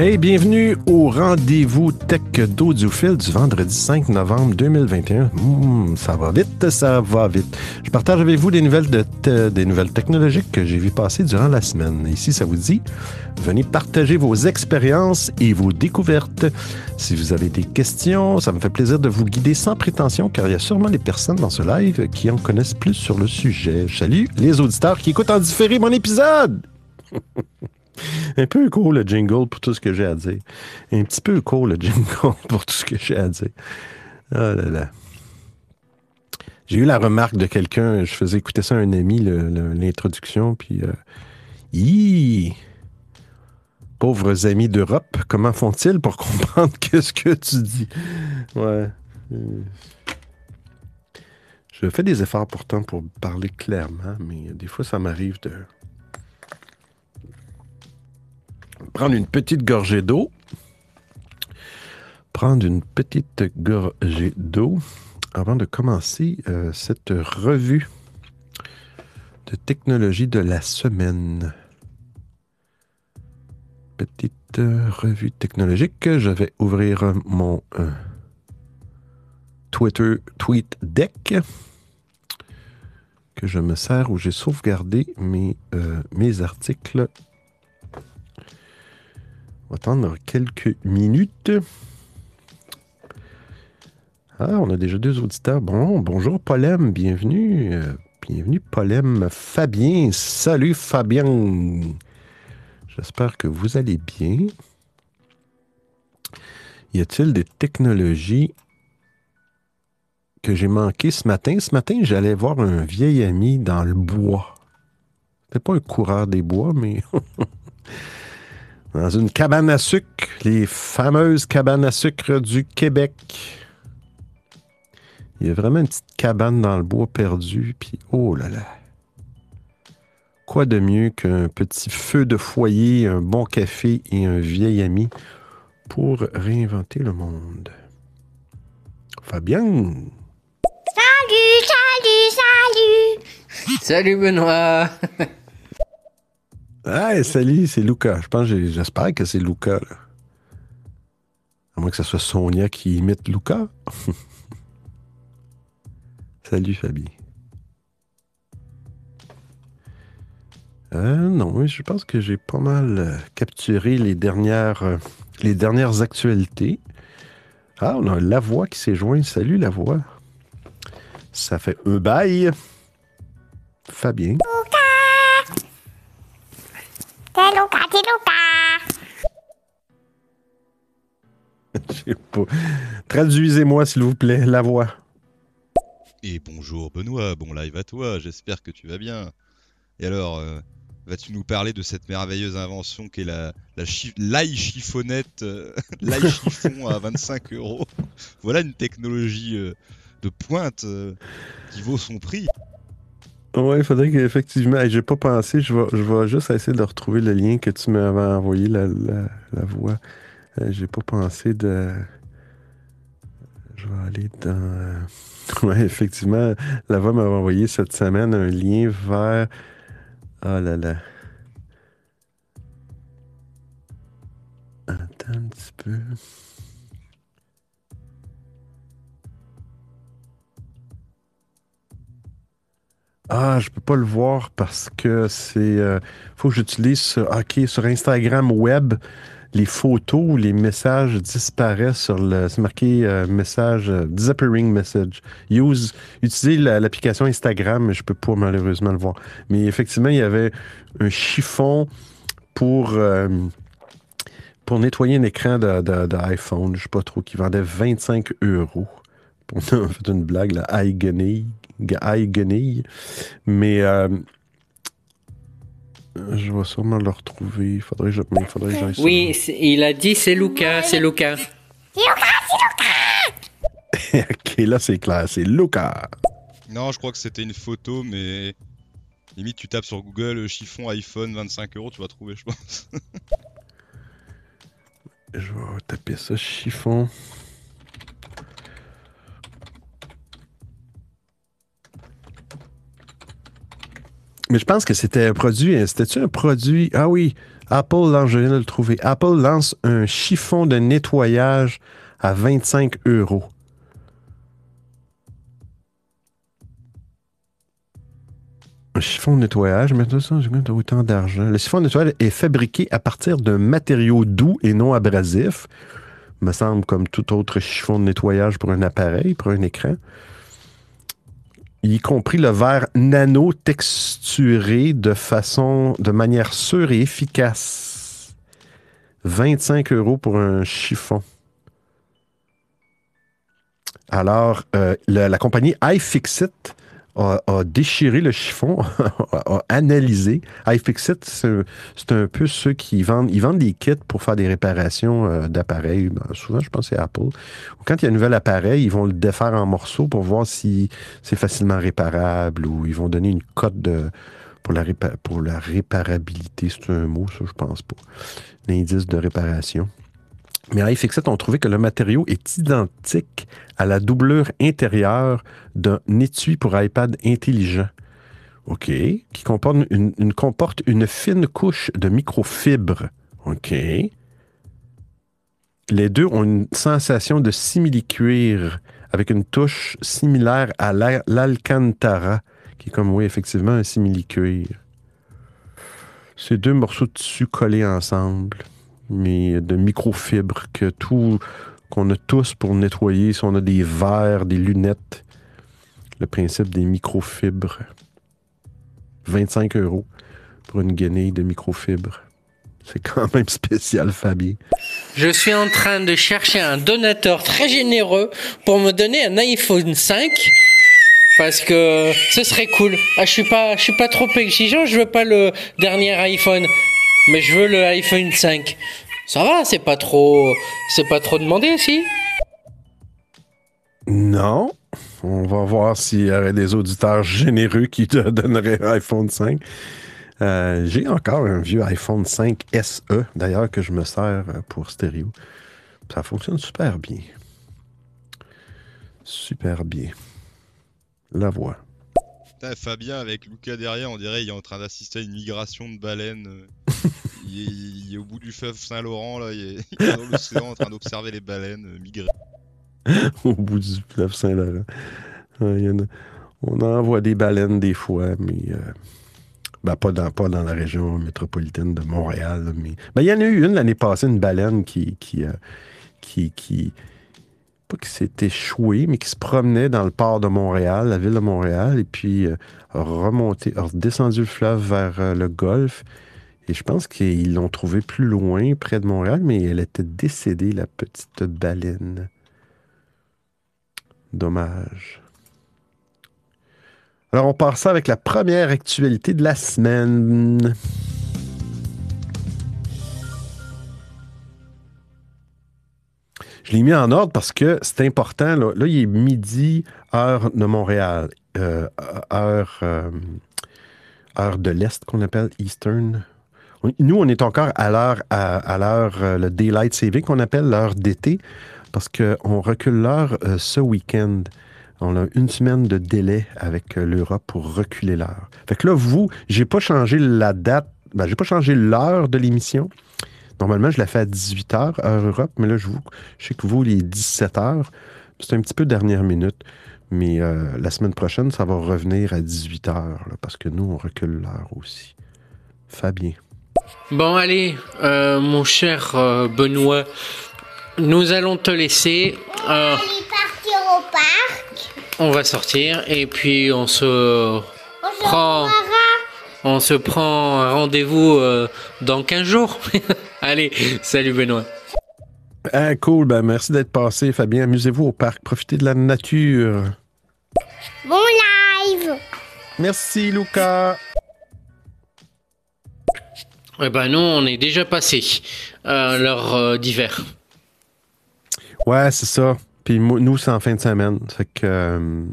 Hey, bienvenue au rendez-vous tech d'Audiophile du vendredi 5 novembre 2021. Hmm, ça va vite, ça va vite. Je partage avec vous des nouvelles, de des nouvelles technologiques que j'ai vu passer durant la semaine. Ici, ça vous dit, venez partager vos expériences et vos découvertes. Si vous avez des questions, ça me fait plaisir de vous guider sans prétention, car il y a sûrement des personnes dans ce live qui en connaissent plus sur le sujet. Salut les auditeurs qui écoutent en différé mon épisode! Un peu court le jingle pour tout ce que j'ai à dire. Un petit peu court le jingle pour tout ce que j'ai à dire. Oh là là. J'ai eu la remarque de quelqu'un, je faisais écouter ça à un ami, l'introduction, puis euh, pauvres amis d'Europe, comment font-ils pour comprendre ce que tu dis? Ouais. Je fais des efforts pourtant pour parler clairement, mais des fois, ça m'arrive de prendre une petite gorgée d'eau. Prendre une petite gorgée d'eau avant de commencer euh, cette revue de technologie de la semaine. Petite euh, revue technologique. Je vais ouvrir mon euh, Twitter Tweet Deck que je me sers où j'ai sauvegardé mes, mes articles on va attendre quelques minutes. Ah, on a déjà deux auditeurs. Bon, bonjour Paulem, bienvenue. Euh, bienvenue Paulem. Fabien, salut Fabien. J'espère que vous allez bien. Y a-t-il des technologies que j'ai manquées ce matin? Ce matin, j'allais voir un vieil ami dans le bois. C'était pas un coureur des bois, mais dans une cabane à sucre, les fameuses cabanes à sucre du Québec. Il y a vraiment une petite cabane dans le bois perdu, puis oh là là. Quoi de mieux qu'un petit feu de foyer, un bon café et un vieil ami pour réinventer le monde? Fabien. Salut, salut, salut. Salut Benoît. Ah, salut, c'est Luca. Je pense, j'espère que c'est Luca. À moins que ce soit Sonia qui imite Luca. salut, Fabien. Euh, non, je pense que j'ai pas mal euh, capturé les dernières, euh, les dernières actualités. Ah, on a La Voix qui s'est joint. Salut, La Voix. Ça fait un bail. Fabien. C'est Luca, c'est Luca. Je sais pas. Traduisez-moi, s'il vous plaît, la voix. Et bonjour Benoît, bon live à toi, j'espère que tu vas bien. Et alors, euh, vas-tu nous parler de cette merveilleuse invention qu'est la, la l'ail chiffonnette, euh, l'ail chiffon à 25 euros? Voilà une technologie euh, de pointe qui vaut son prix. Oui, il faudrait qu'effectivement, j'ai pas pensé, je vais, juste essayer de retrouver le lien que tu m'avais envoyé, la, la, voix. Euh, j'ai pas pensé de. Je vais aller dans. Oui, effectivement, la voix m'avait envoyé cette semaine un lien vers. Oh là là. Attends un petit peu. Ah, je peux pas le voir parce que c'est. Euh, faut que j'utilise OK, sur Instagram web, les photos ou les messages disparaissent sur le. C'est marqué euh, message euh, disappearing message. Use utilisez l'application Instagram, mais je peux pas malheureusement le voir. Mais effectivement, il y avait un chiffon pour. pour nettoyer un écran d'iPhone, je sais pas trop, qui vendait 25 euros. On a fait une blague, là, guenille guenille. Mais euh, je vais sûrement le retrouver. Il faudrait, je, il faudrait que j'aille Oui, il a dit c'est Luca, c'est Luca. C'est Luca, c'est Luca! ok, là c'est clair, c'est Luca. Non, je crois que c'était une photo, mais limite tu tapes sur Google chiffon iPhone 25 euros, tu vas trouver, je pense. je vais taper ça, chiffon. Mais je pense que c'était un produit. C'était-tu un produit? Ah oui. Apple lance, je viens de le trouver. Apple lance un chiffon de nettoyage à 25 euros. Un chiffon de nettoyage, mais tout ça, j'ai autant d'argent. Le chiffon de nettoyage est fabriqué à partir d'un matériau doux et non abrasif. Me semble comme tout autre chiffon de nettoyage pour un appareil, pour un écran. Y compris le verre nano texturé de façon, de manière sûre et efficace. 25 euros pour un chiffon. Alors, euh, la compagnie iFixit a, a déchiré le chiffon, a analysé. iFixit, c'est un peu ceux qui vendent, ils vendent des kits pour faire des réparations euh, d'appareils. Ben, souvent, je pense que c'est Apple. Quand il y a un nouvel appareil, ils vont le défaire en morceaux pour voir si c'est facilement réparable ou ils vont donner une cote de, pour, la pour la réparabilité. C'est un mot, ça, je pense pas. L'indice de réparation. Mais iFixit ont trouvé que le matériau est identique à la doublure intérieure d'un étui pour iPad intelligent. OK. Qui comporte une, comporte une fine couche de microfibre. OK. Les deux ont une sensation de simili-cuir avec une touche similaire à la- l'Alcantara, qui est comme, oui, effectivement, un simili-cuir. Ces deux morceaux de tissu collés ensemble mais de microfibres que tout qu'on a tous pour nettoyer, si on a des verres, des lunettes, le principe des microfibres. 25 euros pour une guenille de microfibres. C'est quand même spécial, Fabien. Je suis en train de chercher un donateur très généreux pour me donner un iPhone 5 parce que ce serait cool. Ah, je suis pas, je suis pas trop exigeant. Je veux pas le dernier iPhone, mais je veux le iPhone 5. Ça va, c'est pas trop, c'est pas trop demandé, si? Non. On va voir s'il y aurait des auditeurs généreux qui te donneraient un iPhone 5. Euh, J'ai encore un vieux iPhone 5 SE, d'ailleurs, que je me sers pour stéréo. Ça fonctionne super bien. Super bien. La voix. Fabien avec Lucas derrière, on dirait il est en train d'assister à une migration de baleines. euh. il, est, au bout du fleuve Saint-Laurent, là, il est, dans l'océan en train d'observer les baleines euh, migrer. au bout du fleuve Saint-Laurent. Ouais, a- on envoie des baleines des fois, mais euh, ben, pas, dans, la région métropolitaine de Montréal. mais ben, il y en a eu une l'année passée, une baleine qui, qui, qui- pas qui s'est échouée, mais qui se promenait dans le port de Montréal, la ville de Montréal, et puis euh, a remonté, a redescendu le fleuve vers euh, le golfe. Et je pense qu'ils l'ont trouvée plus loin, près de Montréal, mais elle était décédée, la petite baleine. Dommage. Alors, on part avec la première actualité de la semaine. Je l'ai mis en ordre parce que c'est important. Là, il est midi, heure de Montréal. Euh, heure, euh, heure de l'Est qu'on appelle Eastern. Nous, on est encore à l'heure, à, l'heure, euh, le Daylight Saving qu'on appelle l'heure d'été parce qu'on recule l'heure ce week-end. On a une semaine de délai avec l'Europe pour reculer l'heure. Fait que là, vous, j'ai pas changé la date, ben, j'ai pas changé l'heure de l'émission. Normalement, je la fais à 18h, heure Europe, mais là, je, vous, je sais que vous, il est 17h. C'est un petit peu dernière minute, mais euh, la semaine prochaine, ça va revenir à 18h, là, parce que nous, on recule l'heure aussi. Fabien. Bon, allez, euh, mon cher euh, Benoît, nous allons te laisser. Euh, Allez partir au parc. on va sortir et puis on se On se reverra. On se prend un rendez-vous euh, dans 15 jours. Allez, salut Benoît. Ah, cool, ben merci d'être passé, Fabien. Amusez-vous au parc, profitez de la nature. Bon live. Merci, Lucas. Eh ben nous, on est déjà passé à l'heure euh, d'hiver. Ouais, c'est ça. Puis nous, c'est en fin de semaine. Fait que. euh,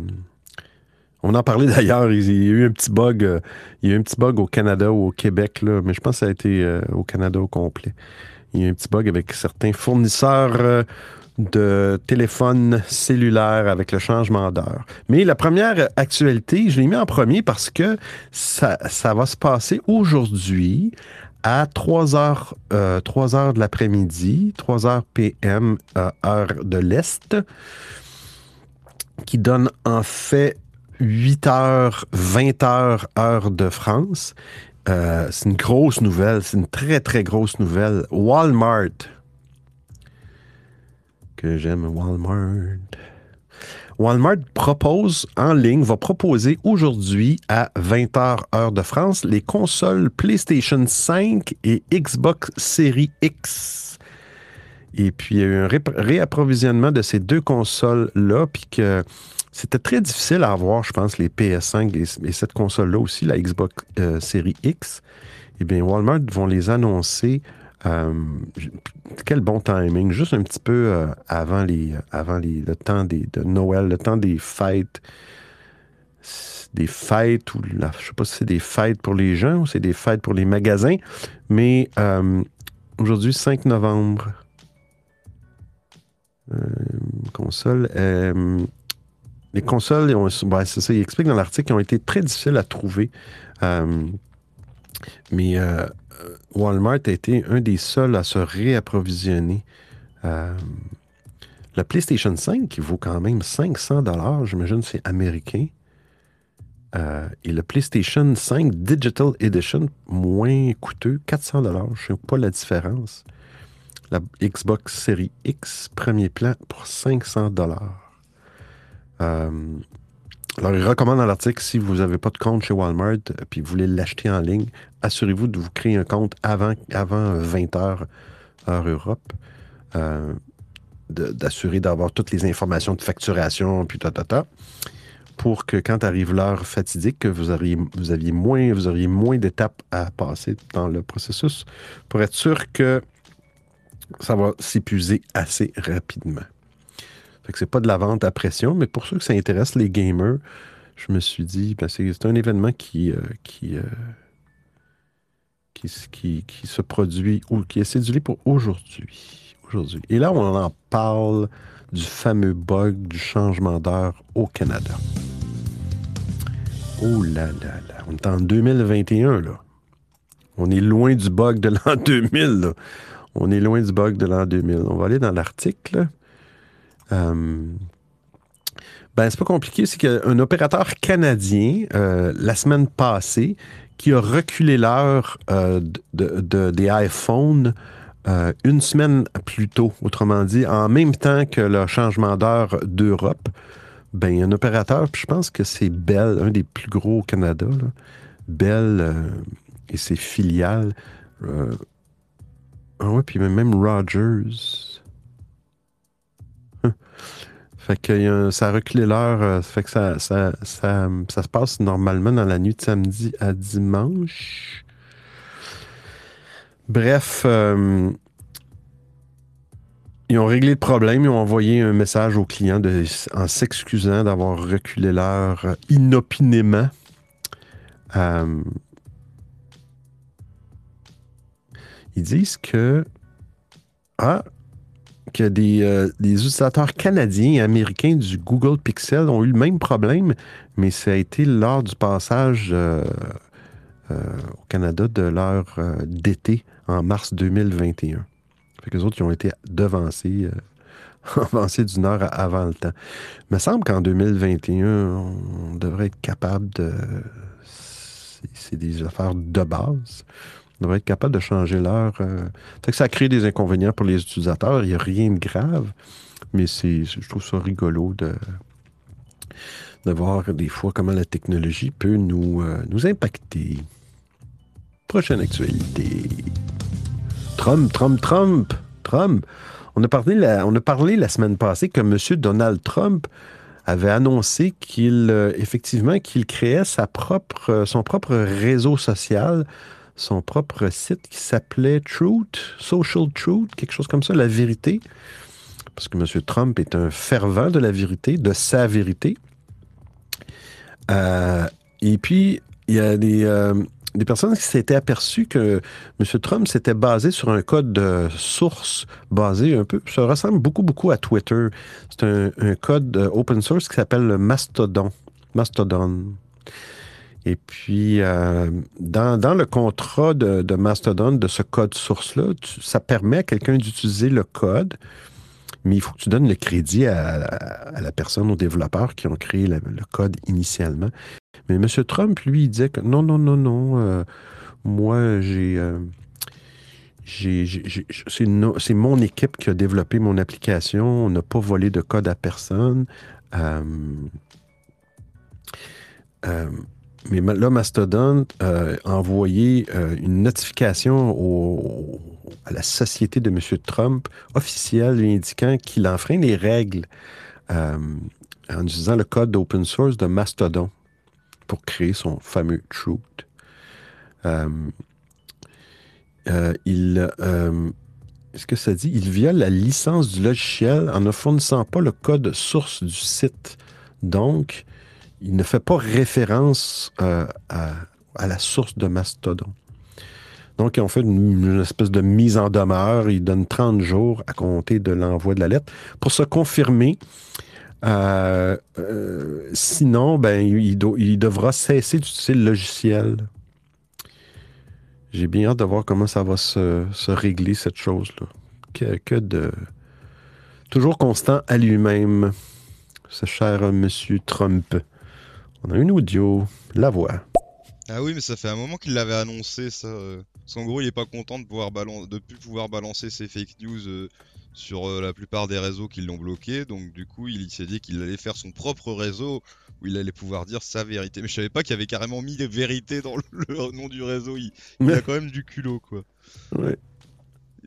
on en parlait d'ailleurs. Il y a eu un petit bug. euh, il y a eu un petit bug au Canada ou au Québec, mais je pense que ça a été euh, au Canada au complet. Il y a eu un petit bug avec certains fournisseurs euh, de téléphones cellulaires avec le changement d'heure. Mais la première actualité, je l'ai mis en premier parce que ça, va se passer aujourd'hui à 3 heures, 3 heures de l'après-midi, 3 heures PM, heure de l'Est, qui donne en fait 8 heures, 20 heures, heure de France. Euh, c'est une grosse nouvelle, c'est une très, très grosse nouvelle. Walmart, que j'aime, Walmart. Walmart propose en ligne, va proposer aujourd'hui à 20h heure de France les consoles PlayStation 5 et Xbox Series X. Et puis, il y a eu un ré- réapprovisionnement de ces deux consoles-là, puis que c'était très difficile à avoir, je pense, les PS5 et, et cette console-là aussi, la Xbox euh, Series X. Eh bien, Walmart vont les annoncer. euh, quel bon timing, juste un petit peu euh, avant, les, avant les, le temps des, de Noël, le temps des fêtes. Des fêtes, ou la- je ne sais pas si c'est des fêtes pour les gens ou c'est des fêtes pour les magasins, mais euh, aujourd'hui, 5 novembre, console. Euh, les consoles, ils ont- ouais, c'est ça, il explique dans l'article, ont été très difficiles à trouver. Euh, mais euh, Walmart a été un des seuls à se réapprovisionner. Euh, la PlayStation 5, qui vaut quand même 500 dollars, j'imagine c'est américain. Euh, et le PlayStation 5 Digital Edition, moins coûteux, 400 dollars. Je ne sais pas la différence. La Xbox Series X, premier plan, pour 500 dollars. Euh, alors, il recommande dans l'article, si vous n'avez pas de compte chez Walmart et puis vous voulez l'acheter en ligne, assurez-vous de vous créer un compte avant, avant 20 heures, heure Europe. Euh, d'assurer d'avoir toutes les informations de facturation, puis ta, ta, ta, pour que quand arrive l'heure fatidique, que vous auriez, vous aviez moins, vous auriez moins d'étapes à passer dans le processus pour être sûr que ça va s'épuiser assez rapidement. Fait que c'est pas de la vente à pression, mais pour ceux que ça intéresse, les gamers, je me suis dit, ben, c'est un événement qui, euh, euh, qui, qui se produit ou qui est cédulé pour aujourd'hui. Aujourd'hui. Et là, on en parle du fameux bug du changement d'heure au Canada. Oh là là là. On est en 2021, là. On est loin du bug de l'an 2000, là. On est loin du bug de l'an 2000. On va aller dans l'article. Euh, ben, c'est pas compliqué, c'est qu'il y a un opérateur canadien, euh, la semaine passée, qui a reculé l'heure euh, de, de- des iPhones une semaine plus tôt. Autrement dit, en même temps que le changement d'heure d'Europe, ben, un opérateur, puis je pense que c'est Bell, un des plus gros au Canada. Bell et ses filiales. ah ouais, puis même Rogers. Fait que ça a reculé l'heure. euh, fait que ça, ça, ça, ça se passe normalement dans la nuit de samedi à dimanche. Bref, euh, ils ont réglé le problème. Ils ont envoyé un message aux clients de- en s'excusant d'avoir reculé l'heure euh, inopinément. Ils disent que ah, des, euh, des utilisateurs canadiens et américains du Google Pixel ont eu le même problème, mais ça a été lors du passage euh, euh, au Canada de l'heure euh, d'été en mars 2021. Fait que les autres, ont été devancés, euh, avancés d'une heure avant le temps. Il me semble qu'en 2021, on devrait être capable de... C'est des affaires de base. Devrait être capable de changer l'heure. euh, que ça crée des inconvénients pour les utilisateurs. Il n'y a rien de grave, mais c'est, je trouve ça rigolo de, voir des fois comment la technologie peut nous, euh, nous impacter. Prochaine actualité. Trump, Trump, Trump, Trump. On a parlé la, on a parlé la semaine passée que M. Donald Trump avait annoncé qu'il, euh, effectivement, qu'il créait sa propre, son propre réseau social son propre site qui s'appelait Truth, Social Truth, quelque chose comme ça, la vérité. Parce que M. Trump est un fervent de la vérité, de sa vérité. Euh, et puis, il y a des, euh, des personnes qui s'étaient aperçues que M. Trump s'était basé sur un code de source basé un peu, ça ressemble beaucoup, beaucoup à Twitter. C'est un, code open source qui s'appelle le Mastodon. Mastodon. Et puis, euh, dans, le contrat de, Mastodon, de ce code source-là, ça permet à quelqu'un d'utiliser le code, mais il faut que tu donnes le crédit à, la personne, aux développeurs qui ont créé le, code initialement. Mais M. Trump, lui, il disait que non, non, non, non, euh, moi, j'ai... euh, c'est mon équipe qui a développé mon application. On n'a pas volé de code à personne. Mais ma- là, Mastodon euh, a envoyé euh, une notification à la société de M. Trump officielle lui indiquant qu'il enfreint les règles euh, en utilisant le code open source de Mastodon pour créer son fameux Truth. Il, est-ce que ça dit? Il viole la licence du logiciel en ne fournissant pas le code source du site. Donc, il ne fait pas référence euh, à, la source de Mastodon. Donc, ils ont fait une, espèce de mise en demeure. Ils donnent 30 jours à compter de l'envoi de la lettre pour se confirmer. Euh, euh, sinon, ben, il, devra cesser d'utiliser le logiciel. J'ai bien hâte de voir comment ça va se, régler, cette chose-là. Que, que de. Toujours constant à lui-même, ce cher monsieur Trump. On a une audio, la voix. Ah oui, mais ça fait un moment qu'il l'avait annoncé, ça. euh, Parce qu'en gros, il est pas content de pouvoir balan- de plus pouvoir balancer ses fake news euh, sur euh, la plupart des réseaux qui l'ont bloqué. Donc du coup, il, s'est dit qu'il allait faire son propre réseau où il allait pouvoir dire sa vérité. Mais je savais pas qu'il avait carrément mis les vérités dans le, le nom du réseau. Il, il a quand même du culot, quoi. Ouais.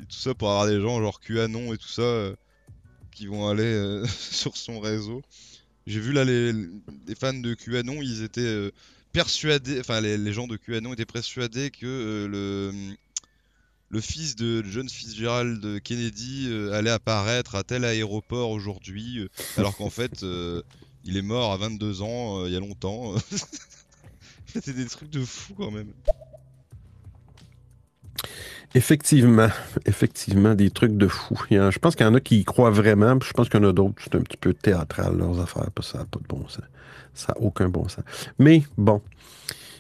Et tout ça pour avoir des gens genre QAnon et tout ça euh, qui vont aller sur son réseau. J'ai vu là les, fans de QAnon, ils étaient euh, persuadés, enfin les, gens de QAnon étaient persuadés que euh, le, le fils de John Fitzgerald Kennedy euh, allait apparaître à tel aéroport aujourd'hui, alors qu'en fait il est mort à 22 ans il y a longtemps. C'était des trucs de fou quand même. Effectivement, effectivement, des trucs de fou. En- je pense qu'il y en a qui y croient vraiment, puis je pense qu'il y en a d'autres, c'est un petit peu théâtral, leurs affaires, parce que ça n'a pas de bon sens. Ça n'a aucun bon sens. Mais bon,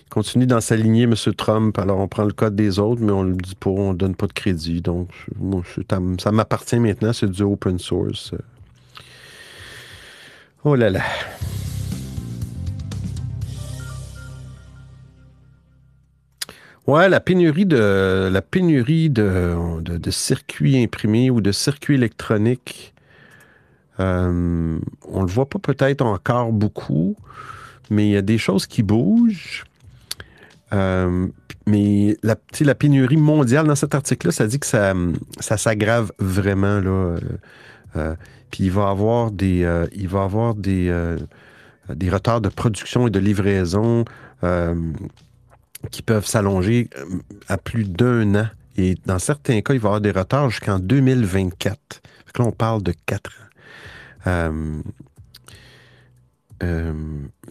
continue dans sa lignée, M. Trump. Alors, on prend le code des autres, mais on le dit pas, on ne donne pas de crédit. Donc, ça m'appartient maintenant, c'est du open source. Oh là là. Ouais, la pénurie de la pénurie de, de- circuits imprimés ou de circuits électroniques, euh, on le voit pas peut-être encore beaucoup, mais il y a des choses qui bougent. Euh, mais la, la pénurie mondiale dans cet article-là, ça dit que ça, ça s'aggrave vraiment là. euh, euh, puis il va avoir des, il va avoir des, des retards de production et de livraison. Qui peuvent s'allonger euh, à plus d'un an. Et dans certains cas, il va y avoir des retards jusqu'en 2024. Fait que là, on parle de quatre ans. Euh, euh,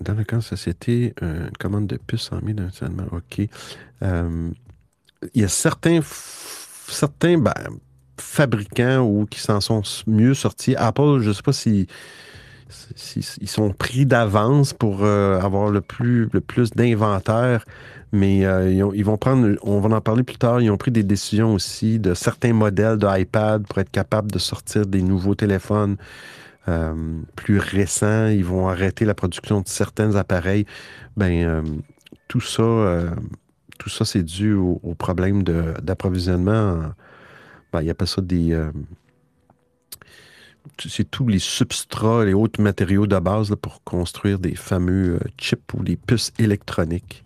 dans le cas de société, une commande de puces en mis seulement. OK. Il y a certains, certains ben, fabricants ou qui s'en sont mieux sortis. Apple, je ne sais pas si, si- si- sont pris d'avance pour avoir le plus, le plus d'inventaire, mais euh, ils, ont- ils vont prendre, on va en parler plus tard, ils ont pris des décisions aussi de certains modèles d'iPad pour être capables de sortir des nouveaux téléphones euh, plus récents. Ils vont arrêter la production de certains appareils. Ben, euh, tout ça, tout ça, c'est dû au, au problème d'approvisionnement. en- Ben, il appelle ça des. c'est tous les substrats, les autres matériaux de base pour construire des fameux chips ou des puces électroniques.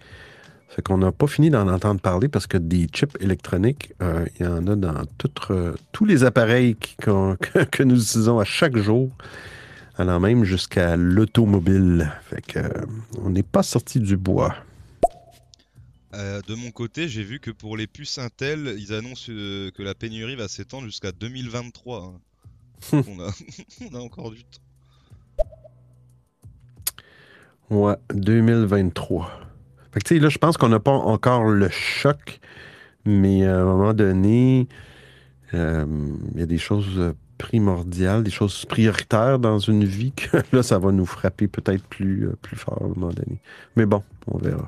Fait qu'on n'a pas fini d'en entendre parler parce que des chips électroniques, euh, il y en a dans euh, tous les appareils qui- que, que nous utilisons à chaque jour, allant même jusqu'à l'automobile. Fait que, euh, on n'est pas sorti du bois. De mon côté, j'ai vu que pour les puces Intel, ils annoncent que la pénurie va s'étendre jusqu'à 2023. hein. Donc on, a... on a encore du temps. Ouais, 2023. Fait que, là, je pense qu'on n'a pas encore le choc, mais à un moment donné, euh, il y a des choses euh, primordiales, des choses prioritaires dans une vie, que là, ça va nous frapper peut-être plus, euh, plus fort à un moment donné. Mais bon, on verra.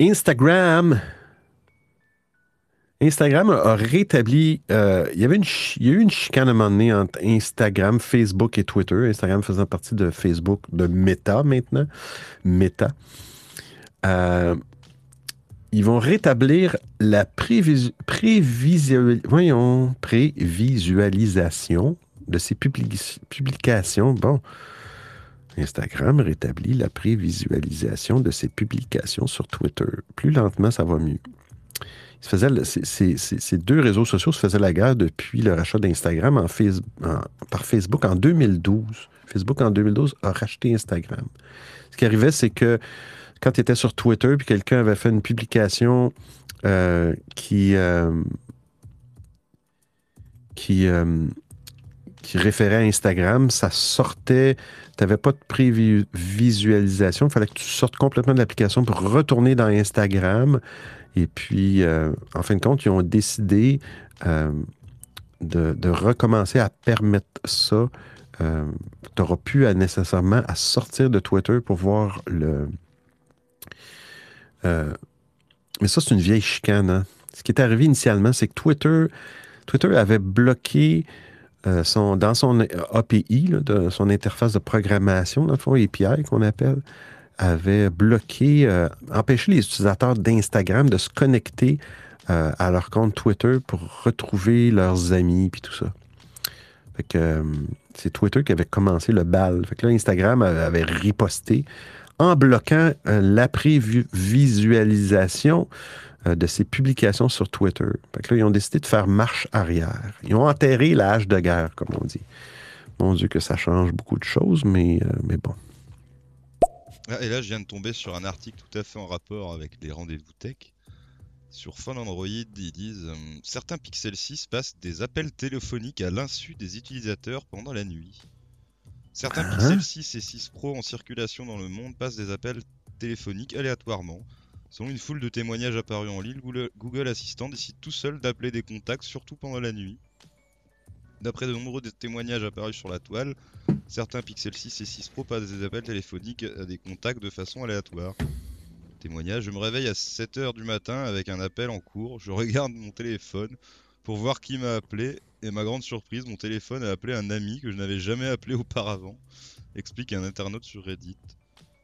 Instagram. Instagram a rétabli. euh, il, y avait une, il y a eu une chicane à un moment donné entre Instagram, Facebook et Twitter. Instagram faisant partie de Facebook, de Meta maintenant. Meta. Euh, ils vont rétablir la prévisu- voyons, prévisualisation de ces publi- publications. Bon, Instagram rétablit la prévisualisation de ses publications sur Twitter. Plus lentement, ça va mieux. Ces- deux réseaux sociaux se faisaient la guerre depuis le rachat d'Instagram par Facebook en 2012. Facebook en 2012 a racheté Instagram. Ce qui arrivait, c'est que quand tu étais sur Twitter puis quelqu'un avait fait une publication euh, qui, euh, qui, euh, qui référait à Instagram, ça sortait, tu n'avais pas de prévisualisation, il fallait que tu sortes complètement de l'application pour retourner dans Instagram. Et puis, euh, en fin de compte, ils ont décidé euh, de, recommencer à permettre ça. tu n'auras plus nécessairement à sortir de Twitter pour voir le, euh, mais ça, c'est une vieille chicane. hein. Ce qui est arrivé initialement, c'est que Twitter, Twitter avait bloqué euh, son, dans son API, son interface de programmation, dans le fond, API qu'on appelle, avait bloqué, euh, empêché les utilisateurs d'Instagram de se connecter euh, à leur compte Twitter pour retrouver leurs amis puis tout ça. Fait que euh, c'est Twitter qui avait commencé le bal. Fait que là, Instagram avait riposté en bloquant la prévisualisation euh, de ses publications sur Twitter. Fait que là, ils ont décidé de faire marche arrière. Ils ont enterré hache de guerre, comme on dit. Mon Dieu, que ça change beaucoup de choses, mais bon. Et là, je viens de tomber sur un article tout à fait en rapport avec les rendez-vous tech. Sur Phone Android, ils disent euh, certains Pixel 6 passent des appels téléphoniques à l'insu des utilisateurs pendant la nuit. Certains Ah. Pixel 6 et 6 Pro en circulation dans le monde passent des appels téléphoniques aléatoirement. Selon une foule de témoignages apparus en ligne, Google Assistant décide tout seul d'appeler des contacts, surtout pendant la nuit. D'après de nombreux témoignages apparus sur la toile, certains Pixel 6 et 6 Pro passent des appels téléphoniques à des contacts de façon aléatoire. Témoignage, je me réveille à 7h du matin avec un appel en cours, je regarde mon téléphone pour voir qui m'a appelé, et ma grande surprise, mon téléphone a appelé un ami que je n'avais jamais appelé auparavant, explique un internaute sur Reddit.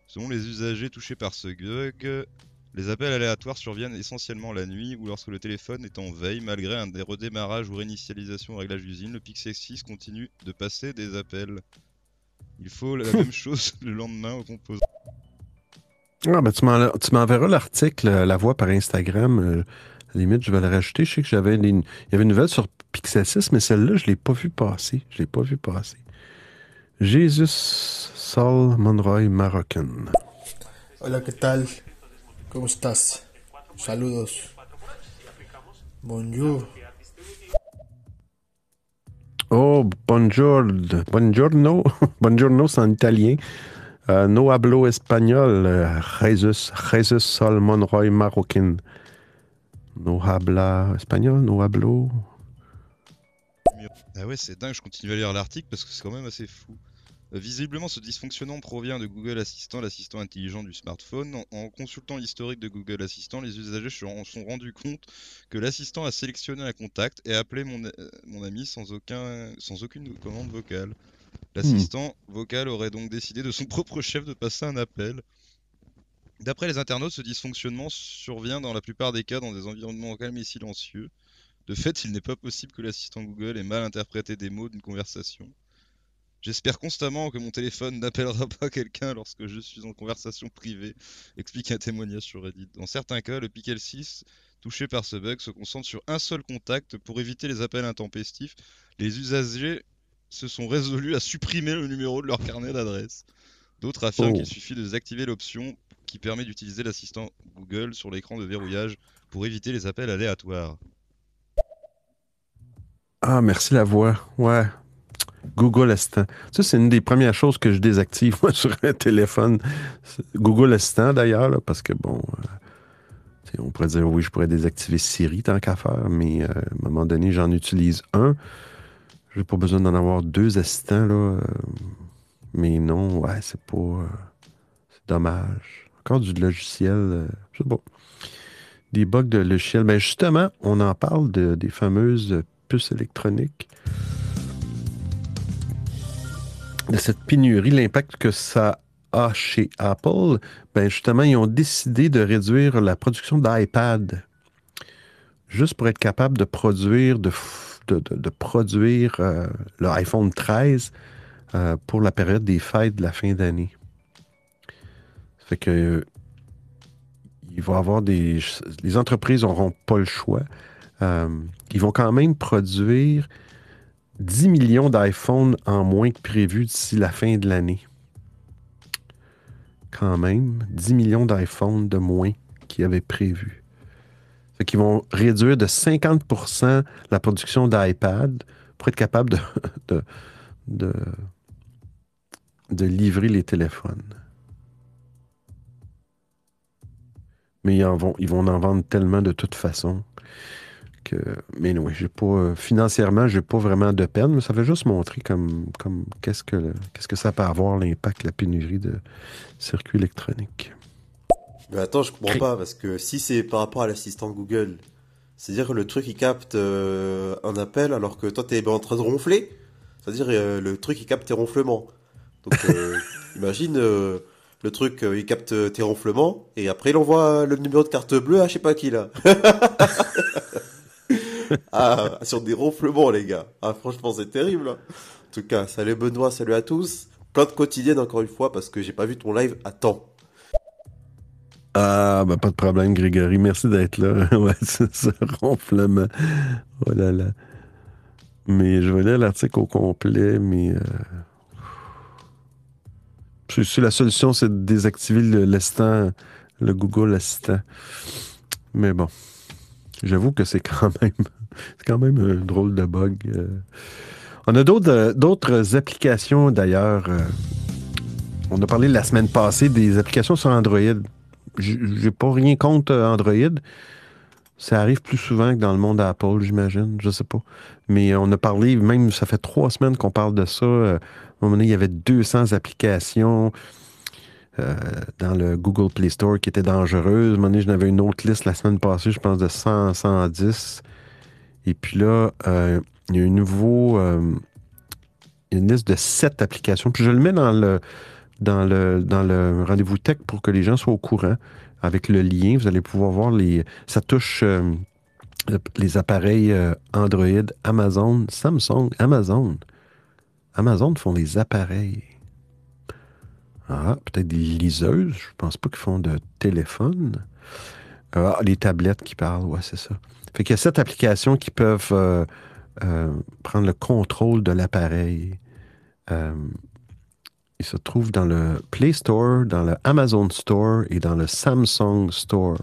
Selon les usagers touchés par ce bug, les appels aléatoires surviennent essentiellement la nuit ou lorsque le téléphone est en veille. Malgré un des redémarrages ou réinitialisation au réglage d'usine, le Pixel 6 continue de passer des appels. Il faut la même chose le lendemain au composant. Ah, ben, tu m'en- tu m'enverras l'article, euh, la voix par Instagram. euh, à la limite, je vais le rajouter. Je sais que j'avais des- il y avait une nouvelle sur Pixel 6, mais celle-là, je ne l'ai pas vue passer. Je ne l'ai pas vue passer. Jésus Sol Monroy Marocain. Hola, ¿qué tal? ¿Cómo estás? Saludos. Bonjour. Oh, buongiorno. Buongiorno. Buongiorno, c'est en italien. Euh, no hablo espagnol. euh, Jesus, Jesus Sol Monroy Marocain. No habla espagnol, no hablo. Ah ouais, c'est dingue, je continue à lire l'article parce que c'est quand même assez fou. Visiblement, ce dysfonctionnement provient de Google Assistant, l'assistant intelligent du smartphone. En, consultant l'historique de Google Assistant, les usagers se sont rendus compte que l'assistant a sélectionné un contact et appelé mon, euh, ami sans aucune commande vocale. L'assistant vocal aurait donc décidé de son propre chef de passer un appel. D'après les internautes, ce dysfonctionnement survient dans la plupart des cas dans des environnements calmes et silencieux. De fait, il n'est pas possible que l'assistant Google ait mal interprété des mots d'une conversation. J'espère constamment que mon téléphone n'appellera pas quelqu'un lorsque je suis en conversation privée, explique un témoignage sur Reddit. Dans certains cas, le Pixel 6, touché par ce bug, se concentre sur un seul contact pour éviter les appels intempestifs. Les usagers se sont résolus à supprimer le numéro de leur carnet d'adresse. D'autres affirment Oh. qu'il suffit de désactiver l'option qui permet d'utiliser l'assistant Google sur l'écran de verrouillage pour éviter les appels aléatoires. Ah, merci la voix. Ouais. Google Assistant. Ça, c'est une des premières choses que je désactive sur un téléphone. Google Assistant, d'ailleurs, parce que bon, euh, on pourrait dire oui, je pourrais désactiver Siri tant qu'à faire, mais euh, à un moment donné, j'en utilise un. J'ai pas besoin d'en avoir deux assistants, là. euh, mais non, ouais, c'est pas. c'est dommage. Encore du logiciel, je sais. Des bugs de logiciel. Ben justement, on en parle de- des fameuses puces électroniques. De cette pénurie, l'impact que ça a chez Apple, ben justement, ils ont décidé de réduire la production d'iPad. Juste pour être capable de produire, de, euh, le iPhone 13 euh, pour la période des fêtes de la fin d'année. Ça fait que. Les entreprises n'auront pas le choix. Euh, ils vont quand même produire 10 millions d'iPhone en moins que prévu d'ici la fin de l'année. Quand même, 10 millions d'iPhone de moins qu'ils avaient prévu. Fait qu'ils vont réduire de 50% la production d'iPad pour être capable de, livrer les téléphones. Mais ils, ils vont en vendre tellement de toute façon que. Mais oui, j'ai pas. euh, financièrement, j'ai pas vraiment de peine, mais ça fait juste montrer comme, comme qu'est-ce que le- qu'est-ce que ça peut avoir l'impact, la pénurie de circuits électroniques. Mais attends, je comprends pas, parce que si c'est par rapport à l'assistant Google, c'est-à-dire que le truc il capte euh, un appel alors que toi t'es en train de ronfler, c'est-à-dire euh, le truc il capte tes ronflements. Donc euh, imagine euh, le truc euh, il capte tes ronflements et après il envoie le numéro de carte bleue à je sais pas qui là. ah, sur des ronflements les gars. Ah franchement c'est terrible. hein. En tout cas, salut Benoît, salut à tous. Plein de quotidiennes encore une fois parce que j'ai pas vu ton live à temps. Ah, ben pas de problème, Grégory. Merci d'être là. ouais, c'est ça, ronflement. Oh là là. Mais je vais lire l'article au complet, mais. euh, la solution, c'est de désactiver le- l'assistant, le Google Assistant. Mais bon. J'avoue que c'est quand même. C'est quand même un drôle de bug. euh. On a d'autres euh, applications d'ailleurs. euh, On a parlé la semaine passée des applications sur Android. J'ai pas rien contre euh, Android. Ça arrive plus souvent que dans le monde Apple, j'imagine. Je sais pas. Mais on a parlé, même ça fait trois semaines qu'on parle de ça. Euh, À un moment donné, il y avait 200 applications euh, dans le Google Play Store qui étaient dangereuses. À un moment donné, j'en avais une autre liste la semaine passée, je pense de 100, 110. Et puis là, euh, il y a un nouveau. euh, une liste de sept applications. Puis je le mets dans le, dans le, dans le rendez-vous tech pour que les gens soient au courant. Avec le lien, vous allez pouvoir voir les. Ça touche euh, les appareils Android, Amazon, Samsung, Amazon. Amazon font des appareils. Ah, peut-être des liseuses. Je pense pas qu'ils font de téléphone. Ah, les tablettes qui parlent, ouais, c'est ça. Fait qu'il y a sept applications qui peuvent euh, euh, prendre le contrôle de l'appareil. Euh, il se trouve dans le Play Store, dans le Amazon Store et dans le Samsung Store.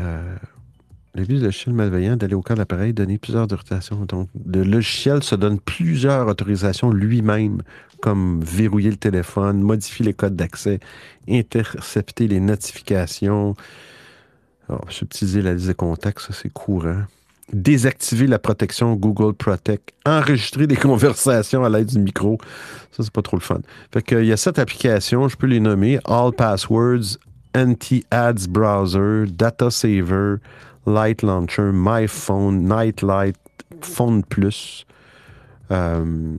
Euh, le but du logiciel malveillant d'aller au cœur de l'appareil, donner plusieurs autorisations. Donc, le logiciel se donne plusieurs autorisations lui-même, comme verrouiller le téléphone, modifier les codes d'accès, intercepter les notifications, alors, subtiliser la liste de contacts, ça c'est courant. Désactiver la protection Google Protect. Enregistrer des conversations à l'aide du micro. Ça, c'est pas trop le fun. Fait qu'il y a cette application, je peux les nommer. All Passwords, Anti-Ads Browser, Data Saver, Light Launcher, My Phone, Nightlight, Phone Plus. Euh,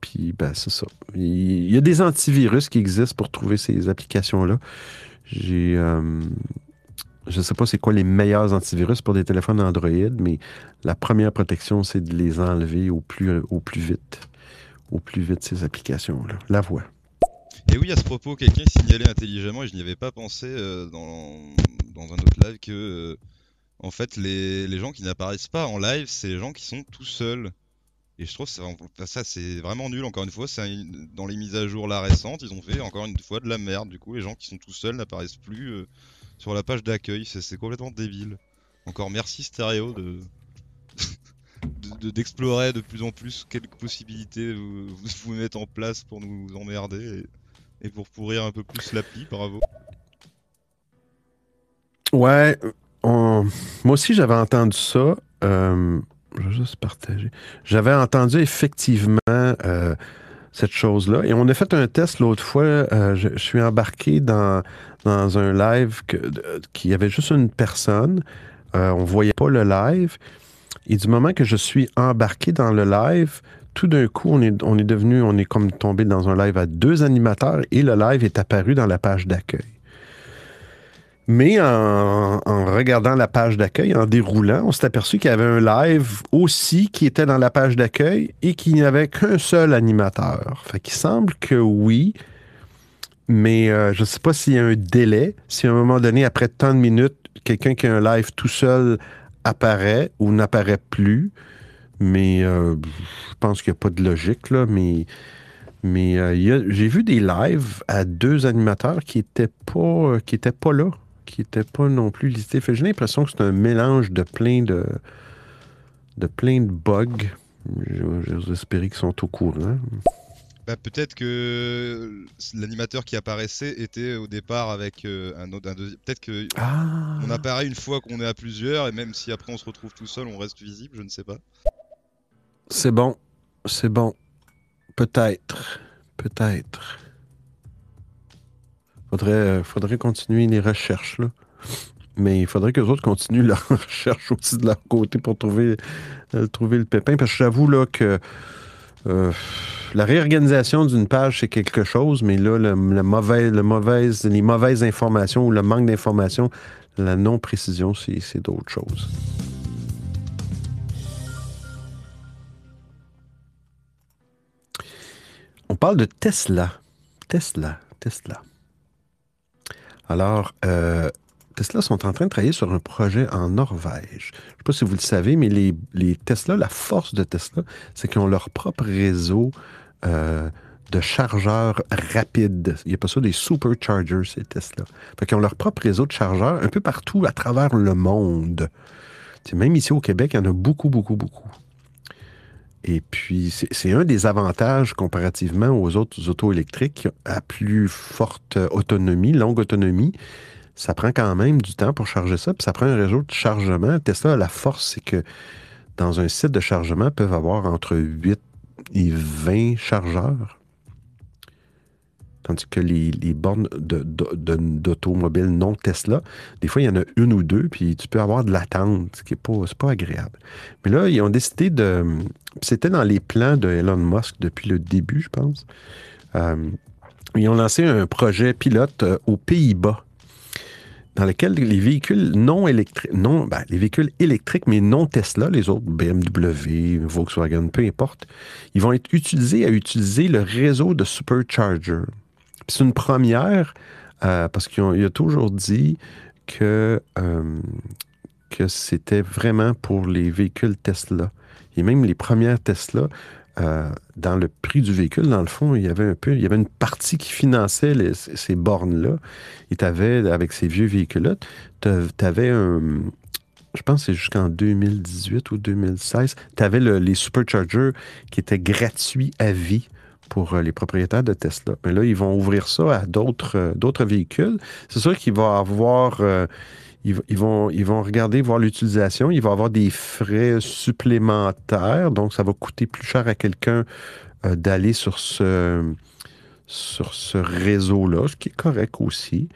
puis, ben, c'est ça. Il y a des antivirus qui existent pour trouver ces applications-là. J'ai. euh, je ne sais pas c'est quoi les meilleurs antivirus pour des téléphones Android, mais la première protection, c'est de les enlever au plus, vite. Au plus vite, ces applications-là. La voix. Et oui, à ce propos, quelqu'un signalait intelligemment, et je n'y avais pas pensé euh, dans, un autre live, que euh, en fait, les, gens qui n'apparaissent pas en live, c'est les gens qui sont tout seuls. Et je trouve ça, ça c'est vraiment nul, encore une fois. dans les mises à jour là récentes, ils ont fait encore une fois de la merde. Du coup, les gens qui sont tout seuls n'apparaissent plus euh, sur la page d'accueil. C'est complètement débile. Encore merci Stereo de de- de- d'explorer de, plus en plus quelques possibilités vous, vous mettre en place pour nous emmerder et, pour pourrir un peu plus l'appli. Bravo. Ouais, moi aussi j'avais entendu ça. Euh, je vais juste partager. J'avais entendu effectivement euh, cette chose-là. Et on a fait un test l'autre fois. euh, je, suis embarqué dans, un live qui avait juste une personne. Euh, on voyait pas le live. Et du moment que je suis embarqué dans le live, tout d'un coup, on est, on est devenu, on est comme tombé dans un live à deux animateurs et le live est apparu dans la page d'accueil. Mais en, regardant la page d'accueil, en déroulant, on s'est aperçu qu'il y avait un live aussi qui était dans la page d'accueil et qu'il n'y avait qu'un seul animateur. Fait qu'il semble que oui, mais euh, je ne sais pas s'il y a un délai, si à un moment donné, après tant de minutes, quelqu'un qui a un live tout seul apparaît ou n'apparaît plus. Mais euh, je pense qu'il n'y a pas de logique, là, mais mais euh, j'ai vu des lives à deux animateurs qui n'étaient pas, qui pas là, qui n'étaient pas non plus. Fait que J'ai l'impression que c'est un mélange de plein de, de plein de bugs. J'ose espérer qu'ils sont au courant. Bah, peut-être que l'animateur qui apparaissait était au départ avec euh, un autre. un deuxi- Peut-être que Ah! on apparaît une fois qu'on est à plusieurs et même si après on se retrouve tout seul, on reste visible. Je ne sais pas. C'est bon. C'est bon. Peut-être. Peut-être. Faudrait, euh, faudrait continuer les recherches, là. Mais il faudrait que les autres continuent leurs recherches aussi de leur côté pour trouver, euh, trouver le pépin. Parce que j'avoue là que euh, la réorganisation d'une page, c'est quelque chose, mais là, le, mauvaise, les mauvaises informations ou le manque d'informations, la non-précision, c'est d'autres choses. On parle de Tesla. Tesla, Tesla. Alors, euh, Tesla sont en train de travailler sur un projet en Norvège. Je ne sais pas si vous le savez, mais les, les Tesla, la force de Tesla, c'est qu'ils ont leur propre réseau euh, de chargeurs rapides. Il n'y a pas ça des superchargers, ces Tesla. Fait qu'ils ont leur propre réseau de chargeurs un peu partout à travers le monde. Même ici au Québec, il y en a beaucoup, beaucoup, beaucoup. Et puis, c'est un des avantages comparativement aux autres autos électriques à plus forte autonomie, longue autonomie. Ça prend quand même du temps pour charger ça, puis ça prend un réseau de chargement. Tesla, la force, c'est que dans un site de chargement, peuvent avoir entre 8 et 20 chargeurs. Tandis que les, les bornes de- de- d'automobiles non Tesla, des fois, il y en a une ou deux, puis tu peux avoir de l'attente, ce qui n'est pas, pas agréable. Mais là, ils ont décidé de. C'était dans les plans de Elon Musk depuis le début, je pense. Euh, ils ont lancé un projet pilote euh, aux Pays-Bas dans lequel les véhicules non électriques, non, ben, les véhicules électriques, mais non Tesla, les autres BMW, Volkswagen, peu importe, ils vont être utilisés à utiliser le réseau de supercharger. C'est une première euh, parce qu'il a toujours dit que, euh, que c'était vraiment pour les véhicules Tesla. Et même les premières Tesla, euh, dans le prix du véhicule, dans le fond, il y avait un peu, il y avait une partie qui finançait ces bornes-là. Et tu avais, avec ces vieux véhicules-là, tu avais un. Je pense que c'est jusqu'en 2018 ou 2016. Tu avais les superchargers qui étaient gratuits à vie pour euh, les propriétaires de Tesla. Mais là, ils vont ouvrir ça à d'autres euh, véhicules. C'est sûr qu'il va avoir. euh, ils, vont, ils vont regarder, voir l'utilisation. Il va avoir des frais supplémentaires. Donc, ça va coûter plus cher à quelqu'un d'aller sur ce, sur ce réseau-là, ce qui est correct aussi.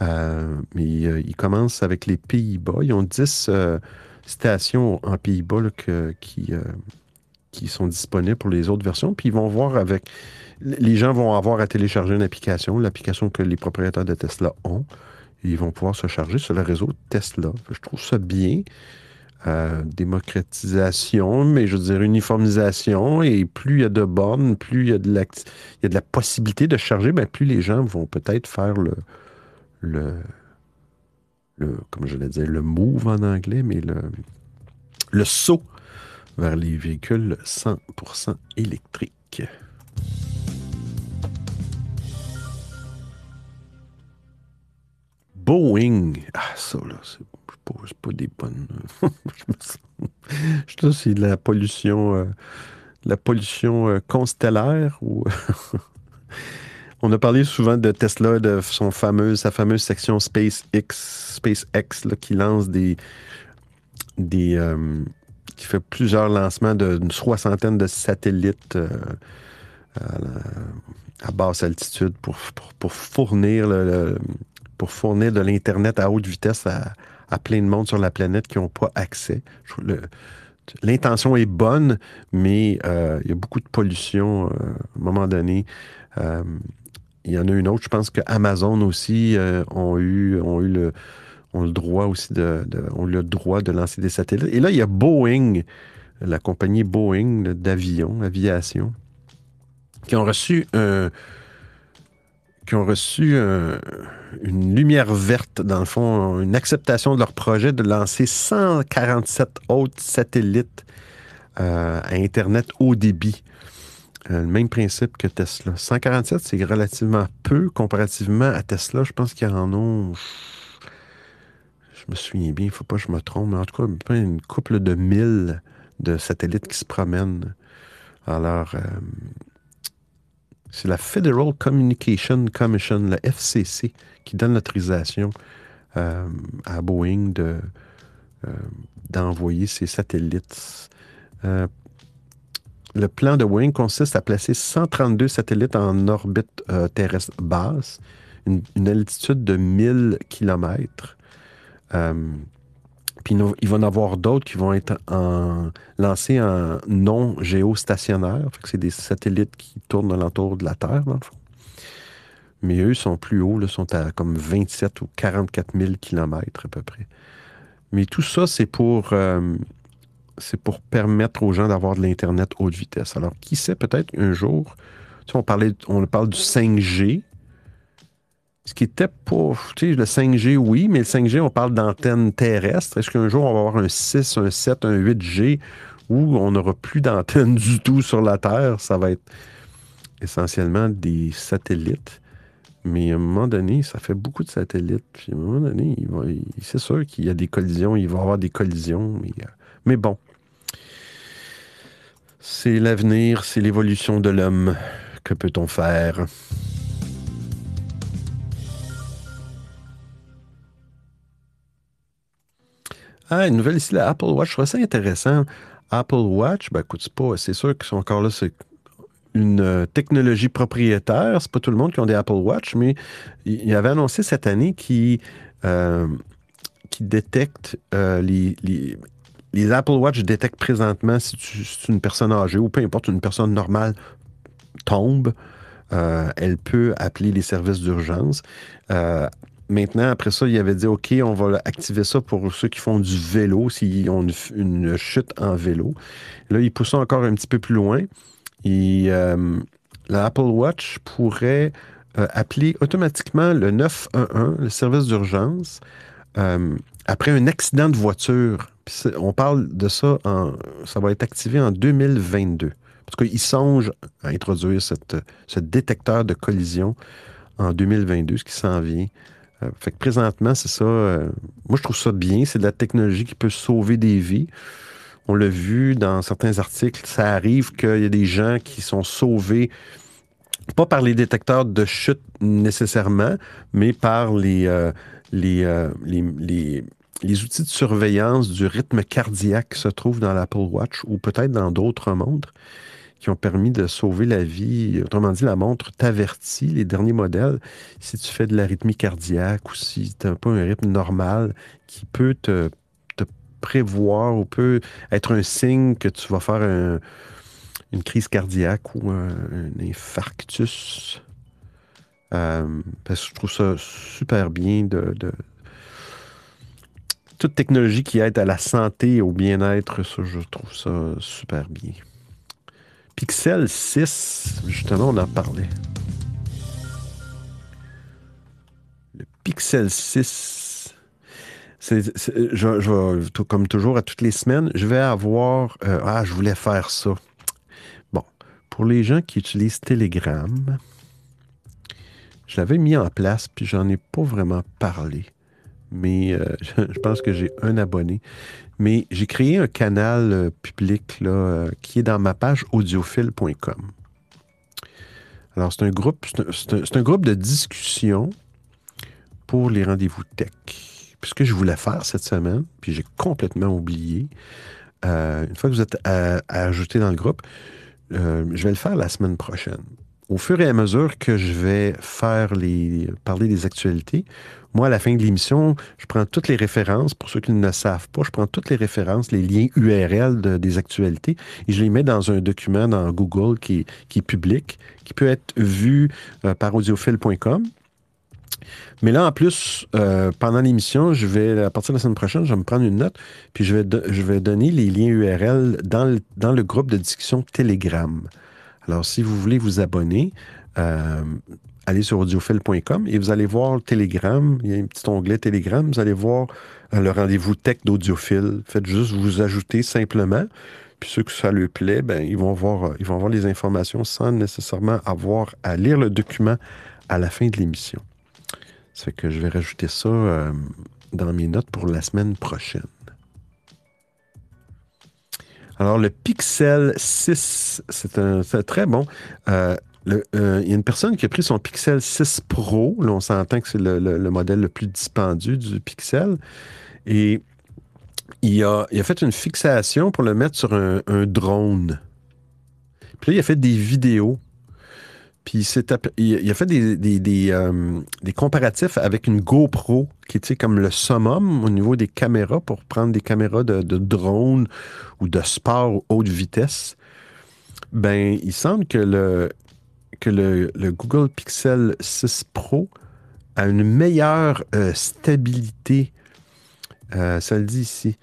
Mais ils commencent avec les Pays-Bas. Ils ont 10 euh, stations en Pays-Bas qui, qui sont disponibles pour les autres versions. Puis ils vont voir avec. Les gens vont avoir à télécharger une application, l'application que les propriétaires de Tesla ont. Ils vont pouvoir se charger sur le réseau Tesla. Je trouve ça bien. Euh, démocratisation, mais je veux dire uniformisation. Et plus il y a de bornes, plus il y a de la, il y a de la possibilité de charger, ben, plus les gens vont peut-être faire le, le, le comme je l'ai dit, le move en anglais, mais le, le saut vers les véhicules 100% électriques. Boeing. Ah, ça, là, c'est pas, pas des bonnes. je sais c'est la pollution, euh, la pollution euh, constellaire. On a parlé souvent de Tesla, de son sa fameuse section SpaceX, SpaceX là, qui lance des. des euh, qui fait plusieurs lancements d'une soixantaine de satellites euh, à, la- à basse altitude pour, pour, fournir le- pour fournir de l'Internet à haute vitesse à, plein de monde sur la planète qui n'ont pas accès. L'intention est bonne, mais euh, il y a beaucoup de pollution euh, à un moment donné. Euh, il y en a une autre, je pense que Amazon aussi euh, ont, eu, ont eu le, ont le droit aussi de, le droit de lancer des satellites. Et là, il y a Boeing, la compagnie Boeing là, d'avion, aviation, qui ont reçu un- qui ont reçu un- une lumière verte, dans le fond, une acceptation de leur projet de lancer 147 autres satellites euh, à Internet haut débit. Euh, le même principe que Tesla. 147, c'est relativement peu comparativement à Tesla. Je pense qu'il y en a. Je me souviens bien, il ne faut pas que je me trompe, mais en tout cas, une couple de mille de satellites qui se promènent. Alors, euh, c'est la Federal Communication Commission, la FCC, qui donne l'autorisation euh, à Boeing euh, d'envoyer ces satellites. Le plan de Boeing consiste à placer 132 satellites en orbite terrestre basse, une, une altitude de 1000 km. Puis nous- il va en avoir d'autres qui vont être en- lancés en non géostationnaire. C'est des satellites qui tournent alentour de la Terre, dans le fond. Mais eux sont plus hauts, là, sont à comme 27 ou 44 000 km à peu près. Mais tout ça, c'est pour, euh, c'est pour permettre aux gens d'avoir de l'Internet haute vitesse. Alors, qui sait, peut-être un jour, on, parlait, on parle du 5G, ce qui était pas. Tu sais, le 5G, oui, mais le 5G, on parle d'antenne terrestre. Est-ce qu'un jour, on va avoir un 6, un 7, un 8G où on n'aura plus d'antenne du tout sur la Terre? Ça va être essentiellement des satellites. Mais à un moment donné, ça fait beaucoup de satellites. Puis à un moment donné, c'est sûr qu'il y a des collisions, il va y avoir des collisions. Mais, euh, mais bon, c'est l'avenir, c'est l'évolution de l'homme. Que peut-on faire? Ah, une nouvelle ici, la Apple Watch. Je trouve ça intéressant. Apple Watch, ben écoute, c'est sûr qu'ils sont encore là, c'est une euh, technologie propriétaire. C'est pas tout le monde qui ont des Apple Watch, mais il avait annoncé cette année qui qui détecte euh, les, les, Apple Watch détectent présentement si tu une personne âgée ou peu importe, une personne normale tombe, euh, elle peut appeler les services d'urgence. Maintenant, après ça, il avait dit OK, on va activer ça pour ceux qui font du vélo, s'ils ont une, chute en vélo. Là, il pousse ça encore un petit peu plus loin. Et euh, l'Apple Watch pourrait euh, appeler automatiquement le 911, le service d'urgence, euh, après un accident de voiture. On parle de ça, en, ça va être activé en 2022. Parce qu'ils songent à introduire cette, ce détecteur de collision en 2022, ce qui s'en vient. Euh, fait que présentement, c'est ça. euh, moi, je trouve ça bien. C'est de la technologie qui peut sauver des vies. On l'a vu dans certains articles. Ça arrive qu'il y a des gens qui sont sauvés, pas par les détecteurs de chute nécessairement, mais par les, euh, les, les, les- les outils de surveillance du rythme cardiaque qui se trouvent dans l'Apple Watch ou peut-être dans d'autres montres qui ont permis de sauver la vie. Autrement dit, la montre t'avertit, les derniers modèles, si tu fais de l'arythmie cardiaque ou si tu n'as pas un rythme normal qui peut te, prévoir ou peut être un signe que tu vas faire un- une crise cardiaque ou un, un infarctus. Euh, parce que je trouve ça super bien de, de- toute technologie qui aide à la santé et au bien-être, ça, je trouve ça super bien. Pixel 6, justement, on en parlait. Le Pixel 6. c'est- c'est- je, je vais, tout- comme toujours, à toutes les semaines, je vais avoir. euh, ah, je voulais faire ça. Bon, pour les gens qui utilisent Telegram, je l'avais mis en place, puis j'en ai pas vraiment parlé. Mais euh, je pense que j'ai un abonné. Mais j'ai créé un canal euh, public là, euh, qui est dans ma page audiophile.com. Alors, c'est un groupe, c'est un, groupe de discussion pour les rendez-vous tech. Puis ce que je voulais faire cette semaine, puis j'ai complètement oublié, une fois que vous êtes ajouter dans le groupe, je vais le faire la semaine prochaine. Au fur et à mesure que je vais faire les parler des actualités, moi, à la fin de l'émission, je prends toutes les références. Pour ceux qui ne le savent pas, je prends toutes les références, les liens URL de- des actualités, et je les mets dans un document dans Google qui, est- public, qui peut être vu euh, par audiophile.com. Mais là, en plus, euh, pendant l'émission, je vais, à partir de la semaine prochaine, je vais me prendre une note, puis je vais, donner les liens URL dans le groupe de discussion Telegram. Alors, si vous voulez vous abonner, euh, allez sur audiophile.com et vous allez voir le Telegram. Il y a un petit onglet Telegram. Vous allez voir euh, le rendez-vous tech d'audiophile. Faites juste vous ajouter simplement. Puis ceux que ça leur plaît, ben, ils, vont voir, euh, ils vont voir les informations sans nécessairement avoir à lire le document à la fin de l'émission. Ça que je vais rajouter ça dans mes notes pour la semaine prochaine. Alors, le Pixel 6, c'est un, très bon. Euh, euh, il y a une personne qui a pris son Pixel 6 Pro. Là, on s'entend que c'est le, le- le modèle le plus dispendieux du Pixel. Et il a, il a fait une fixation pour le mettre sur un, un drone. Puis là, il a fait des vidéos. Puis il, a fait euh, des comparatifs avec une GoPro, qui sais, comme le summum au niveau des caméras, pour prendre des caméras de, drone ou de sport haute vitesse. Ben, il semble que le, Google Pixel 6 Pro a une meilleure euh, stabilité. euh, ça le dit ici.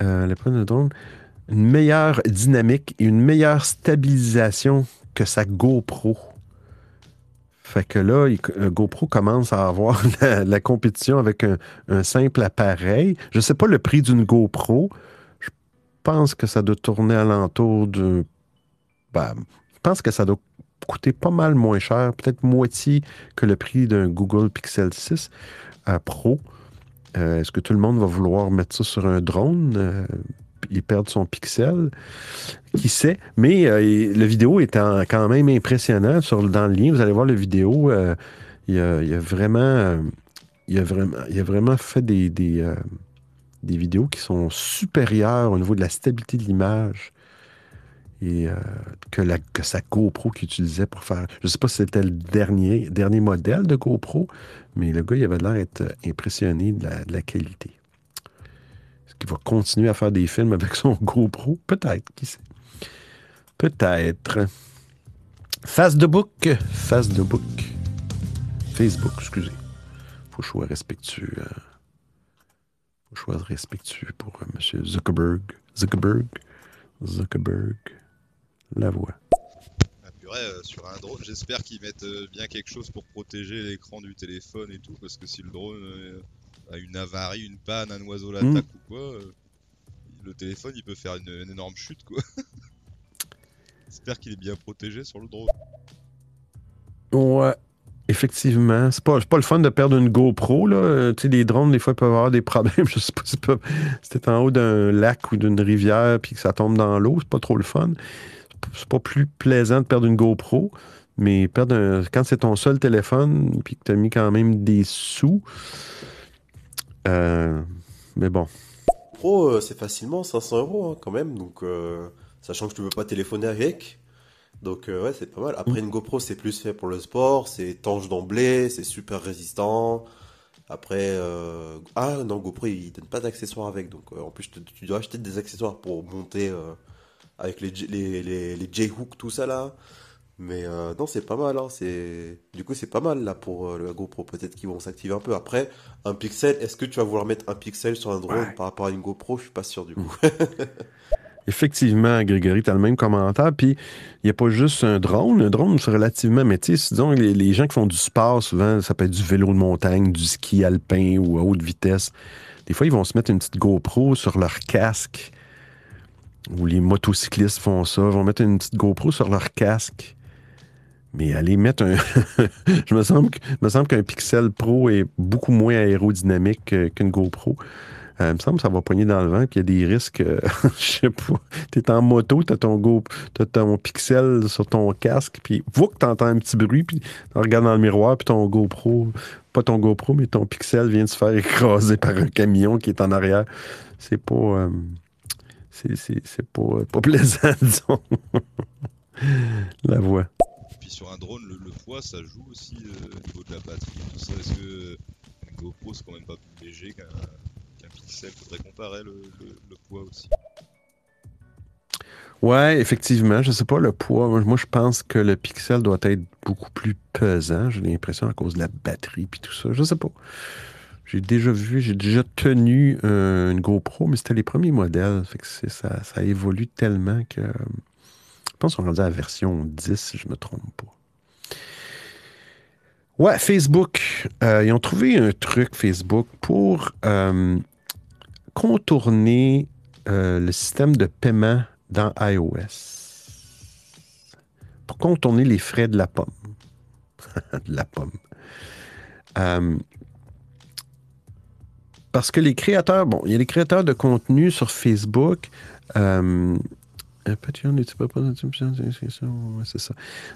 Le prendre de drone. Une meilleure dynamique et une meilleure stabilisation que sa GoPro. Fait que là, il- euh, GoPro commence à avoir la, compétition avec un, simple appareil. Je ne sais pas le prix d'une GoPro. Je pense que ça doit tourner alentour de. ben, je pense que ça doit coûter pas mal moins cher, peut-être moitié que le prix d'un Google Pixel 6 euh, Pro. Euh, Est-ce que tout le monde va vouloir mettre ça sur un drone? Et perdre son pixel? Qui sait? Mais euh, le vidéo est quand même impressionnant. Sur, dans le lien, vous allez voir le vidéo. euh, il, il euh, il, a vraiment, il fait des, vidéos qui sont supérieures au niveau de la stabilité de l'image et que, la, sa GoPro qu'il utilisait pour faire. Je ne sais pas si c'était le dernier, dernier modèle de GoPro, mais le gars, il avait l'air d'être impressionné la, de la qualité. Qu'il va continuer à faire des films avec son GoPro? Peut-être, qui sait? Peut-être. Face de book. Face de book. Facebook, excusez. Faut que je sois respectueux. euh, Faut que je sois respectueux pour euh, M. Zuckerberg. Zuckerberg. Zuckerberg. La voix. Ah, purée, euh, sur un drone, j'espère qu'ils mettent bien quelque chose pour protéger l'écran du téléphone et tout, parce que si le drone une avarie, une panne, un oiseau l'attaque ou quoi, euh, le téléphone il peut faire une, une énorme chute quoi. J'espère qu'il est bien protégé sur le drone. Ouais, effectivement. C'est pas, pas le fun de perdre une GoPro. Là. Euh, Tu sais, les drones, des fois, peuvent avoir des problèmes. Je sais pas si t'es en haut d'un lac ou d'une rivière puis que ça tombe dans l'eau, c'est pas trop le fun. C'est pas- C'est pas plus plaisant de perdre une GoPro, mais perdre un- quand c'est ton seul téléphone puis que tu as mis quand même des sous. Euh, mais bon. Pro, euh, c'est facilement 500 euros hein, quand même, donc euh, sachant que tu peux pas téléphoner avec. Donc euh, ouais, c'est pas mal. Après, une GoPro, c'est plus fait pour le sport, c'est étanche d'emblée, c'est super résistant. Après, ah non, GoPro, ils donnent pas d'accessoires avec, donc en plus, tu dois acheter des accessoires pour monter avec les, les, les, les J-hook, tout ça là. Mais euh, non, c'est pas mal, hein, c'est... Du coup, c'est pas mal là pour euh, le GoPro. Peut-être qu'ils vont s'activer un peu. Après, un pixel, est-ce que tu vas vouloir mettre un pixel sur un drone Ouais. par rapport à une GoPro? Je suis pas sûr du coup. Effectivement, Grégory, tu as le même commentaire. Puis, il n'y a pas juste un drone. Un drone, c'est relativement. Mais tu sais, disons, les, les gens qui font du sport, souvent, ça peut être du vélo de montagne, du ski alpin ou à haute vitesse. Des fois, ils vont se mettre une petite GoPro sur leur casque. Ou les motocyclistes font ça. Ils vont mettre une petite GoPro sur leur casque. Mais aller mettre un. Je me semble, me semble qu'un Pixel Pro est beaucoup moins aérodynamique que- qu'une GoPro. Euh, il me semble que ça va poigner dans le vent, puis il y a des risques, euh, je sais pas. Tu es en moto, tu as ton Go, t'as ton pixel sur ton casque, puis vous que tu entends un petit bruit, puis tu regardes dans le miroir, puis ton GoPro, pas ton GoPro, mais ton pixel vient de se faire écraser par un camion qui est en arrière. C'est pas. euh, c'est- pas, pas plaisant, disons. La voix. Sur un drone, le, poids, ça joue aussi euh, au niveau de la batterie tout ça. Est-ce que une GoPro, c'est quand même pas plus léger qu'un qu'un Pixel? Faudrait comparer le, le- poids aussi. Ouais, effectivement. Je sais pas le poids. Moi, je pense que le pixel doit être beaucoup plus pesant. J'ai l'impression à cause de la batterie puis tout ça. Je sais pas. J'ai déjà vu, j'ai déjà tenu euh, une GoPro, mais c'était les premiers modèles. Ça, ça évolue tellement que. Je pense qu'on est à la version 10, si je me trompe pas. Ouais, Facebook. euh, ils ont trouvé un truc, Facebook, pour euh, contourner euh, le système de paiement dans iOS. Pour contourner les frais de la pomme. de la pomme. Parce que les créateurs, bon, il y a les créateurs de contenu sur Facebook. Ouais, c'est ça.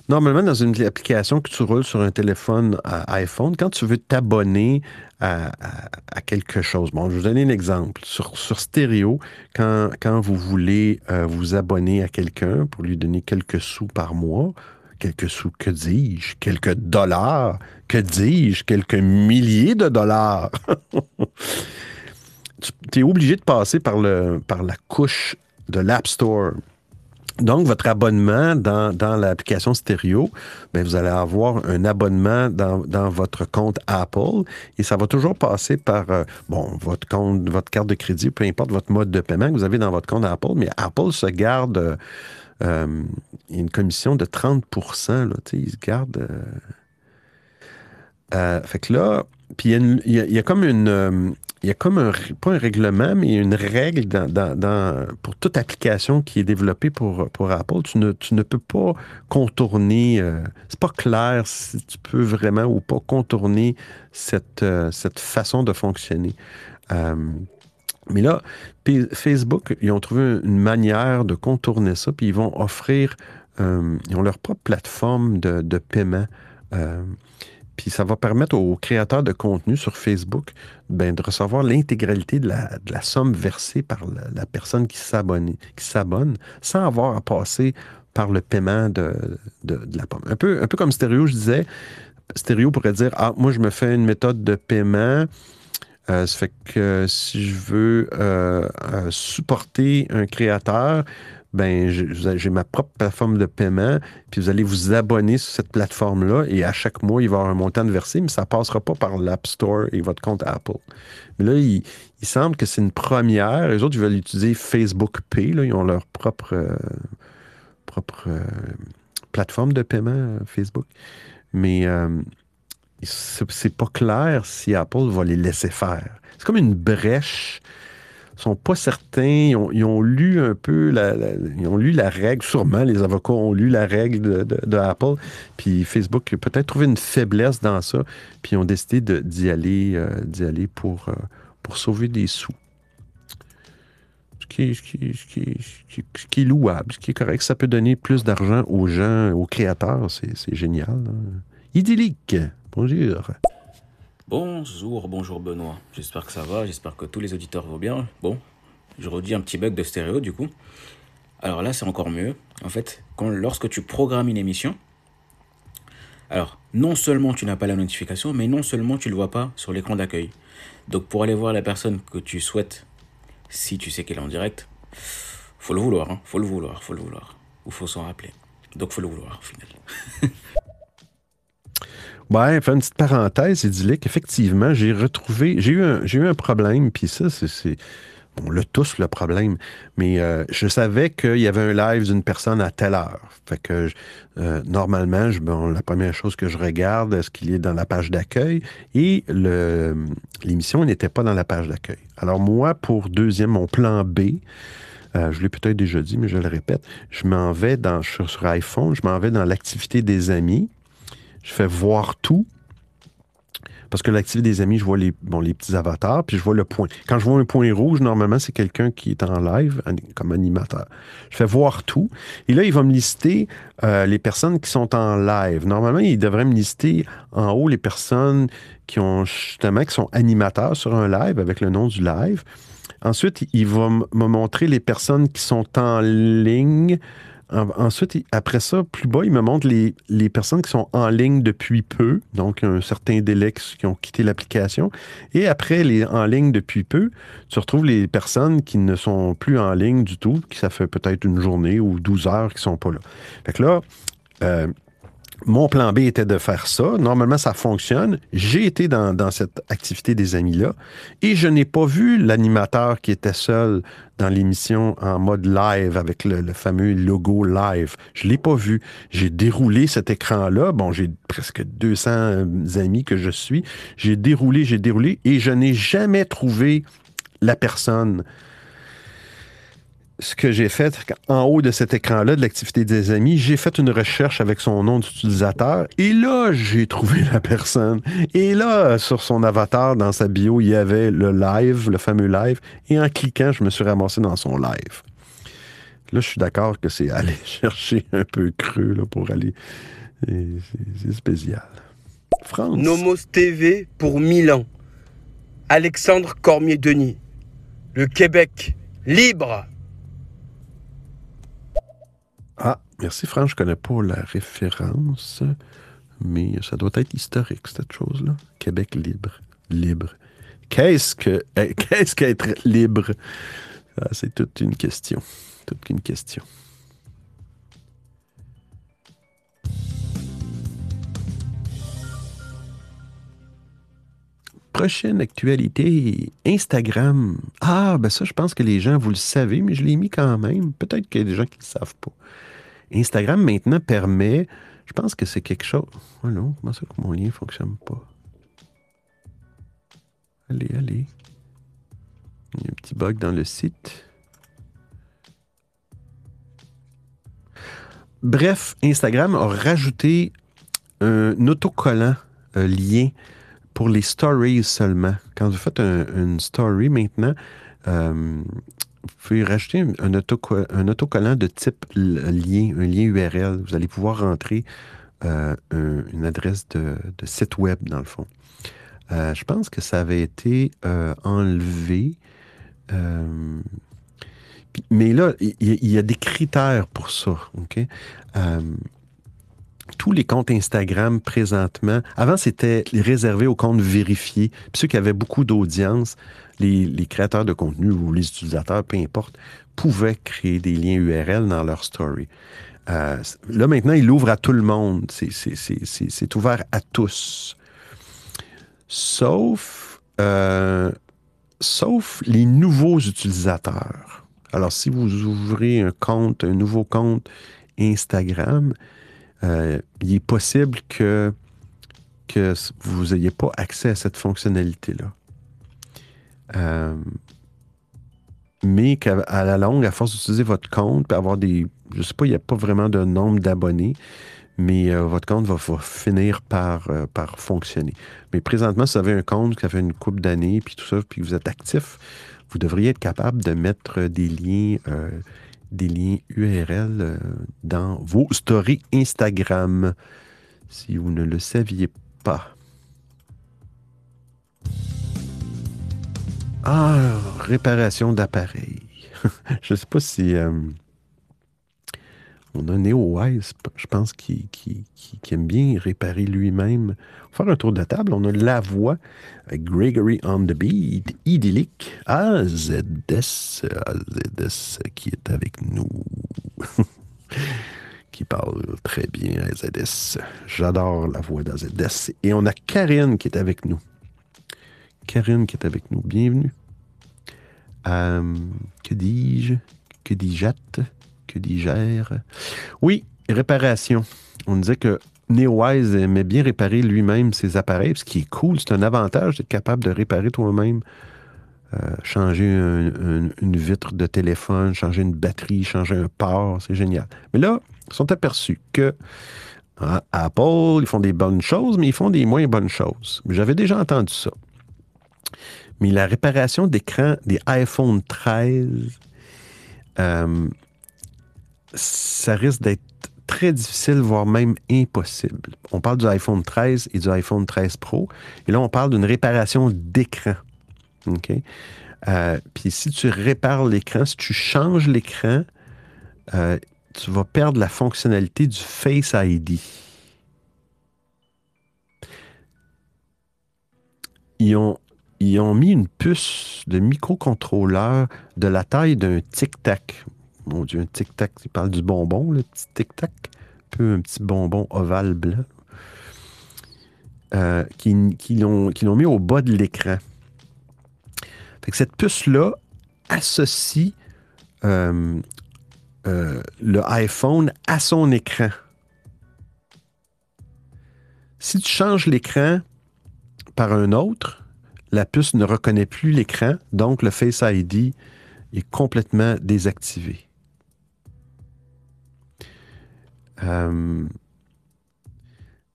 Normalement, dans une application que tu roules sur un téléphone iPhone, quand tu veux t'abonner à quelque chose, bon, je vais vous donner un exemple. Sur, sur Stereo, quand, quand vous voulez euh, vous abonner à quelqu'un pour lui donner quelques sous par mois, quelques sous, que dis-je, quelques dollars, que dis-je, quelques milliers de dollars. tu es obligé de passer par, le, par la couche de l'App Store. Donc, votre abonnement dans, dans l'application stéréo, ben, vous allez avoir un abonnement dans, dans votre compte Apple et ça va toujours passer par euh, bon, votre compte, votre carte de crédit, peu importe votre mode de paiement que vous avez dans votre compte Apple, mais Apple se garde euh, euh, une commission de 30% là, ils se euh, fait que là, puis il il il y a comme une. Euh, il y a comme un, pas un règlement, mais une règle dans, dans- dans- pour toute application qui est développée pour, pour Apple. Tu ne, tu ne peux pas contourner, euh, c'est pas clair si tu peux vraiment ou pas contourner cette, euh, cette façon de fonctionner. Euh, mais là, Facebook, ils ont trouvé une manière de contourner ça, puis ils vont offrir, euh, ils ont leur propre plateforme de, de paiement. Puis ça va permettre aux créateurs de contenu sur Facebook ben, de recevoir l'intégralité de la, somme versée par la, personne qui s'abonne, sans avoir à passer par le paiement de, de, la pomme. Un peu, un peu comme Stéréo, je disais, Stéréo pourrait dire Ah, moi, je me fais une méthode de paiement. Euh, ça fait que si je veux euh, euh, supporter un créateur, ben j'ai ma propre plateforme de paiement, puis vous allez vous abonner sur cette plateforme-là, et à chaque mois, il va y avoir un montant de versé, mais ça ne passera pas par l'App Store et votre compte Apple. Mais là, il, il semble que c'est une première. Les autres, ils veulent utiliser Facebook Pay, là, ils ont leur propre, euh, propre euh, plateforme de paiement, euh, Facebook. Mais c'est pas clair si Apple va les laisser faire. C'est comme une brèche. Sont pas certains. Ils ont, lu un peu la, ils ont lu la règle. Sûrement, les avocats ont lu la règle de, Apple. Puis Facebook peut-être trouvé une faiblesse dans ça. Puis ils ont décidé d'y aller, euh, euh, pour sauver des sous. Ce qui, est, ce qui est- louable, ce qui est correct. Ça peut donner plus d'argent aux gens, aux créateurs. C'est c'est génial. hein. Idyllique. Bonjour. Bonjour, bonjour Benoît. J'espère que ça va, j'espère que tous les auditeurs vont bien. Bon, je redis un petit bug de stéréo du coup. Alors là, c'est encore mieux. En fait, quand, lorsque tu programmes une émission, alors non seulement tu n'as pas la notification, mais non seulement tu ne le vois pas sur l'écran d'accueil. Donc pour aller voir la personne que tu souhaites, si tu sais qu'elle est en direct, faut le vouloir, hein, faut le vouloir, faut le vouloir. Ou faut s'en rappeler. Donc faut le vouloir au final. Ouais, faire une petite parenthèse idyllique. Effectivement, j'ai retrouvé, j'ai eu un, j'ai eu un problème, puis ça, c'est, c'est- on l'a tous le problème, mais euh, je savais qu'il y avait un live d'une personne à telle heure. Fait que euh, normalement, je, bon, la première chose que je regarde, est-ce qu'il est dans la page d'accueil, et le, l'émission n'était pas dans la page d'accueil. Alors moi, pour deuxième, mon plan B, euh, je l'ai peut-être déjà dit, mais je le répète, je m'en vais dans, suis sur iPhone, je m'en vais dans l'activité des amis, je fais voir tout. parce que l'activité des amis, je vois les, bon, les petits avatars, puis je vois le point. Quand je vois un point rouge, normalement, c'est quelqu'un qui est en live comme animateur. Je fais voir tout. Et là, il va me lister euh, les personnes qui sont en live. Normalement, il devrait me lister en haut les personnes qui ont justement, qui sont animateurs sur un live avec le nom du live. Ensuite, il va me montrer les personnes qui sont en ligne. En- Ensuite, après ça, plus bas, il me montre les, les personnes qui sont en ligne depuis peu, donc un certain délai qui ont quitté l'application. Et après, les en ligne depuis peu, tu retrouves les personnes qui ne sont plus en ligne du tout, qui ça fait peut-être une journée ou 12 heures qui sont pas là. Fait que là, euh, mon plan B était de faire ça. Normalement, ça fonctionne. J'ai été dans, cette activité des amis-là et je n'ai pas vu l'animateur qui était seul dans l'émission en mode live avec le, fameux logo live. Je l'ai pas vu. J'ai déroulé cet écran-là. Bon, j'ai presque 200 amis que je suis. J'ai déroulé, j'ai déroulé et je n'ai jamais trouvé la personne ce que j'ai fait en haut de cet écran-là de l'activité des amis, j'ai fait une recherche avec son nom d'utilisateur et là, j'ai trouvé la personne. Et là, sur son avatar, dans sa bio, il y avait le live, le fameux live. Et en cliquant, je me suis ramassé dans son live. Là, je suis d'accord que c'est aller chercher un peu creux pour aller. c'est spécial. France. Nomos TV pour Milan. Alexandre Cormier-Denis. Le Québec libre. Merci Franck, je connais pas la référence, mais ça doit être historique, cette chose-là. Québec libre. Libre. Qu'est-ce que eh, qu'être libre? Ah, c'est toute une question. Toute une question. Prochaine actualité, Instagram. Ah, ben ça, je pense que les gens, vous le savez, mais je l'ai mis quand même. Peut-être qu'il y a des gens qui ne le savent pas. Instagram maintenant permet, je pense que c'est quelque chose. Oh non, comment ça que mon lien ne fonctionne pas? Allez, allez. Il y a un petit bug dans le site. Bref, Instagram a rajouté un autocollant un lien pour les stories seulement. Quand vous faites un- une story maintenant, euh, vous pouvez rajouter un, un autoco- un autocollant de type lien, un lien URL. Vous allez pouvoir rentrer euh, un- une adresse de, site web, dans le fond. Euh, je pense que ça avait été euh, enlevé. Mais là, il y, y a des critères pour ça. OK? Tous les comptes Instagram présentement, avant c'était réservé aux comptes vérifiés. Puis ceux qui avaient beaucoup d'audience, les, créateurs de contenu ou les utilisateurs, peu importe, pouvaient créer des liens URL dans leur story. Euh, là maintenant, il ouvre à tout le monde. C'est ouvert à tous. Sauf, euh, sauf les nouveaux utilisateurs. Alors, si vous ouvrez un compte, un nouveau compte Instagram, euh, il est possible que, que vous n'ayez pas accès à cette fonctionnalité-là. Euh, mais qu'à la longue, à force d'utiliser votre compte, puis avoir des. Je sais pas, il n'y a pas vraiment de nombre d'abonnés, mais euh, votre compte va, finir par, par fonctionner. Mais présentement, si vous avez un compte qui fait une couple d'années, puis tout ça, puis que vous êtes actif, vous devriez être capable de mettre des liens, des liens URL euh, dans vos stories Instagram, si vous ne le saviez pas. Ah, réparation d'appareil. Je ne sais pas si euh, on a NeoWise, je pense, qui, qui, aime bien réparer lui-même. Faire un tour de table. On a la voix avec Gregory on the beat, idyllique, AZS, AZS qui est avec nous. qui parle très bien AZS. J'adore la voix d'AZS. Et on a Karine qui est avec nous. Karine qui est avec nous. Bienvenue. Euh, que dis-je? Que dis-je? Que dis-je? Oui, réparation. On disait que NeoWise aimait bien réparer lui-même ses appareils, ce qui est cool. C'est un avantage d'être capable de réparer toi-même. Euh, changer un- un- une vitre de téléphone, changer une batterie, changer un port, c'est génial. Mais là, ils sont aperçus que Apple, ils font des bonnes choses, mais ils font des moins bonnes choses. J'avais déjà entendu ça. Mais la réparation d'écran des iPhone 13, euh, ça risque d'être très difficile, voire même impossible. On parle du iPhone 13 et du iPhone 13 Pro. Et là, on parle d'une réparation d'écran. OK? Euh, Puis si tu répares l'écran, si tu changes l'écran, euh, tu vas perdre la fonctionnalité du Face ID. Ils ont, ils ont mis une puce de microcontrôleur de la taille d'un tic-tac. Mon Dieu, un tic-tac, il parle du bonbon, le petit tic-tac. Un peu un petit bonbon ovale blanc. Euh, qui, l'ont mis au bas de l'écran. Cette puce-là associe euh, euh, le iPhone à son écran. Si tu changes l'écran par un autre, la puce ne reconnaît plus l'écran, donc le Face ID est complètement désactivé. Euh,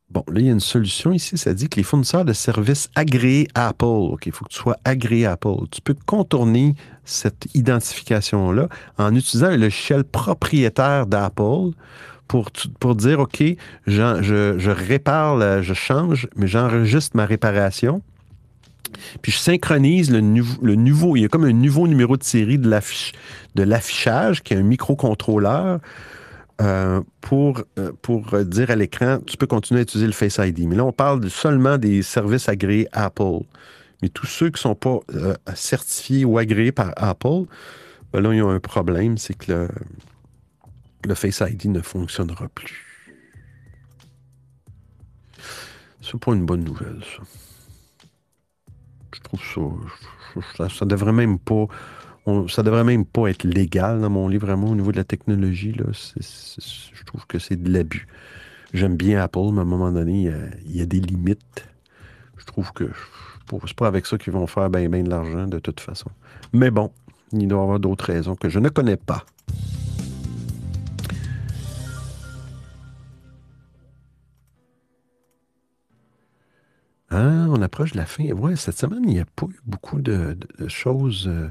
Bon, là, il y a une solution ici. Ça dit que les fournisseurs de services agréés Apple, OK, il faut que tu sois agréé Apple. Tu peux contourner cette identification-là en utilisant un logiciel propriétaire d'Apple pour, pour dire, OK, je, je répare, je change, mais j'enregistre ma réparation. Puis je synchronise le, le, nouveau, il y a comme un nouveau numéro de série de l'affichage qui est un microcontrôleur. Euh, pour, euh, pour dire à l'écran, tu peux continuer à utiliser le Face ID. Mais là, on parle seulement des services agréés Apple. Mais tous ceux qui ne sont pas euh, certifiés ou agréés par Apple, ben là, ils ont un problème, c'est que le, le Face ID ne fonctionnera plus. C'est pas une bonne nouvelle, ça. Je trouve ça. Ça, ça devrait même pas on, ça devrait même pas être légal dans mon livre, vraiment, au niveau de la technologie. Là, je trouve que c'est de l'abus. J'aime bien Apple, mais à un moment donné, il y a, des limites. Je trouve que c'est pas avec ça qu'ils vont faire bien ben de l'argent, de toute façon. Mais bon, il doit y avoir d'autres raisons que je ne connais pas. Ah, on approche de la fin. Ouais, cette semaine, il n'y a pas eu beaucoup de choses. Euh,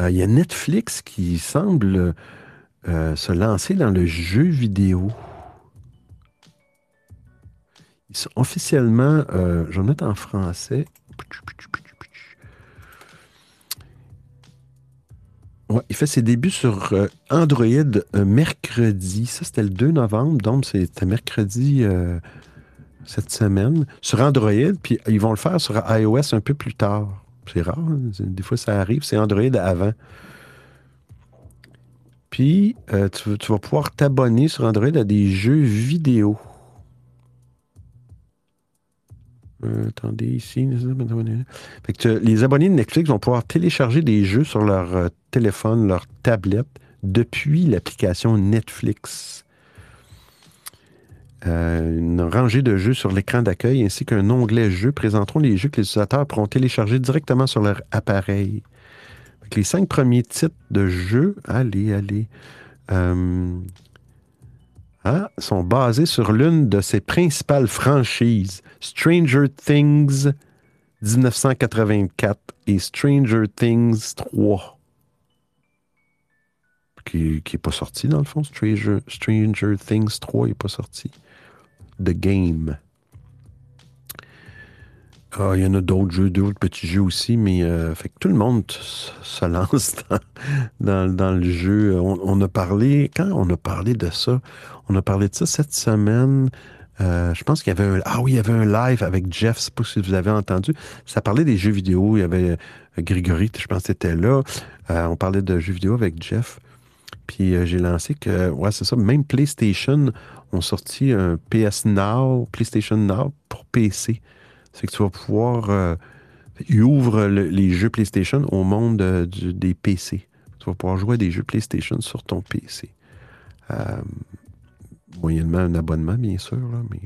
euh, il y a Netflix qui semble euh, se lancer dans le jeu vidéo. Ils sont officiellement, euh, je vais mettre en français. Il fait ses débuts sur euh, Android mercredi. Ça, c'était le 2 novembre, donc c'était mercredi cette semaine. Sur Android, puis ils vont le faire sur iOS un peu plus tard. C'est rare, hein? des fois ça arrive, c'est Android avant. Puis, euh, tu, vas pouvoir t'abonner sur Android à des jeux vidéo. Euh, attendez, ici. Que les abonnés de Netflix vont pouvoir télécharger des jeux sur leur euh, téléphone, leur tablette, depuis l'application Netflix. Euh, une rangée de jeux sur l'écran d'accueil ainsi qu'un onglet jeux présenteront les jeux que les utilisateurs pourront télécharger directement sur leur appareil. Les cinq premiers titres de jeux, allez, allez, euh, ah, sont basés sur l'une de ses principales franchises, Stranger Things 1984 et Stranger Things 3 qui n'est pas sorti dans le fond. Stranger Things 3 n'est pas sorti. The Game. Ah, il y en a d'autres jeux, d'autres petits jeux aussi, mais euh, fait que tout le monde se lance dans, le jeu. On, a parlé, quand on a parlé de ça, on a parlé de ça cette semaine. Euh, je pense qu'il y avait un, ah oui, il y avait un live avec Jeff, je sais pas si vous avez entendu. Ça parlait des jeux vidéo. Il y avait euh, Grégory, je pense, était là. On parlait de jeux vidéo avec Jeff. Puis j'ai lancé que, ouais, c'est ça, même PlayStation ont sorti un PS Now, PlayStation Now pour PC. C'est que tu vas pouvoir. Euh, ils ouvrent le, les jeux PlayStation au monde euh, des PC. Tu vas pouvoir jouer à des jeux PlayStation sur ton PC. Euh, moyennement un abonnement, bien sûr. Là, mais,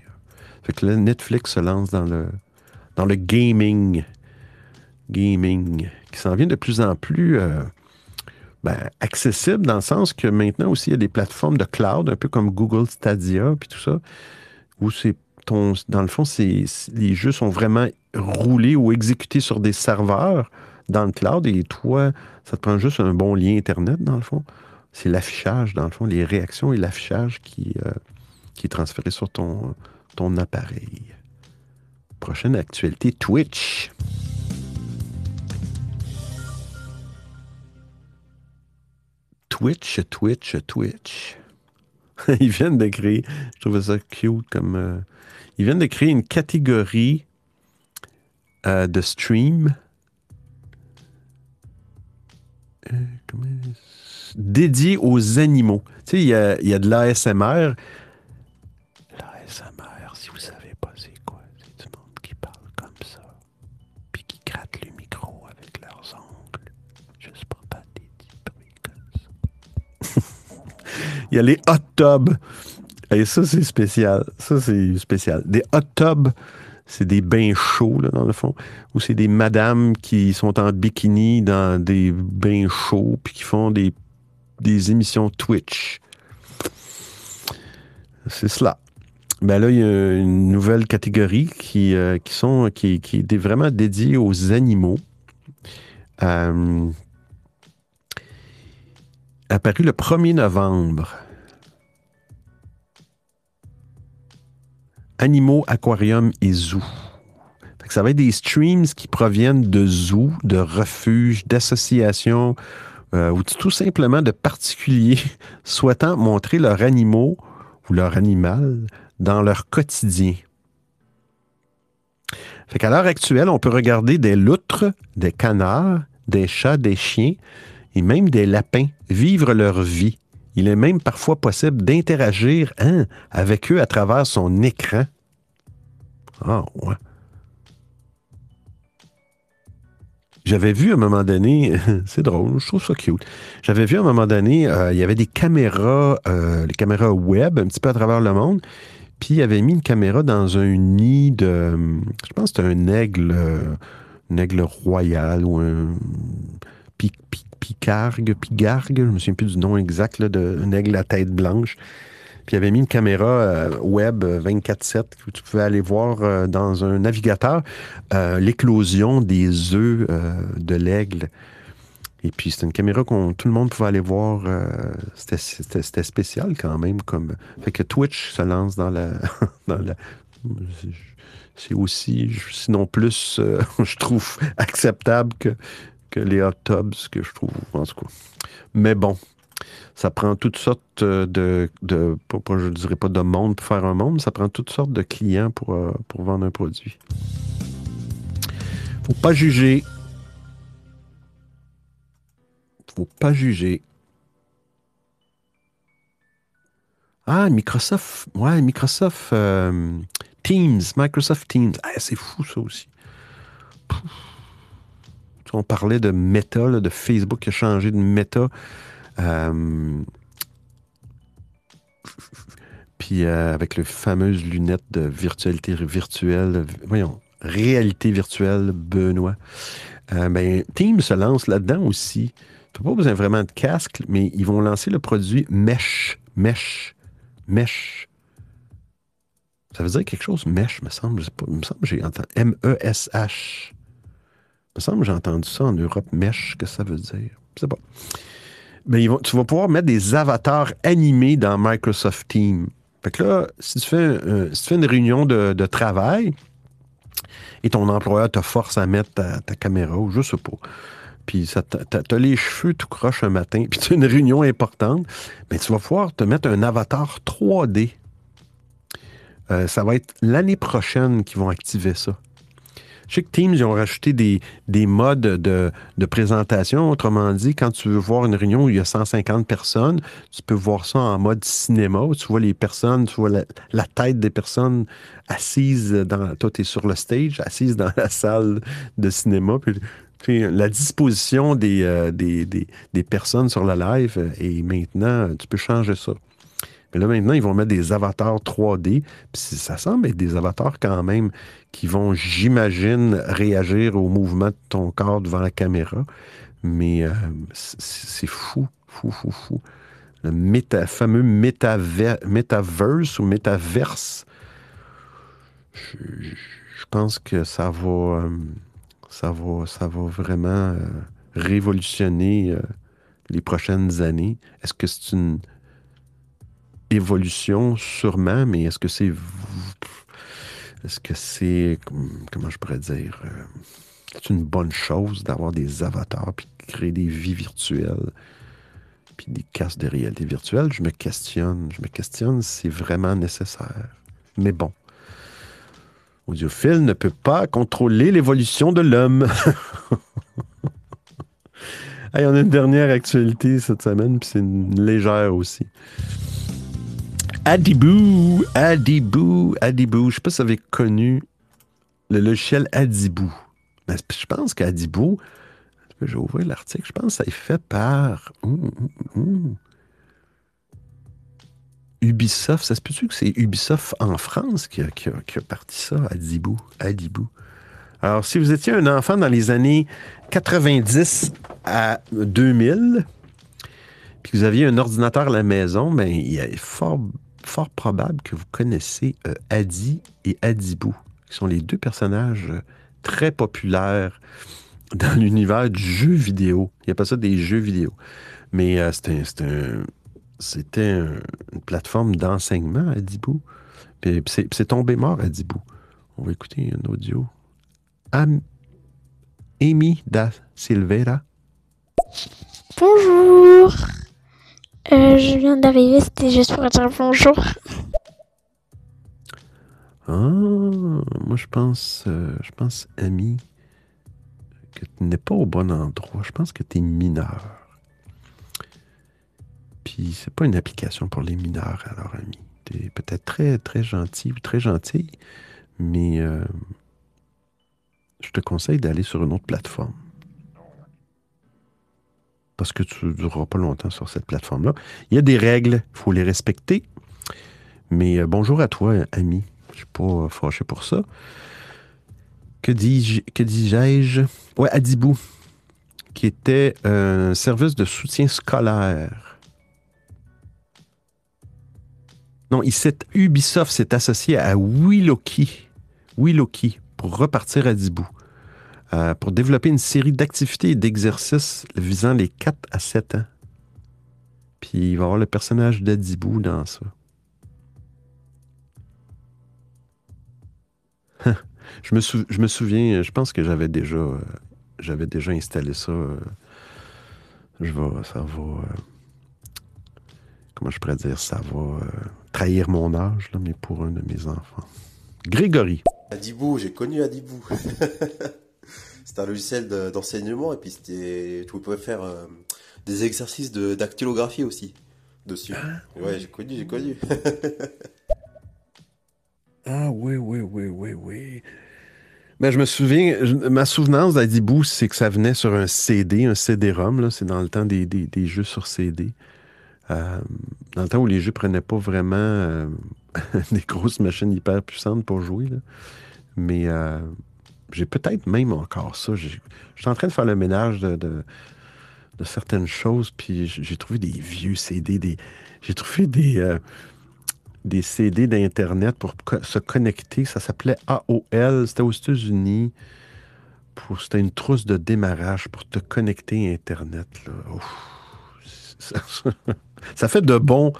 fait que là, Netflix se lance dans le, dans le gaming. Gaming. Qui s'en vient de plus en plus ben, accessible dans le sens que maintenant aussi, il y a des plateformes de cloud, un peu comme Google Stadia, puis tout ça, où c'est ton, dans le fond, les jeux sont vraiment roulés ou exécutés sur des serveurs dans le cloud et toi, ça te prend juste un bon lien Internet, dans le fond. C'est l'affichage, dans le fond, les réactions et l'affichage qui, euh, qui est transféré sur ton, ton appareil. Prochaine actualité, Twitch. Twitch, Twitch, Twitch. ils viennent de créer, je trouvais ça cute comme. euh, ils viennent de créer une catégorie euh, de stream euh, comment- dédiée aux animaux. Tu sais, il y a, y a de. L'ASMR, Il y a les hot tubs. Et ça, c'est spécial. Ça, c'est spécial. Des hot tubs, c'est des bains chauds, là, dans le fond, où c'est des madames qui sont en bikini dans des bains chauds, puis qui font des, des émissions Twitch. C'est cela. Ben là, il y a une nouvelle catégorie qui, euh, qui, sont, qui, qui est vraiment dédiée aux animaux. Euh, apparu le 1er novembre. Animaux, aquarium et zoo. Ça va être des streams qui proviennent de zoos, de refuges, d'associations euh, ou tout simplement de particuliers souhaitant montrer leurs animaux ou leur animal dans leur quotidien. Fait qu'à l'heure actuelle, on peut regarder des loutres, des canards, des chats, des chiens et même des lapins vivre leur vie. Il est même parfois possible d'interagir hein, avec eux à travers son écran. Ah, ouais. J'avais vu à un moment donné, c'est drôle, je trouve ça cute. J'avais vu à un moment donné, euh, il y avait des caméras, euh, les caméras web un petit peu à travers le monde. Puis il avait mis une caméra dans un nid de, je pense que c'était un aigle, euh, aigle royal ou un pi- pi- picargue, pigargue, je me souviens plus du nom exact, là, de, un aigle à tête blanche. Puis il avait mis une caméra euh, web euh, 24-7 que tu pouvais aller voir euh, dans un navigateur euh, l'éclosion des œufs euh, de l'aigle. Et puis c'était une caméra qu'on tout le monde pouvait aller voir. euh, c'était- spécial quand même. Comme... Fait que Twitch se lance dans la. c'est aussi, sinon plus, euh, je trouve acceptable que, que les hot tubs, que je trouve, en tout cas. Mais bon, ça prend toutes sortes de, de pas- je dirais pas de monde pour faire un monde, ça prend toutes sortes de clients pour, euh, pour vendre un produit. Faut pas juger. Faut pas juger. Ah, Microsoft, ouais, Microsoft euh, Teams, Microsoft Teams. Ah, c'est fou ça aussi. Pouf. On parlait de Meta, de Facebook qui a changé de Meta. Euh, puis euh, avec les fameuses lunettes de virtualité virtuelle, voyons, réalité virtuelle, Benoît. Euh, ben, Teams se lance là-dedans aussi. Tu n'as pas besoin vraiment de casque, mais ils vont lancer le produit Mesh. Mesh. Mesh. Ça veut dire quelque chose, Mesh, me semble. Je sais pas, me semble j'ai entendu. M-E-S-H. Me semble que j'ai entendu ça en Europe, Mesh, que ça veut dire. Je sais pas. Ben, ils vont- tu vas pouvoir mettre des avatars animés dans Microsoft Teams. Fait que là, si tu fais, euh, si tu fais une réunion de, de travail et ton employeur te force à mettre ta, caméra, ou je sais pas, puis t'as t'as les cheveux tout croche un matin, puis tu as une réunion importante, ben, tu vas pouvoir te mettre un avatar 3D. Euh, ça va être l'année prochaine qu'ils vont activer ça. Je sais que Teams, ils ont rajouté des, des modes de, de présentation. Autrement dit, quand tu veux voir une réunion où il y a 150 personnes, tu peux voir ça en mode cinéma, où tu vois les personnes, tu vois la, tête des personnes assises dans... Toi, tu es sur le stage, assise dans la salle de cinéma. Puis, la disposition des, euh, des, des, des personnes sur la live, et maintenant, tu peux changer ça. Mais là, maintenant, ils vont mettre des avatars 3D. Puis ça semble être des avatars quand même qui vont, j'imagine, réagir au mouvement de ton corps devant la caméra. Mais euh, c'est fou, fou, fou, fou. Le fameux métaver- metaverse ou métaverse. je, pense que ça va, euh, ça va, ça va vraiment euh, révolutionner les prochaines années. Est-ce que c'est une évolution sûrement, mais est-ce que c'est, est-ce que c'est, comment je pourrais dire, euh, c'est une bonne chose d'avoir des avatars puis de créer des vies virtuelles puis des casques de réalité virtuelle? Je me questionne, je me questionne si c'est vraiment nécessaire. Mais bon. Audiophile ne peut pas contrôler l'évolution de l'homme. Hey, on a une dernière actualité cette semaine, puis c'est une légère aussi. Adibou, Adibou, Adibou. Je sais pas si vous avez connu le logiciel Adibou. Mais je pense qu'Adibou, je vais ouvrir l'article, je pense que ça est fait par. Ubisoft. Ça se peut-tu que c'est Ubisoft en France qui a, qui a- qui a parti ça, Adibou, Adibou? Alors, si vous étiez un enfant dans les années 90 à 2000, puis que vous aviez un ordinateur à la maison, ben, il est fort, fort probable que vous connaissez euh, Adi et Adibou, qui sont les deux personnages euh, très populaires dans l'univers du jeu vidéo. Il n'y a pas ça des jeux vidéo. Mais euh, c'était c'était un- c'était un- une plateforme d'enseignement, Adibou. Puis c'est tombé mort, Adibou. On va écouter un audio. Am- Amy da Silveira. Bonjour. Euh, je viens d'arriver, c'était juste pour dire bonjour. Ah, moi je pense, euh, je pense, Amy, que tu n'es pas au bon endroit. Je pense que tu es mineur. Puis c'est pas une application pour les mineurs, alors Amy. Tu es peut-être très, très gentil ou très gentil, mais euh, je te conseille d'aller sur une autre plateforme. Parce que tu ne dureras pas longtemps sur cette plateforme-là. Il y a des règles, il faut les respecter. Mais euh, bonjour à toi, ami. Je ne suis pas euh, fâché pour ça. Que dis-je? Que dis-je? Ouais, Adibou, qui était un service de soutien scolaire. Non, il Ubisoft s'est associé à Wiloki, Wiloki pour repartir Adibou, euh, pour développer une série d'activités et d'exercices visant les 4 à 7 ans. Puis il va y avoir le personnage d'Adibou dans ça. je, me souviens, je pense que j'avais déjà, euh, j'avais déjà installé ça. euh, je vais, ça va, comment je pourrais dire, ça va trahir mon âge, là, mais pour un de mes enfants. Grégory. Adibou, j'ai connu Adibou. c'était un logiciel de- d'enseignement et puis c'était, tu pouvais faire euh, des exercices de dactylographie aussi dessus. ouais, j'ai connu, j'ai connu. Ah oui, oui, oui, oui, oui. Ben, je me souviens, je- ma souvenance d'Adibou, c'est que ça venait sur un CD, un CD-ROM, c'est dans le temps des, des- des jeux sur CD. Euh, dans le temps où les jeux prenaient pas vraiment euh, des grosses machines hyper puissantes pour jouer. là. Mais euh, j'ai peut-être même encore ça. Je suis en train de faire le ménage de, certaines choses, puis j'ai trouvé des vieux CD, des, j'ai trouvé des, euh, des CD d'Internet pour se connecter. Ça s'appelait AOL, c'était aux États-Unis. C'était une trousse de démarrage pour te connecter à Internet. Ça, fait de bons,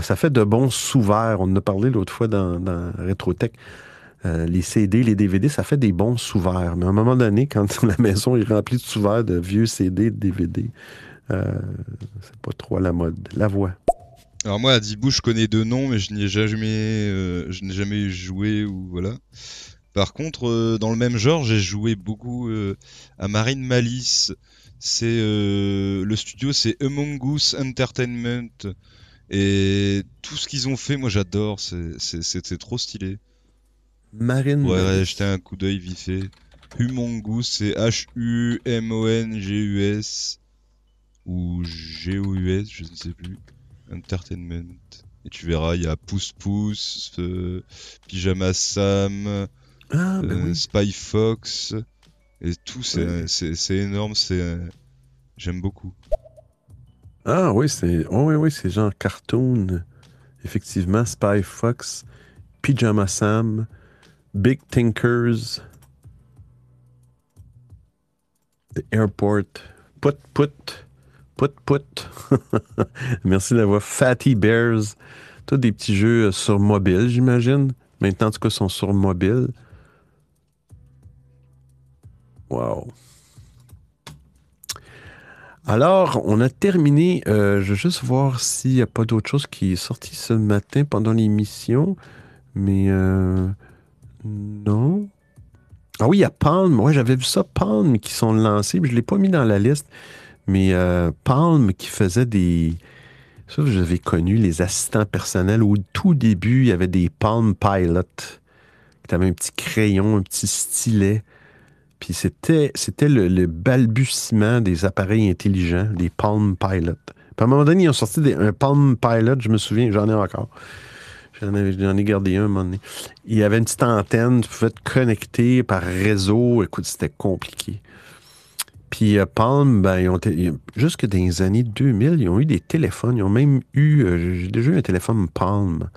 ça fait de bons sous-verts. On en a parlé l'autre fois dans, dans Rétrotech. Euh, les CD, les DVD, ça fait des bons sous-verts. Mais à un moment donné, quand la maison est remplie de sous-verts de vieux CD, de DVD, euh, c'est pas trop à la mode. La voix. Alors moi, Adibou, je connais deux noms, mais je n'y ai jamais, euh, jamais joué ou voilà. Par contre, dans le même genre, j'ai joué beaucoup à Marine Malice. C'est le studio, c'est Among Us Entertainment, et tout ce qu'ils ont fait, moi j'adore. C'est trop stylé. Marine. Ouais, jeter un coup d'œil vite fait. Humongoose, c'est H-U-M-O-N-G-U-S ou G-O-U-S, je ne sais plus. Entertainment. Et tu verras, il y a Pouce Pouce, euh, Pyjama Sam, Ah, ben euh, oui. Spy Fox, et tout, c'est Ouais. énorme, c'est j'aime beaucoup. Ah oui, c'est oh, oui, oui, c'est genre cartoon. Effectivement, Spy Fox, Pyjama Sam, Big Thinkers. The Airport. Put, put. Put, put. Merci voix. Fatty Bears. Tous des petits jeux euh, sur mobile, j'imagine. Maintenant, en tout cas, sont sur mobile. Wow. Alors, on a terminé. Euh, je vais juste voir s'il n'y a pas d'autre chose qui est sorti ce matin pendant l'émission. Mais euh, non. Ah oui, il y a Palm. Ouais, j'avais vu ça, Palm, qui sont lancés. mais Je ne l'ai pas mis dans la liste. Mais euh, Palm qui faisait des. Ça, j'avais connu les assistants personnels. Au tout début, il y avait des Palm Pilot. Tu avais un petit crayon, un petit stylet. Puis c'était, le, balbutiement des appareils intelligents, des Palm Pilot. Puis à un moment donné, ils ont sorti un Palm Pilot, je me souviens, j'en ai encore. J'en, ai gardé un un moment donné. Il y avait une petite antenne, tu pouvais te connecter par réseau. Écoute, c'était compliqué. Puis euh, Palm, ben, jusque dans les années 2000, ils ont eu des téléphones. Ils ont même eu, euh, j'ai déjà eu un téléphone Palm.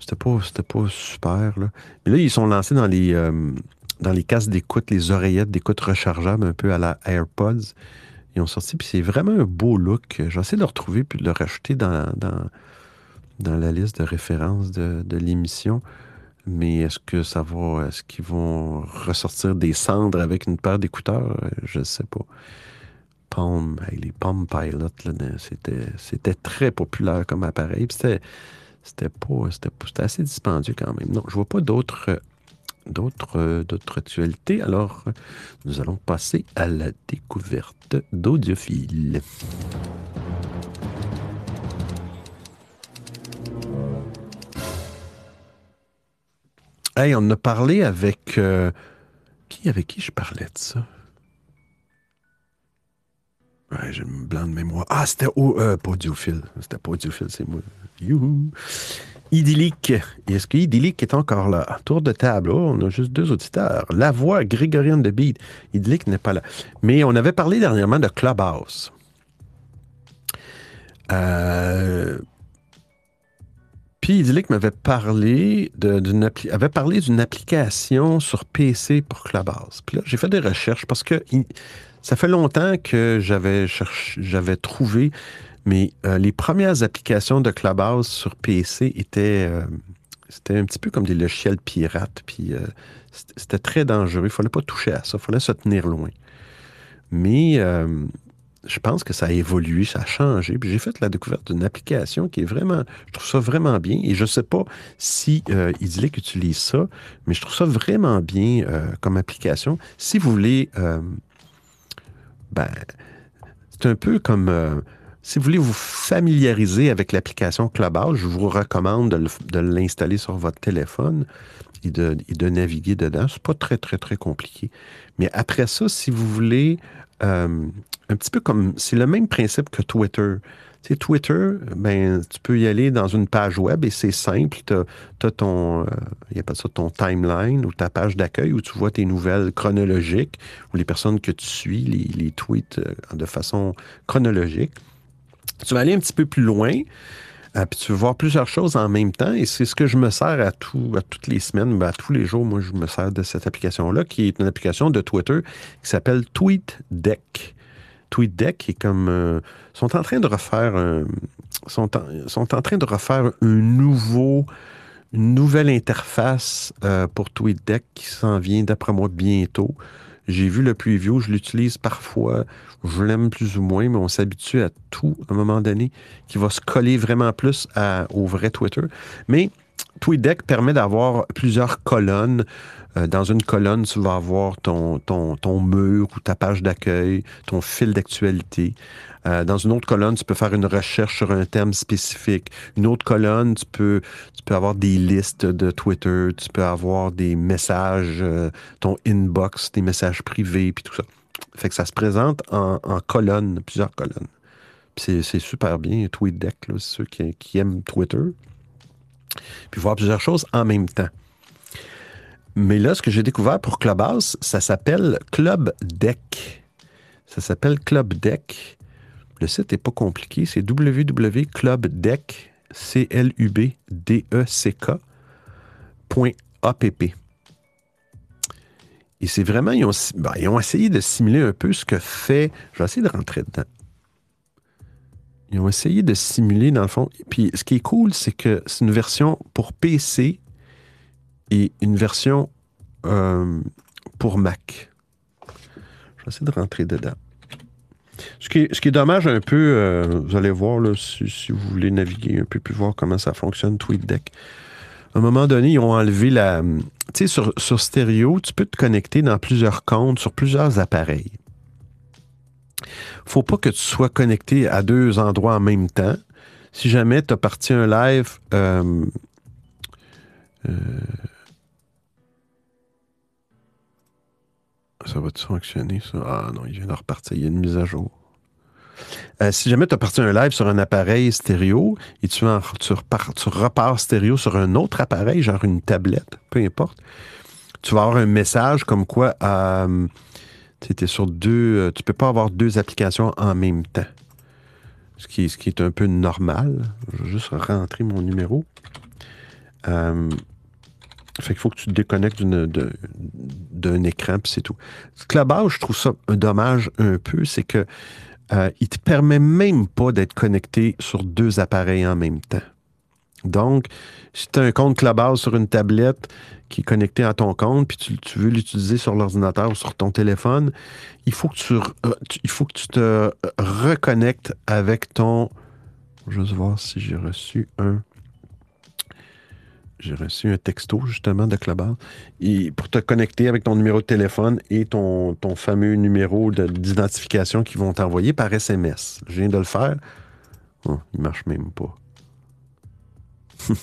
C'était pas, c'était pas super, là. Mais là, ils sont lancés dans les, euh, dans les casques d'écoute, les oreillettes d'écoute rechargeables, un peu à la AirPods. Ils ont sorti, puis c'est vraiment un beau look. J'essaie de le retrouver puis de le dans, dans, dans la liste de références de, l'émission. Mais est-ce que ça va. Est-ce qu'ils vont ressortir des cendres avec une paire d'écouteurs? Je ne sais pas. Palm, les Palm Pilot, là, c'était, très populaire comme appareil. C'était, c'était pas. C'était, assez dispendieux quand même. Non, je vois pas d'autres. D'autres, actualités. Alors, nous allons passer à la découverte d'Audiophile. Hey, on a parlé avec. euh, qui avec qui je parlais de ça? J'ai un blanc de mémoire. Ah, c'était au, euh, pas audiophile. C'était pas audiophile, c'est moi. Youhou! Idyllique. Est-ce que Idyllique est encore là? Tour de table. Oh, on a juste deux auditeurs. La voix grégorienne de Beat. Idyllique n'est pas là. Mais on avait parlé dernièrement de Clubhouse. Euh, puis Idyllique m'avait parlé d'une avait parlé d'une application sur PC pour Clubhouse. Puis là, j'ai fait des recherches parce que ça fait longtemps que j'avais j'avais trouvé, mais euh, les premières applications de Clubhouse sur PC étaient, euh, c'était un petit peu comme des logiciels pirates. Puis euh, c'était très dangereux. Il fallait pas toucher à ça. Il fallait se tenir loin. Mais je pense que ça a évolué, ça a changé. Puis j'ai fait la découverte d'une application qui est vraiment, je trouve ça vraiment bien. Et je ne sais pas si euh, utilise ça, mais je trouve ça vraiment bien euh, comme application. Si vous voulez, euh, ben, c'est un peu comme euh, si vous voulez vous familiariser avec l'application Clubhouse, je vous recommande de l'installer sur votre téléphone et de, et de naviguer dedans. C'est pas très, très, très compliqué. Mais après ça, si vous voulez, euh, un petit peu comme, c'est le même principe que Twitter. Tu sais, Twitter, ben, tu peux y aller dans une page web et c'est simple. Tu as, ton, euh, il appelle ça ton timeline ou ta page d'accueil où tu vois tes nouvelles chronologiques ou les personnes que tu suis, les, les tweets euh, de façon chronologique. Tu vas aller un petit peu plus loin, euh, puis tu vas voir plusieurs choses en même temps. Et c'est ce que je me sers à, tout, à toutes les semaines, ben, à tous les jours. Moi, je me sers de cette application-là, qui est une application de Twitter qui s'appelle TweetDeck. TweetDeck est comme. euh, sont en train de refaire sont, en, sont en train de refaire nouveau. Une nouvelle interface euh, pour TweetDeck qui s'en vient, d'après moi, bientôt. J'ai vu le preview, je l'utilise parfois, je l'aime plus ou moins, mais on s'habitue à tout à un moment donné, qui va se coller vraiment plus au vrai Twitter. Mais TweetDeck permet d'avoir plusieurs colonnes. Euh, dans une colonne, tu vas avoir ton, ton, ton mur ou ta page d'accueil, ton fil d'actualité. Euh, dans une autre colonne, tu peux faire une recherche sur un thème spécifique. Une autre colonne, tu peux, tu peux avoir des listes de Twitter, tu peux avoir des messages, euh, ton inbox, des messages privés, puis tout ça. Fait que ça se présente en, colonnes, plusieurs colonnes. C'est, super bien, TweetDeck, là, ceux qui, qui aiment Twitter. Puis voir plusieurs choses en même temps. Mais là, ce que j'ai découvert pour Clubhouse, ça s'appelle Club Deck. Ça s'appelle Club Deck. Le site n'est pas compliqué, c'est www.clubdeck. Et c'est vraiment, ils ont, ben, ils ont essayé de simuler un peu ce que fait. Je vais essayer de rentrer dedans. Ils ont essayé de simuler, dans le fond. Puis ce qui est cool, c'est que c'est une version pour PC et une version euh, pour Mac. Je vais essayer de rentrer dedans. Ce qui est, dommage un peu, euh, vous allez voir là, si, si vous voulez naviguer un peu plus voir comment ça fonctionne, TweetDeck. À un moment donné, ils ont enlevé la. Tu sais, sur, sur stéréo, tu peux te connecter dans plusieurs comptes, sur plusieurs appareils. Faut pas que tu sois connecté à deux endroits en même temps. Si jamais tu as parti un live. euh, euh, ça va-tu fonctionner, ça? Ah non, il vient de repartir. Il y a une mise à jour. Euh, si jamais tu as parti un live sur un appareil stéréo et tu, repars, tu repars stéréo sur un autre appareil, genre une tablette, peu importe, tu vas avoir un message comme quoi euh, tu sur deux. euh, tu peux pas avoir deux applications en même temps. Ce qui, ce qui est un peu normal. Je vais juste rentrer mon numéro. Euh, fait qu'il faut que tu te déconnectes d'un écran, puis c'est tout. Clubhouse, je trouve ça un dommage un peu, c'est que euh, il te permet même pas d'être connecté sur deux appareils en même temps. Donc, si tu as un compte Clubhouse sur une tablette qui est connecté à ton compte, puis tu, veux l'utiliser sur l'ordinateur ou sur ton téléphone, il faut que tu, euh, il faut que tu te reconnectes avec ton. Je vais voir si j'ai reçu un. J'ai reçu un texto justement de Clubhouse. Pour te connecter avec ton numéro de téléphone et ton, ton fameux numéro de- d'identification qu'ils vont t'envoyer par SMS. Je viens de le faire. Oh, il marche même pas.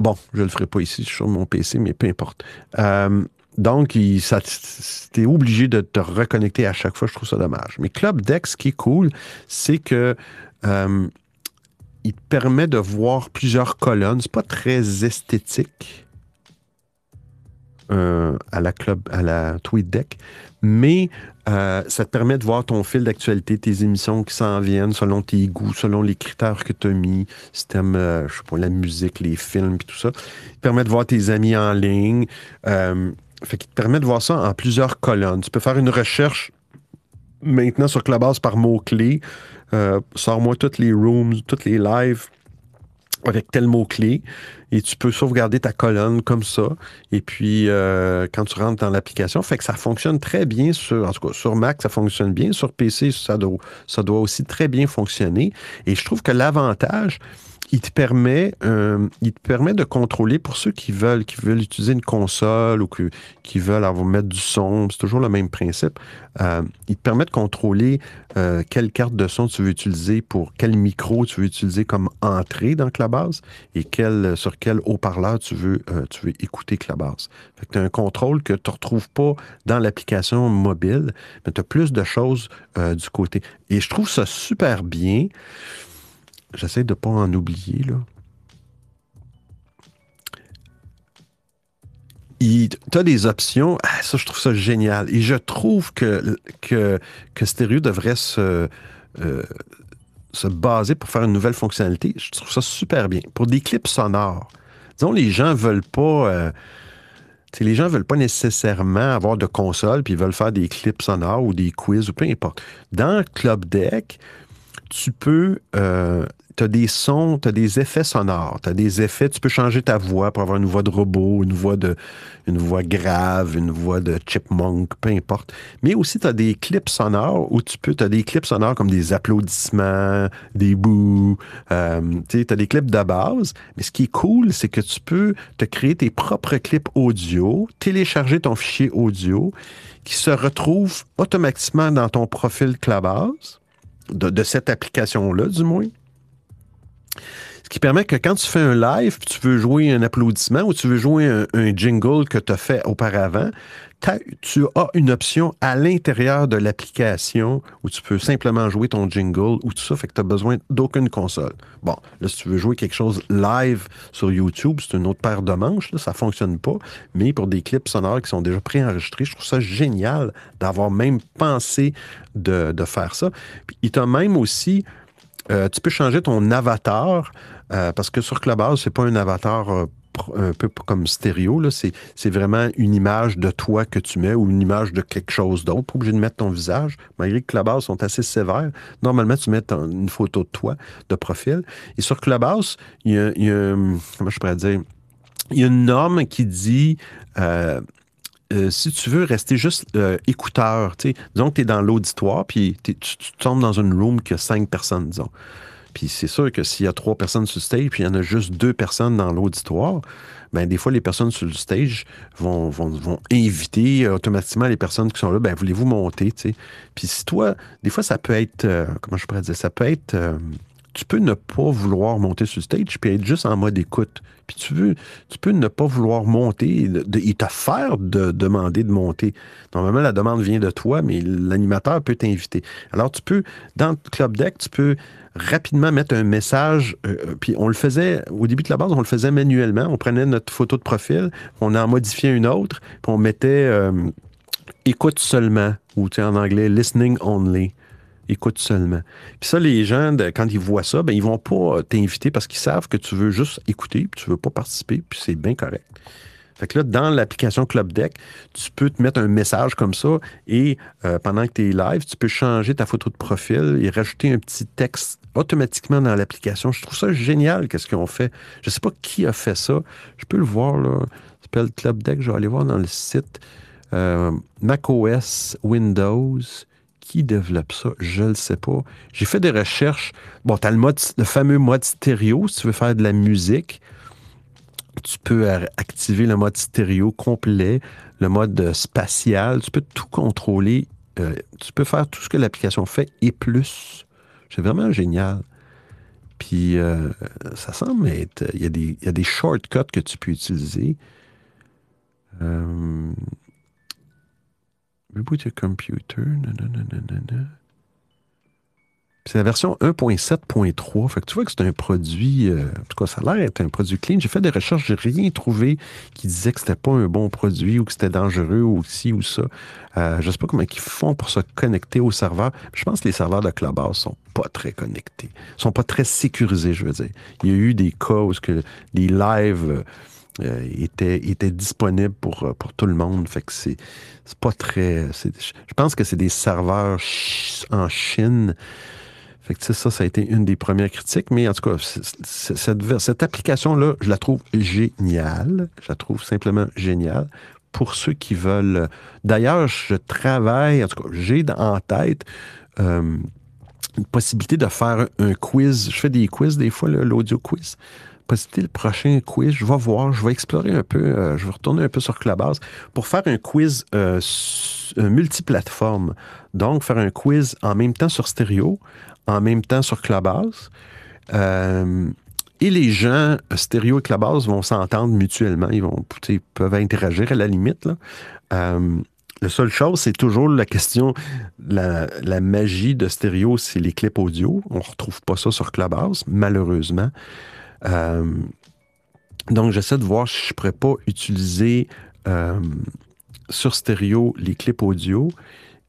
bon, je le ferai pas ici sur mon PC, mais peu importe. Euh, donc, ça, t'es obligé de te reconnecter à chaque fois. Je trouve ça dommage. Mais Club Deck, ce qui est cool, c'est que euh, il te permet de voir plusieurs colonnes. C'est pas très esthétique euh, à la club, à la TweetDeck, mais euh, ça te permet de voir ton fil d'actualité, tes émissions qui s'en viennent selon tes goûts, selon les critères que tu as mis, si t'aimes, euh, je sais pas, la musique, les films, puis tout ça. Il te permet de voir tes amis en ligne. Fait qu'il te permet de voir ça en plusieurs colonnes. Tu peux faire une recherche maintenant sur Clubhouse par mots-clés. Euh, Sors-moi toutes les rooms, toutes les lives avec tel mot-clé et tu peux sauvegarder ta colonne comme ça. Et puis, euh, quand tu rentres dans l'application, fait que ça fonctionne très bien sur, en tout cas, sur Mac, ça fonctionne bien. Sur PC, ça doit, ça doit aussi très bien fonctionner. Et je trouve que l'avantage, il te permet, euh, il te permet de contrôler pour ceux qui veulent, qui veulent utiliser une console ou que- qui veulent avoir mettre du son. C'est toujours le même principe. Euh, il te permet de contrôler euh, quelle carte de son tu veux utiliser pour quel micro tu veux utiliser comme entrée dans Clubhouse et quel, sur quel haut-parleur tu veux, euh, tu veux écouter Clubhouse. Fait que tu as un contrôle que tu ne retrouves pas dans l'application mobile, mais tu as plus de choses euh, du côté. Et je trouve ça super bien. J'essaie de ne pas en oublier, là. Tu as des options. Ah, ça, je trouve ça génial. Et je trouve que, que, que Stereo devrait se, euh, se baser pour faire une nouvelle fonctionnalité. Je trouve ça super bien. Pour des clips sonores. Disons, les gens veulent pas. euh, les gens veulent pas nécessairement avoir de console, puis ils veulent faire des clips sonores ou des quiz ou peu importe. Dans Club Deck, tu peux. tu as des sons, tu as des effets sonores, tu as des effets, tu peux changer ta voix pour avoir une voix de robot, une voix de une voix grave, une voix de chipmunk, peu importe. Mais aussi, tu as des clips sonores où tu peux, tu as des clips sonores comme des applaudissements, des bouts, euh, tu as des clips de base. Mais ce qui est cool, c'est que tu peux te créer tes propres clips audio, télécharger ton fichier audio qui se retrouve automatiquement dans ton profil Clubhouse de, cette application-là, du moins. Ce qui permet que quand tu fais un live, tu veux jouer un applaudissement ou tu veux jouer un, jingle que tu as fait auparavant, tu as une option à l'intérieur de l'application où tu peux simplement jouer ton jingle ou tout ça, fait que tu n'as besoin d'aucune console. Bon, là, si tu veux jouer quelque chose live sur YouTube, c'est une autre paire de manches, ça ne fonctionne pas, mais pour des clips sonores qui sont déjà préenregistrés, je trouve ça génial d'avoir même pensé de, faire ça. Il t'a même aussi euh, tu peux changer ton avatar euh, parce que sur Clubhouse, c'est pas un avatar euh, un peu comme stéréo. C'est vraiment une image de toi que tu mets ou une image de quelque chose d'autre. Pas obligé de mettre ton visage, malgré que Clubhouse sont assez sévères. Normalement, tu mets une photo de toi, de profil. Et sur Clubhouse, il y a, comment je pourrais dire, il y a une norme qui dit... euh, si tu veux rester juste écouteur, disons que tu es dans l'auditoire, puis tu, tu tombes dans une room qui a cinq personnes, disons. Puis c'est sûr que s'il y a trois personnes sur le stage, puis il y en a juste deux personnes dans l'auditoire, ben des fois, les personnes sur le stage vont, vont, vont inviter euh, automatiquement les personnes qui sont là, ben voulez-vous monter, tu sais? Puis si toi, des fois, ça peut être, euh, comment je pourrais dire, ça peut être, euh, tu peux ne pas vouloir monter sur le stage, puis être juste en mode écoute. Puis tu veux, tu peux ne pas vouloir monter et, te faire de demander de monter. Normalement, la demande vient de toi, mais l'animateur peut t'inviter. Alors, tu peux, dans Club Deck, tu peux rapidement mettre un message. euh, euh, puis on le faisait, au début de la base, on le faisait manuellement. On prenait notre photo de profil, on en modifiait une autre, puis on mettait euh, écoute seulement, ou tu sais, en anglais, listening only. Écoute seulement. Puis ça, les gens, quand ils voient ça, ben, ils vont pas t'inviter parce qu'ils savent que tu veux juste écouter, puis tu veux pas participer, puis c'est bien correct. Fait que là, dans l'application Club Deck, tu peux te mettre un message comme ça et euh, pendant que tu es live, tu peux changer ta photo de profil et rajouter un petit texte automatiquement dans l'application. Je trouve ça génial, qu'est-ce qu'ils ont fait. Je sais pas qui a fait ça. Je peux le voir, là. Ça s'appelle Club Deck. Je vais aller voir dans le site. Euh, macOS, Windows. Qui développe ça? Je ne le sais pas. J'ai fait des recherches. Bon, tu as le, mode, le fameux mode stéréo si tu veux faire de la musique tu peux activer le mode stéréo complet, le mode euh, spatial, tu peux tout contrôler, euh, tu peux faire tout ce que l'application fait et plus. C'est vraiment génial. Puis euh, ça semble être, il y, a des, il y a des shortcuts que tu peux utiliser. Euh, reboot your computer. C'est la version 1.7.3. Fait que tu vois que c'est un produit. euh, en tout cas, ça a l'air d'être un produit clean. J'ai fait des recherches, j'ai rien trouvé qui disait que c'était pas un bon produit ou que c'était dangereux ou ci ou ça. Euh, je sais pas comment ils font pour se connecter au serveur. Je pense que les serveurs de Clubhouse sont pas très connectés. sont pas très sécurisés, je veux dire. Il y a eu des cas où que les lives euh, étaient, étaient disponibles pour, euh, pour tout le monde. Fait que c'est c'est pas très. Je pense que c'est des serveurs en Chine. Fait que, ça, ça a été une des premières critiques. Mais en tout cas, cette, cette application-là, je la trouve géniale. Je la trouve simplement géniale pour ceux qui veulent. D'ailleurs, je travaille, en tout cas, j'ai en tête euh, une possibilité de faire un quiz. Je fais des quiz des fois, l'audio quiz. Possibilité le prochain quiz, je vais voir, je vais explorer un peu, euh, je vais retourner un peu sur Clubhouse pour faire un quiz euh, euh, multiplateforme. Donc, faire un quiz en même temps sur stéréo, en même temps sur Clubhouse. Euh, et les gens, stéréo et Clubhouse, vont s'entendre mutuellement. Ils vont, peuvent interagir à la limite. Là. Euh, la seule chose, c'est toujours la question, la, la magie de stéréo, c'est les clips audio. On ne retrouve pas ça sur Clubhouse, malheureusement. Euh, donc, j'essaie de voir si je ne pourrais pas utiliser sur stéréo les clips audio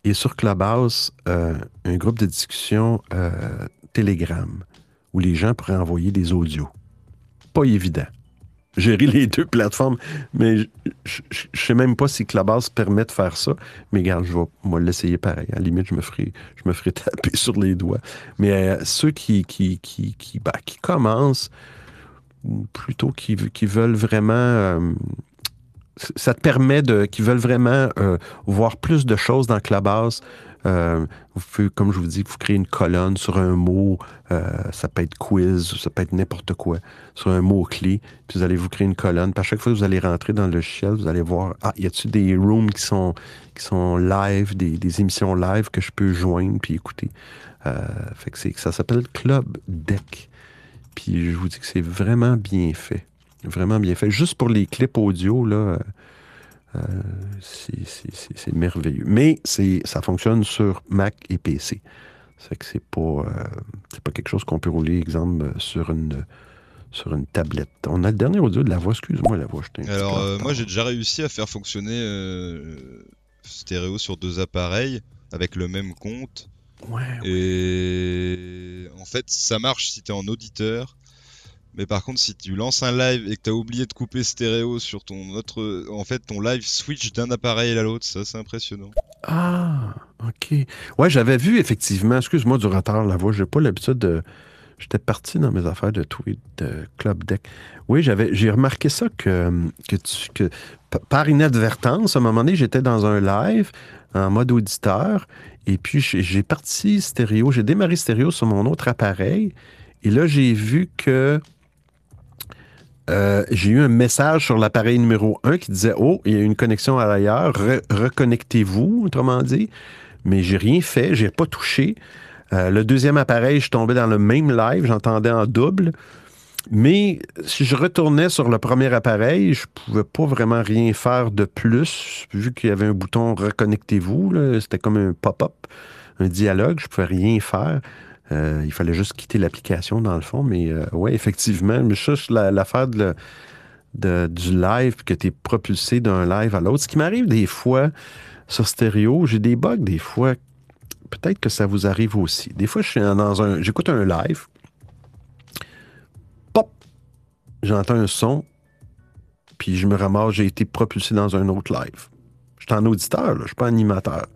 et sur Clubhouse euh, un groupe de discussion euh, Telegram où les gens pourraient envoyer des audios. Pas évident. Gérer les deux plateformes, mais je ne sais même pas si Clubhouse permet de faire ça. Mais regarde, je vais moi, l'essayer pareil. À la limite, je me ferai, je me ferai taper sur les doigts. Mais euh, ceux qui, qui, qui, qui, ben, qui commencent, ou plutôt qui, qui veulent vraiment. Ça te permet de. qui veulent vraiment euh, voir plus de choses dans Clubhouse. Euh, vous pouvez, comme je vous dis, vous créez une colonne sur un mot. euh, ça peut être quiz, ça peut être n'importe quoi. Sur un mot-clé. Puis vous allez vous créer une colonne. Puis à chaque fois que vous allez rentrer dans le logiciel, vous allez voir Ah, y a-t-il des rooms qui sont, qui sont live, des, émissions live que je peux joindre puis écouter. Fait que ça s'appelle Club Deck. Puis je vous dis que c'est vraiment bien fait. Vraiment bien fait. Juste pour les clips audio, là, euh, c'est- merveilleux. Mais c'est ça fonctionne sur Mac et PC. C'est que c'est pas, euh, c'est pas quelque chose qu'on peut rouler, exemple, sur une, sur une tablette. On a le dernier audio de la voix. Excuse-moi, la voix. Alors, euh, moi j'ai déjà réussi à faire fonctionner euh, stéréo sur deux appareils avec le même compte. Ouais, Et en fait, ça marche si tu es en auditeur, Mais par contre, si tu lances un live et que t'as oublié de couper stéréo sur ton autre, en fait, ton live switch d'un appareil à l'autre, ça c'est impressionnant. Ah, OK. Ouais, j'avais vu effectivement, excuse-moi du retard, la voix, j'ai pas l'habitude de. J'étais parti dans mes affaires de tweet, de Club Deck. Oui, j'avais, j'ai remarqué ça que, que, tu, que par inadvertance, à un moment donné, j'étais dans un live en mode auditeur et puis j'ai parti stéréo, j'ai démarré stéréo sur mon autre appareil et là, j'ai vu que euh, j'ai eu un message sur l'appareil numéro 1 qui disait Oh, il y a une connexion à l'ailleurs, Re- reconnectez-vous, autrement dit. Mais j'ai rien fait, j'ai pas touché. Euh, le deuxième appareil, je tombais dans le même live, j'entendais en double. Mais si je retournais sur le premier appareil, je pouvais pas vraiment rien faire de plus, vu qu'il y avait un bouton Reconnectez-vous. C'était comme un pop-up, un dialogue, je pouvais rien faire. Euh, il fallait juste quitter l'application, dans le fond. Mais euh, ouais, effectivement, mais la- l'affaire de, du live, que tu es propulsé d'un live à l'autre. Ce qui m'arrive des fois sur stéréo, j'ai des bugs des fois. Peut-être que ça vous arrive aussi. Des fois, je suis dans un. J'écoute un live. Pop! J'entends un son. Puis je me ramasse, j'ai été propulsé dans un autre live. Je suis en auditeur, là, je suis pas animateur.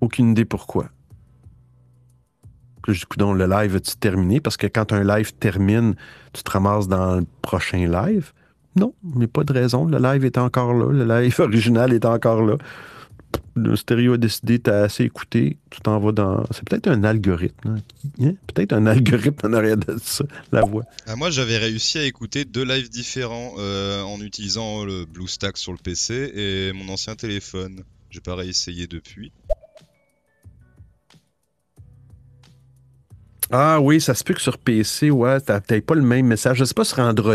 Aucune idée pourquoi. Coudonc, le live a-tu terminé? Parce que quand un live termine, tu te ramasses dans le prochain live? Non, mais pas de raison. Le live est encore là. Le live original est encore là. Le stéréo a décidé, t'as assez écouté, tu t'en vas dans. C'est peut-être un algorithme. hein. Hein? Peut-être un algorithme en arrière de ça, la voix. Ah, moi, j'avais réussi à écouter deux lives différents euh, en utilisant le BlueStack sur le PC et mon ancien téléphone. J'ai pas réessayé depuis. Ah oui, ça se peut que sur PC, ouais, t'as pas le même message. Je sais pas sur Android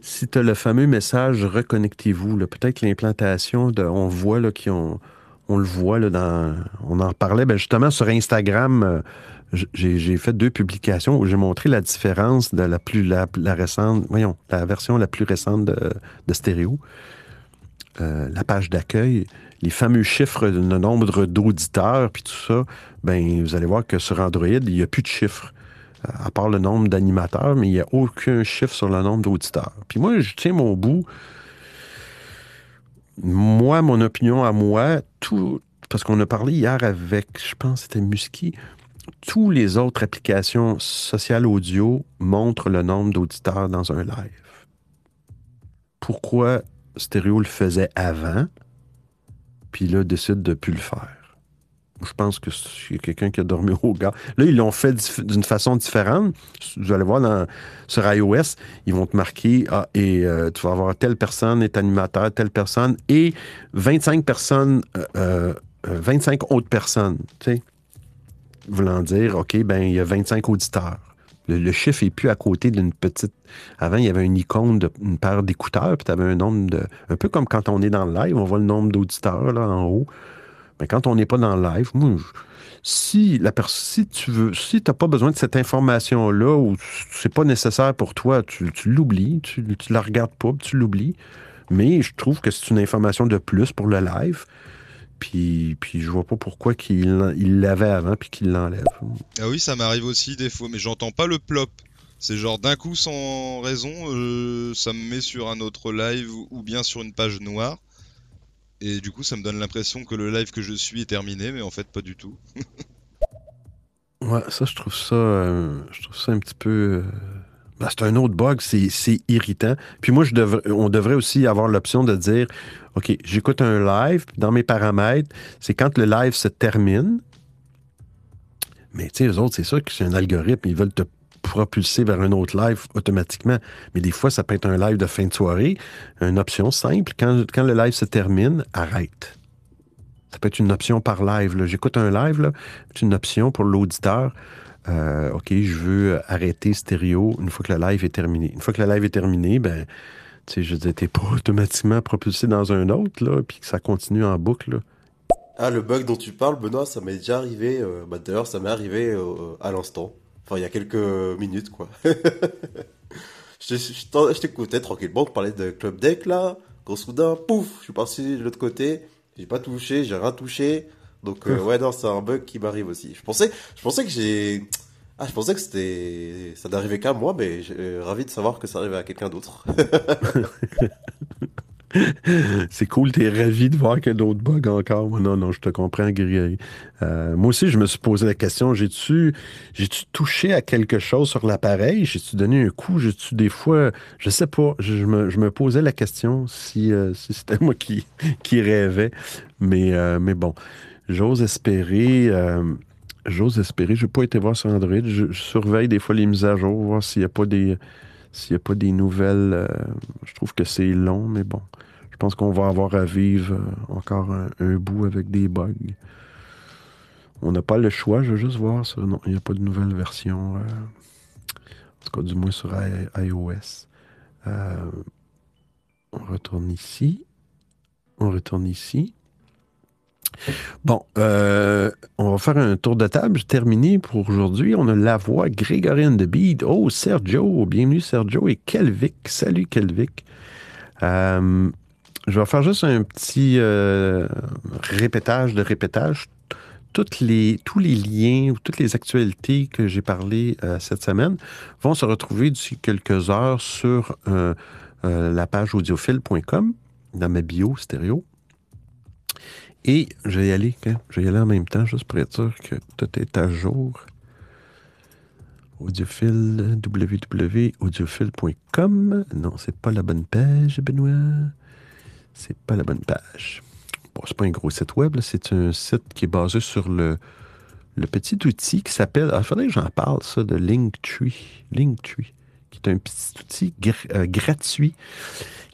si tu as le fameux message reconnectez-vous. Peut-être l'implantation de. On voit là ont. On le voit là dans. On en parlait ben, justement sur Instagram. euh, j'ai fait deux publications où j'ai montré la différence de la plus la, la récente. Voyons, la version la plus récente de, de stéréo. Euh, la page d'accueil, les fameux chiffres de nombre d'auditeurs, puis tout ça, ben vous allez voir que sur Android, il n'y a plus de chiffres. À part le nombre d'animateurs, mais il n'y a aucun chiffre sur le nombre d'auditeurs. Puis moi, je tiens mon bout. Moi, mon opinion à moi, tout. Parce qu'on a parlé hier avec, je pense c'était Musky, tous les autres applications sociales audio montrent le nombre d'auditeurs dans un live. Pourquoi Stéréo le faisait avant, puis là, décide de ne plus le faire? Je pense que c'est quelqu'un qui a dormi au gars. Là, ils l'ont fait d'une façon différente. Vous allez voir sur iOS, ils vont te marquer ah, et euh, tu vas avoir telle personne est animateur, telle personne et 25 personnes, euh, euh, euh, 25 autres personnes. Tu sais, voulant dire, OK, ben il y a 25 auditeurs. Le, chiffre est plus à côté d'une petite. Avant, il y avait une icône d'une paire d'écouteurs, puis tu avais un nombre de. Un peu comme quand on est dans le live, on voit le nombre d'auditeurs là en haut. Mais quand on n'est pas dans le live, moi, si, la si tu veux, si tu n'as pas besoin de cette information-là ou c'est pas nécessaire pour toi, tu, l'oublies, tu, tu la regardes pas, tu l'oublies. Mais je trouve que c'est une information de plus pour le live. Puis, puis je vois pas pourquoi qu'il il l'avait avant puis qu'il l'enlève. Ah oui, ça m'arrive aussi des fois, mais j'entends pas le plop. C'est genre d'un coup sans raison, euh, ça me met sur un autre live ou- bien sur une page noire. Et du coup, ça me donne l'impression que le live que je suis est terminé, mais en fait, pas du tout. Ouais, ça, je trouve ça, euh, je trouve ça un petit peu. euh, ben, c'est un autre bug, c'est irritant. Puis moi, on devrait aussi avoir l'option de dire OK, j'écoute un live, dans mes paramètres, c'est quand le live se termine. Mais tu sais, eux autres, c'est sûr que c'est un algorithme, ils veulent te propulser vers un autre live automatiquement. Mais des fois, ça peut être un live de fin de soirée, une option simple. Quand, quand le live se termine, arrête. Ça peut être une option par live. J'écoute un live, c'est une option pour l'auditeur. Euh, OK, je veux arrêter stéréo une fois que le live est terminé. Une fois que le live est terminé, ben, tu sais, je veux t'es pas automatiquement propulsé dans un autre, là, puis que ça continue en boucle, là. Ah, le bug dont tu parles, Benoît, ça m'est déjà arrivé. euh, bah, d'ailleurs, ça m'est arrivé euh, à l'instant. Enfin, il y a quelques minutes, quoi. je t'écoutais tranquillement, on parlait de Club Deck, là. Quand soudain, pouf, je suis parti de l'autre côté. J'ai pas touché, j'ai rien touché. Donc, euh, ouais, non, c'est un bug qui m'arrive aussi. Je pensais, je pensais que j'ai... Ah, je pensais que c'était, ça n'arrivait qu'à moi, mais euh, ravi de savoir que ça arrivait à quelqu'un d'autre. C'est cool, t'es ravi de voir qu'il y a d'autres bugs encore. Non, non, je te comprends, Grégory. Euh, moi aussi, je me suis posé la question, j'ai-tu j'ai-tu touché à quelque chose sur l'appareil? J'ai-tu donné un coup? J'ai-tu des fois... Je sais pas. Je, me, je me posais la question si, euh, si c'était moi qui, qui rêvais. Mais, euh, mais bon, j'ose espérer... euh, J'ose espérer. Je n'ai pas été voir sur Android. Je, surveille des fois les mises à jour, voir s'il n'y a pas des s'il y a pas des nouvelles. euh, je trouve que c'est long, mais bon. Je pense qu'on va avoir à vivre euh, encore un, bout avec des bugs. On n'a pas le choix, je veux juste voir ça. Non, il n'y a pas de nouvelle version. en tout cas, du moins sur iOS. On retourne ici. On retourne ici. Bon, euh, on va faire un tour de table. Terminé pour aujourd'hui. On a la voix Grégorienne de Bede. Oh, Sergio. Bienvenue, Sergio. Et Kelvic. Salut, Kelvic. Euh, je vais faire juste un petit euh, répétage de répétage. Tous les liens ou toutes les actualités que j'ai parlé cette semaine vont se retrouver d'ici quelques heures sur la page audiophile.com dans ma bio stéréo. Et je vais y aller, je vais y aller en même temps, juste pour être sûr que tout est à jour. Audiophile, www.audiophile.com. Non, c'est pas la bonne page, Benoît. C'est pas la bonne page. Bon, c'est pas un gros site web, c'est un site qui est basé sur le, petit outil qui s'appelle. Ah, Il faudrait que j'en parle, ça, de Linktree. Linktree, qui est un petit outil euh, gratuit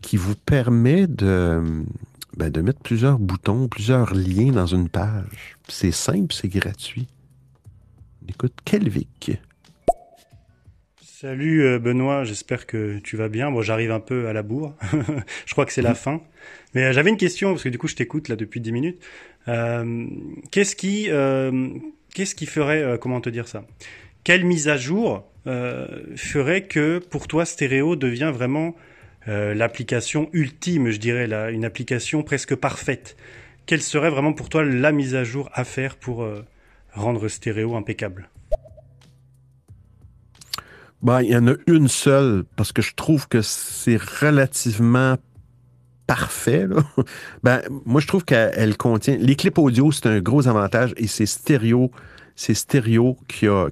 qui vous permet de, ben, de mettre plusieurs boutons, plusieurs liens dans une page. C'est simple, c'est gratuit. Écoute, Kelvic. Salut euh, Benoît, j'espère que tu vas bien. Bon, j'arrive un peu à la bourre. je crois que c'est la fin. Mais euh, j'avais une question parce que du coup, je t'écoute là depuis 10 minutes. Euh, qu'est-ce qui, euh, qu'est-ce qui ferait, euh, comment te dire ça? Quelle mise à jour euh, ferait que pour toi Stéréo devient vraiment euh, l'application ultime, je dirais, là, une application presque parfaite Quelle serait vraiment pour toi la mise à jour à faire pour euh, rendre Stéréo impeccable? Ben, il y en a une seule, parce que je trouve que c'est relativement parfait. Ben, moi, je trouve qu'elle elle contient. Les clips audio, c'est un gros avantage et c'est stéréo. C'est stéréo qui a,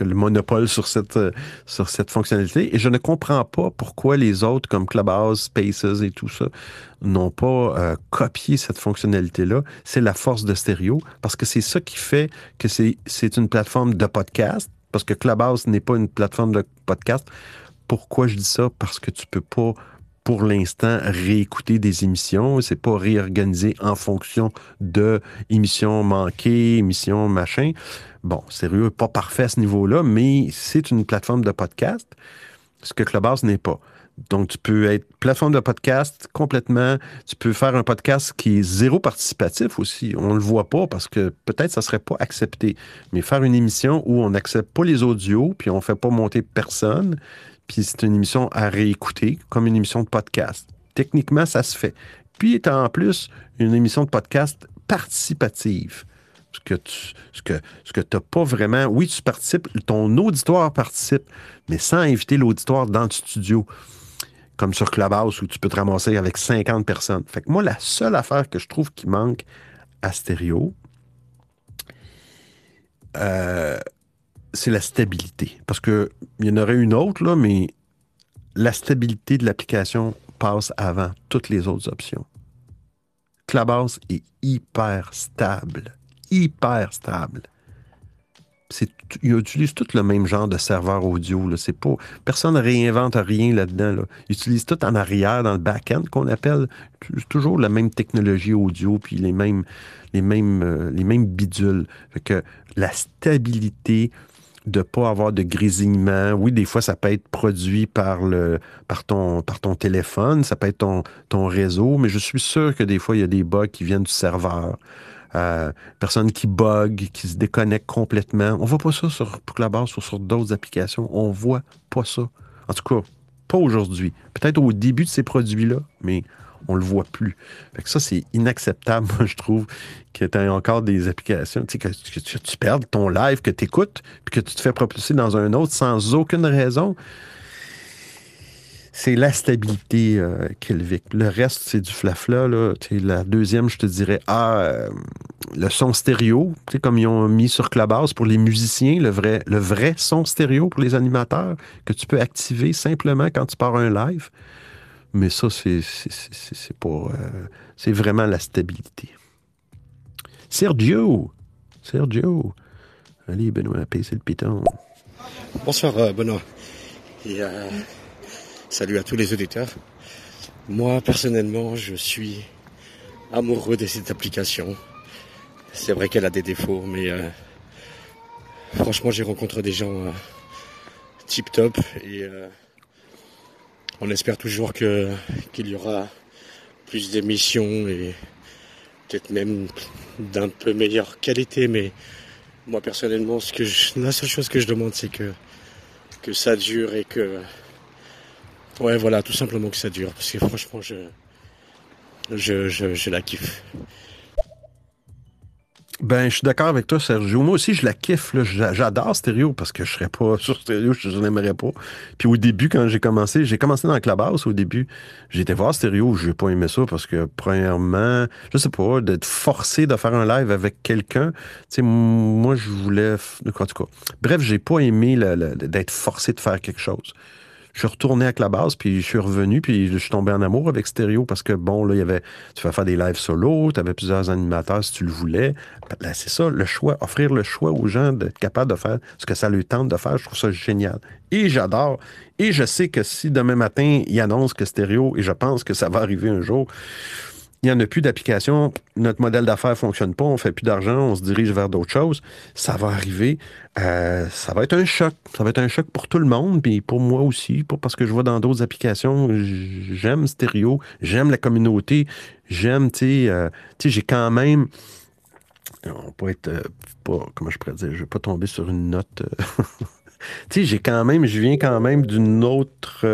le monopole sur cette, euh, sur cette fonctionnalité. Et je ne comprends pas pourquoi les autres, comme Clubhouse, Spaces et tout ça, n'ont pas euh, copié cette fonctionnalité-là. C'est la force de stéréo, parce que c'est ça qui fait que c'est c'est une plateforme de podcast, parce que Clubhouse n'est pas une plateforme de podcast. Pourquoi je dis ça? Parce que tu peux pas, pour l'instant, réécouter des émissions. C'est pas réorganisé en fonction de émissions manquées, émissions machin. Bon, sérieux, pas parfait à ce niveau-là, mais c'est une plateforme de podcast, ce que Clubhouse n'est pas. Donc, tu peux être plateforme de podcast complètement. Tu peux faire un podcast qui est zéro participatif aussi. On le voit pas parce que peut-être ça serait pas accepté. Mais faire une émission où on n'accepte pas les audios, puis on fait pas monter personne, puis c'est une émission à réécouter, comme une émission de podcast. Techniquement, ça se fait. Puis, en plus, une émission de podcast participative. Ce que tu ce que, que pas vraiment. Oui, tu participes, ton auditoire participe, mais sans inviter l'auditoire dans le studio. Comme sur Clubhouse où tu peux te ramasser avec 50 personnes. Fait que moi, la seule affaire que je trouve qui manque à stéréo, euh, c'est la stabilité. Parce que il y en aurait une autre, mais la stabilité de l'application passe avant toutes les autres options. Clubhouse est hyper stable. Hyper stable. Ils utilisent tout le même genre de serveur audio. Là. Pas, personne ne réinvente rien là-dedans. Là. Ils utilisent tout en arrière, dans le back-end qu'on appelle. Toujours la même technologie audio, puis les mêmes, euh, bidules. Que la stabilité de pas avoir de grésillement. Oui, des fois, ça peut être produit par, ton, téléphone, ça peut être ton, réseau, mais je suis sûr que des fois, il y a des bugs qui viennent du serveur. Euh, personnes qui bug, qui se déconnectent complètement. On voit pas ça sur Clubhouse ou sur d'autres applications. On voit pas ça. En tout cas, pas aujourd'hui. Peut-être au début de ces produits-là, mais On le voit plus. Fait que ça, c'est inacceptable, moi, je trouve, que tu aies encore des applications, que, que tu, tu perdes ton live, que tu écoutes, puis que tu te fais propulser dans un autre sans aucune raison. C'est la stabilité, euh, Kelvic. Le reste, c'est du flafla. Sais, la deuxième, je te dirais, ah, euh, le son stéréo, comme ils ont mis sur Clubhouse pour les musiciens, le vrai, le vrai son stéréo pour les animateurs, que tu peux activer simplement quand tu pars un live. Mais ça, c'est, pas. euh, c'est vraiment la stabilité. Sergio! Sergio! Allez, Benoît, c'est le piton. Bonsoir euh, Benoît. Euh, salut à tous les auditeurs. Moi personnellement je suis amoureux de cette application. C'est vrai qu'elle a des défauts, mais franchement j'ai rencontré des gens tip top et on espère toujours qu'il y aura plus d'émissions et peut-être même d'un peu meilleure qualité, mais moi personnellement, la seule chose que je demande, c'est que ça dure et que ouais, voilà, tout simplement que ça dure, parce que franchement, je la kiffe. Ben, je suis d'accord avec toi, Sergio. Moi aussi, je la kiffe. J'adore Stéréo parce que je serais pas sur Stéréo, je n'aimerais pas. Puis au début, quand j'ai commencé, j'ai commencé dans le Clubhouse au début. Été voir Stéréo, j'ai pas aimé ça parce que, premièrement, je sais pas, d'être forcé de faire un live avec quelqu'un. Tu sais, moi, je voulais. En tout cas. Bref, j'ai pas aimé d'être forcé de faire quelque chose. Je suis retourné à la base, puis je suis revenu, puis je suis tombé en amour avec Stéréo parce que, bon, là, il y avait, tu vas faire des lives solo, tu avais plusieurs animateurs si tu le voulais. Là, c'est ça, le choix, offrir le choix aux gens d'être capable de faire ce que ça leur tente de faire, je trouve ça génial. Et j'adore. Et je sais que si demain matin, il annonce que Stéréo, et je pense que ça va arriver un jour, il n'y en a plus d'application, notre modèle d'affaires ne fonctionne pas, on ne fait plus d'argent, on se dirige vers d'autres choses. Ça va arriver. Euh, ça va être un choc. Ça va être un choc pour tout le monde, puis pour moi aussi, parce que je vois dans d'autres applications. J'aime Stéréo, j'aime la communauté, j'aime, tu sais, euh, tu sais, j'ai quand même. On peut être euh, pas, comment je pourrais dire, je vais pas tomber sur une note. tu sais, j'ai quand même, je viens quand même d'une autre.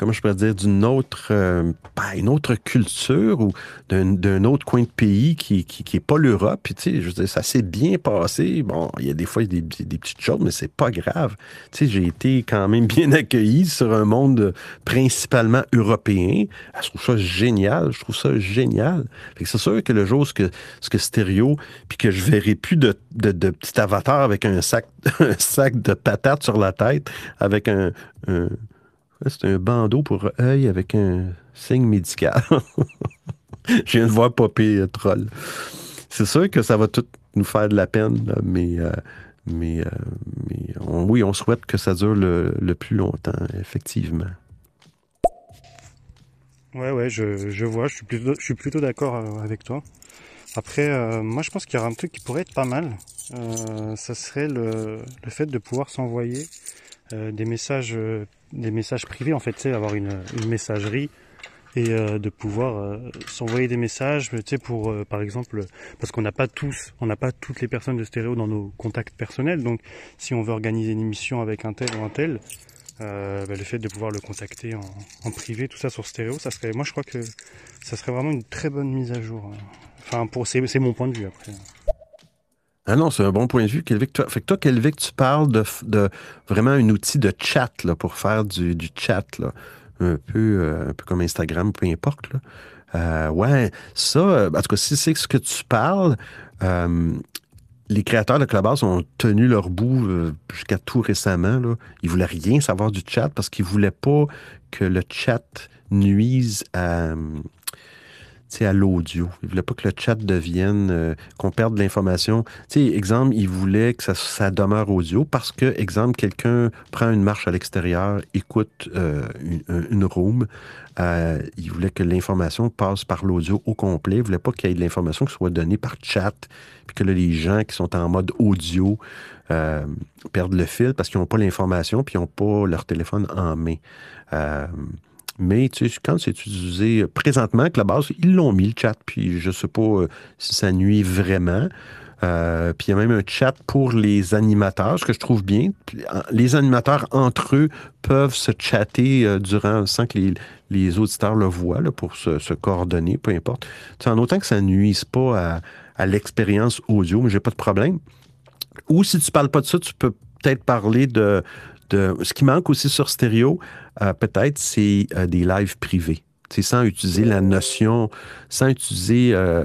Comment je pourrais dire, d'une autre, euh, ben, une autre culture ou d'un, autre coin de pays qui, qui, qui pas l'Europe. Puis, tu sais, je veux dire, ça s'est bien passé. Bon, il y a des fois des, des petites choses, mais c'est pas grave. Tu sais, j'ai été quand même bien accueilli sur un monde principalement européen. Ah, Je trouve ça génial. Je trouve ça génial. C'est sûr que le jour ce que, ce que stéréo, puis que je verrai plus de, de, de petit avatar avec un sac, un sac de patates sur la tête, avec un, C'est un bandeau pour œil avec un signe médical. Je viens de voir popper euh, troll. C'est sûr que ça va tout nous faire de la peine, mais, euh, mais, euh, oui, on souhaite que ça dure le, le plus longtemps, effectivement. Ouais, ouais, je, je vois, je suis plutôt, je suis plutôt d'accord avec toi. Après, moi, je pense qu'il y aura un truc qui pourrait être pas mal. Euh, ça serait le, le fait de pouvoir s'envoyer euh, des messages, euh, des messages privés, en fait, sais, avoir une, messagerie et euh, de pouvoir s'envoyer des messages, tu sais, pour, par exemple, parce qu'on n'a pas tous, on n'a pas toutes les personnes de stéréo dans nos contacts personnels. Donc, si on veut organiser une émission avec un tel ou un tel, bah, le fait de pouvoir le contacter en, en privé, tout ça sur stéréo, ça serait, moi je crois que ça serait vraiment une très bonne mise à jour. Enfin, pour, c'est, c'est mon point de vue après. Ah non, c'est un bon point de vue, Kelvic. Toi, fait que toi, Kelvic, tu parles de, de vraiment un outil de chat là, pour faire du, du chat, là? Un, peu, euh, un peu comme Instagram, peu importe. Là. Euh, ouais, ça, euh, en tout cas, si c'est ce que tu parles, les créateurs de Clubhouse ont tenu leur bout jusqu'à tout récemment. Là. Ils voulaient rien savoir du chat parce qu'ils voulaient pas que le chat nuise à, à l'audio. Ils voulaient pas que le chat devienne, euh, qu'on perde de l'information. Exemple, ils voulaient que ça, ça demeure audio parce que, exemple, quelqu'un prend une marche à l'extérieur, écoute euh, une, une room, euh, ils voulaient que l'information passe par l'audio au complet. Ils voulaient pas qu'il y ait de l'information qui soit donnée par chat, puis que là, les gens qui sont en mode audio euh, perdent le fil parce qu'ils n'ont pas l'information, puis ils n'ont pas leur téléphone en main. Euh, mais tu sais, quand c'est utilisé présentement, que la base, ils l'ont mis le chat, puis je sais pas euh, si ça nuit vraiment. Euh, puis il y a même un chat pour les animateurs, ce que je trouve bien. Les animateurs entre eux peuvent se chatter euh, durant sans que les, les auditeurs le voient là, pour se, coordonner, peu importe. Tu en autant que ça ne nuise pas à, à l'expérience audio, mais j'ai pas de problème. Ou si tu parles pas de ça, tu peux peut-être parler de, ce qui manque aussi sur stéréo, euh, peut-être, c'est euh, des lives privés. Sans utiliser la notion, sans utiliser euh,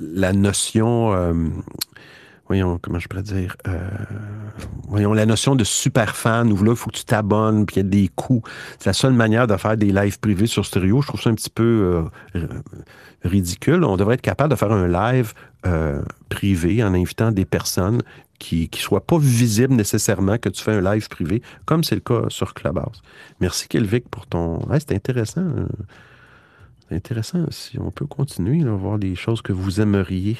la notion, voyons, comment je pourrais dire, euh, voyons, la notion de super fan, où là, il faut que tu t'abonnes, puis il y a des coûts. C'est la seule manière de faire des lives privés sur stéréo. Je trouve ça un petit peu euh, ridicule. On devrait être capable de faire un live euh, privé en invitant des personnes qui ne soient pas visibles nécessairement que tu fais un live privé, comme c'est le cas sur Clubhouse. Merci, Kelvic, pour ton... Ouais, c'est intéressant. C'est intéressant. Si on peut continuer à voir des choses que vous aimeriez.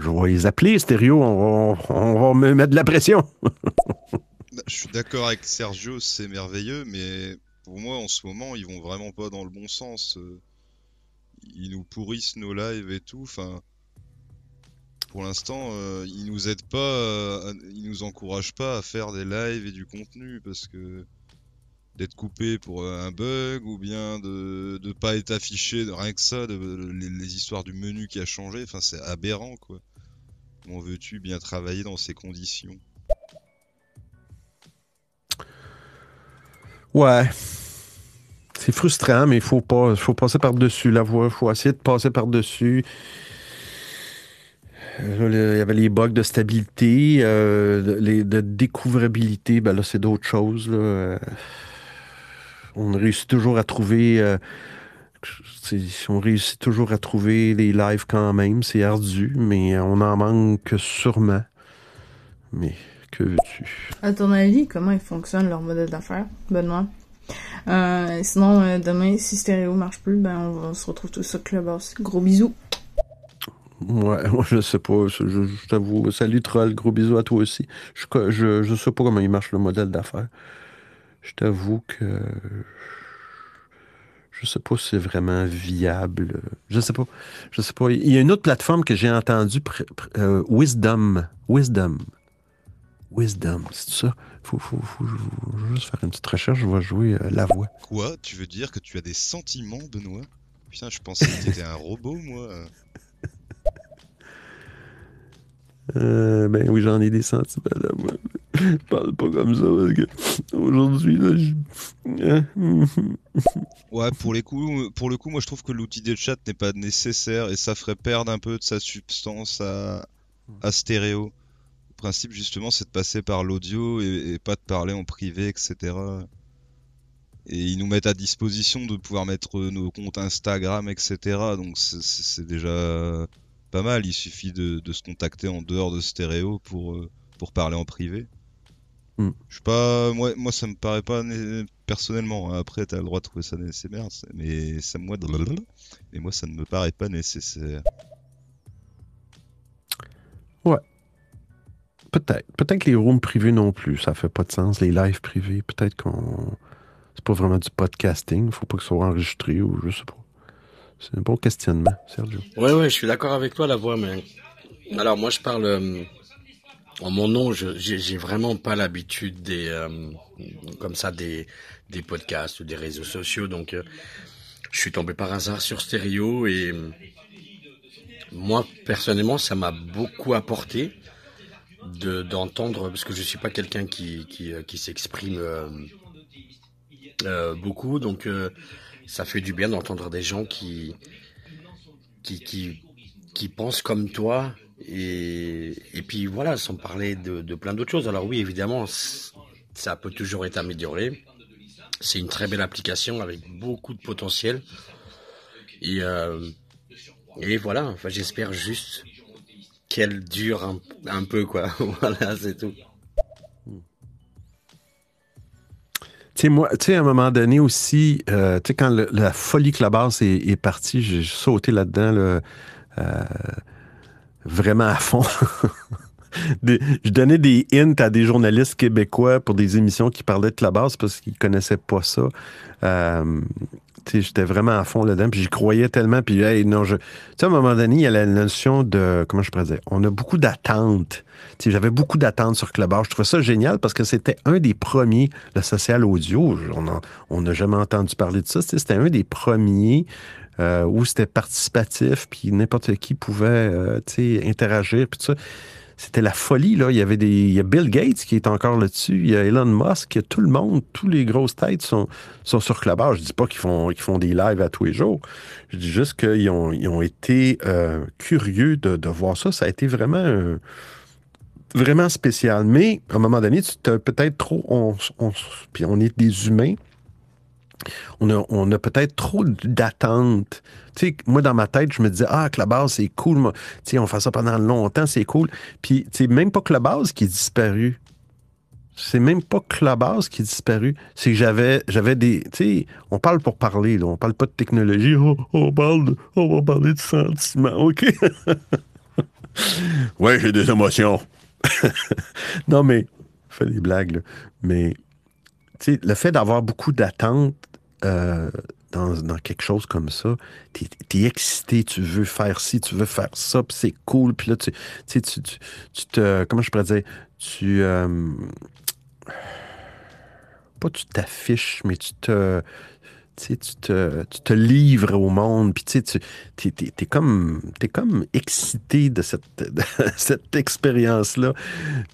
Je vais les appeler, stéréo. On va, me mettre de la pression. Je suis d'accord avec Sergio, c'est merveilleux, mais pour moi, en ce moment, ils vont vraiment pas dans le bon sens. Euh, Ils nous pourrissent nos lives et tout. Enfin, pour l'instant, euh, ils nous aident pas, euh, ils nous encouragent pas à faire des lives et du contenu parce que d'être coupé pour un bug ou bien de de pas être affiché, rien que ça, les, les histoires du menu qui a changé. Enfin, c'est aberrant, quoi. Comment veux-tu bien travailler dans ces conditions? Ouais. C'est frustrant, mais il faut pas, faut passer par-dessus la voie. Il faut essayer de passer par-dessus. Euh, Il y avait les bugs de stabilité, euh, les, de découvrabilité. Ben là, c'est d'autres choses. Euh, On réussit toujours à trouver. On réussit toujours à trouver les lives quand même. C'est ardu, mais on en manque sûrement. Mais que veux-tu? À ton avis, comment ils fonctionnent leur modèle d'affaires, Benoît? Euh, sinon, euh, demain, si stéréo marche plus, ben on, se retrouve tous sur Clubhouse. Gros bisous. Ouais, moi, je sais pas. Je, t'avoue. Salut, troll. Gros bisous à toi aussi. Je, je, je sais pas comment il marche le modèle d'affaires. Je t'avoue que. Je sais pas si c'est vraiment viable. Je sais pas. Je sais pas. Il y a une autre plateforme que j'ai entendue, euh, Wisdom. Wisdom. Wisdom, c'est ça? Faut, faut juste faire une petite recherche. Je vais jouer euh, la voix. Quoi? Tu veux dire que tu as des sentiments, Benoît? Putain, je pensais que t'étais un robot, moi. Euh, ben oui, j'en ai des sentiments là. Je parle pas comme ça parce que aujourd'hui, là, je. Hein? Ouais, pour les coups, pour le coup, moi je trouve que l'outil de chat n'est pas nécessaire et ça ferait perdre un peu de sa substance à, stéréo. Le principe justement c'est de passer par l'audio et, pas de parler en privé, etc. Et ils nous mettent à disposition de pouvoir mettre nos comptes Instagram, etc. Donc c'est déjà pas mal. Il suffit de, de se contacter en dehors de stéréo pour, euh, pour parler en privé. Mm. Je pas, moi, moi ça me paraît pas né- personnellement. hein. Après, t'as le droit de trouver ça nécessaire, c'est- mais ça moi, mais moi ça ne me paraît pas nécessaire. Ouais. Peut-être. Peut-être que les rooms privés non plus. Ça fait pas de sens. Les lives privés, peut-être qu'on. C'est pas vraiment du podcasting. Faut pas que ce soit enregistré ou je sais pas. C'est un bon questionnement, Sergio. Ouais, ouais, je suis d'accord avec toi, la voix, mais. Alors, moi, je parle. euh, En mon nom, je j'ai vraiment pas l'habitude des. euh, Comme ça, des, des podcasts ou des réseaux sociaux. Donc, euh, je suis tombé par hasard sur Stéréo et. Moi, personnellement, ça m'a beaucoup apporté de d'entendre, parce que je suis pas quelqu'un qui, qui, qui s'exprime beaucoup, donc ça fait du bien d'entendre des gens qui, qui, qui, pensent comme toi, et, et puis voilà, sans parler de, de plein d'autres choses. Alors oui, évidemment, ça peut toujours être amélioré. C'est une très belle application avec beaucoup de potentiel. Et, euh, et voilà, enfin, j'espère juste qu'elle dure un, un peu, quoi. voilà, c'est tout. Tu sais, à un moment donné aussi, euh, quand la folie Clubhouse est, est partie, j'ai sauté là-dedans, là, euh, vraiment à fond. Je donnais des hints à des journalistes québécois pour des émissions qui parlaient de Clubhouse parce qu'ils connaissaient pas ça. Euh, J'étais vraiment à fond là-dedans, puis j'y croyais tellement. Puis, hey, non, je. Tu sais, à un moment donné, il y a la notion de. Comment je pourrais dire On a beaucoup d'attentes. J'avais beaucoup d'attentes sur Clubhouse. Je trouvais ça génial parce que c'était un des premiers, le social audio. On n'a jamais entendu parler de ça. C'était un des premiers euh, où c'était participatif, puis n'importe qui pouvait euh, interagir, puis ça. C'était la folie, là. Il y avait des. Il y a Bill Gates qui est encore là-dessus. Il y a Elon Musk. Il y a tout le monde. Tous les grosses têtes sont, sont sur Clubhouse. Je dis pas qu'ils font, qu'ils font des lives à tous les jours. Je dis juste qu'ils ont, ils ont été euh, curieux de, de voir ça. Ça a été vraiment, euh, vraiment spécial. Mais, à un moment donné, tu peut-être trop. Puis on est des humains. On a, on a peut-être trop d'attentes. Tu sais, moi, dans ma tête, je me disais, ah, Clubhouse, c'est cool. Tu sais, on fait ça pendant longtemps, c'est cool. Puis, tu sais, même pas Clubhouse qui est disparu. C'est même pas Clubhouse qui est disparu. C'est que j'avais, j'avais des. Tu sais, on parle pour parler, là. On parle pas de technologie. Oh, on, parle on va parler de sentiments, OK? ouais, j'ai des émotions. non, mais. Fais des blagues, là. Mais tu sais, le fait d'avoir beaucoup d'attentes euh, dans, dans quelque chose comme ça, t'es es excité, tu veux faire ci, tu veux faire ça, puis c'est cool, puis là, tu, tu tu, tu, tu te... Comment je pourrais dire? Tu... euh, pas tu t'affiches, mais tu te... Tu, te, tu te livres au monde, puis tu t'es- t'es comme, comme excité de cette, cette expérience-là.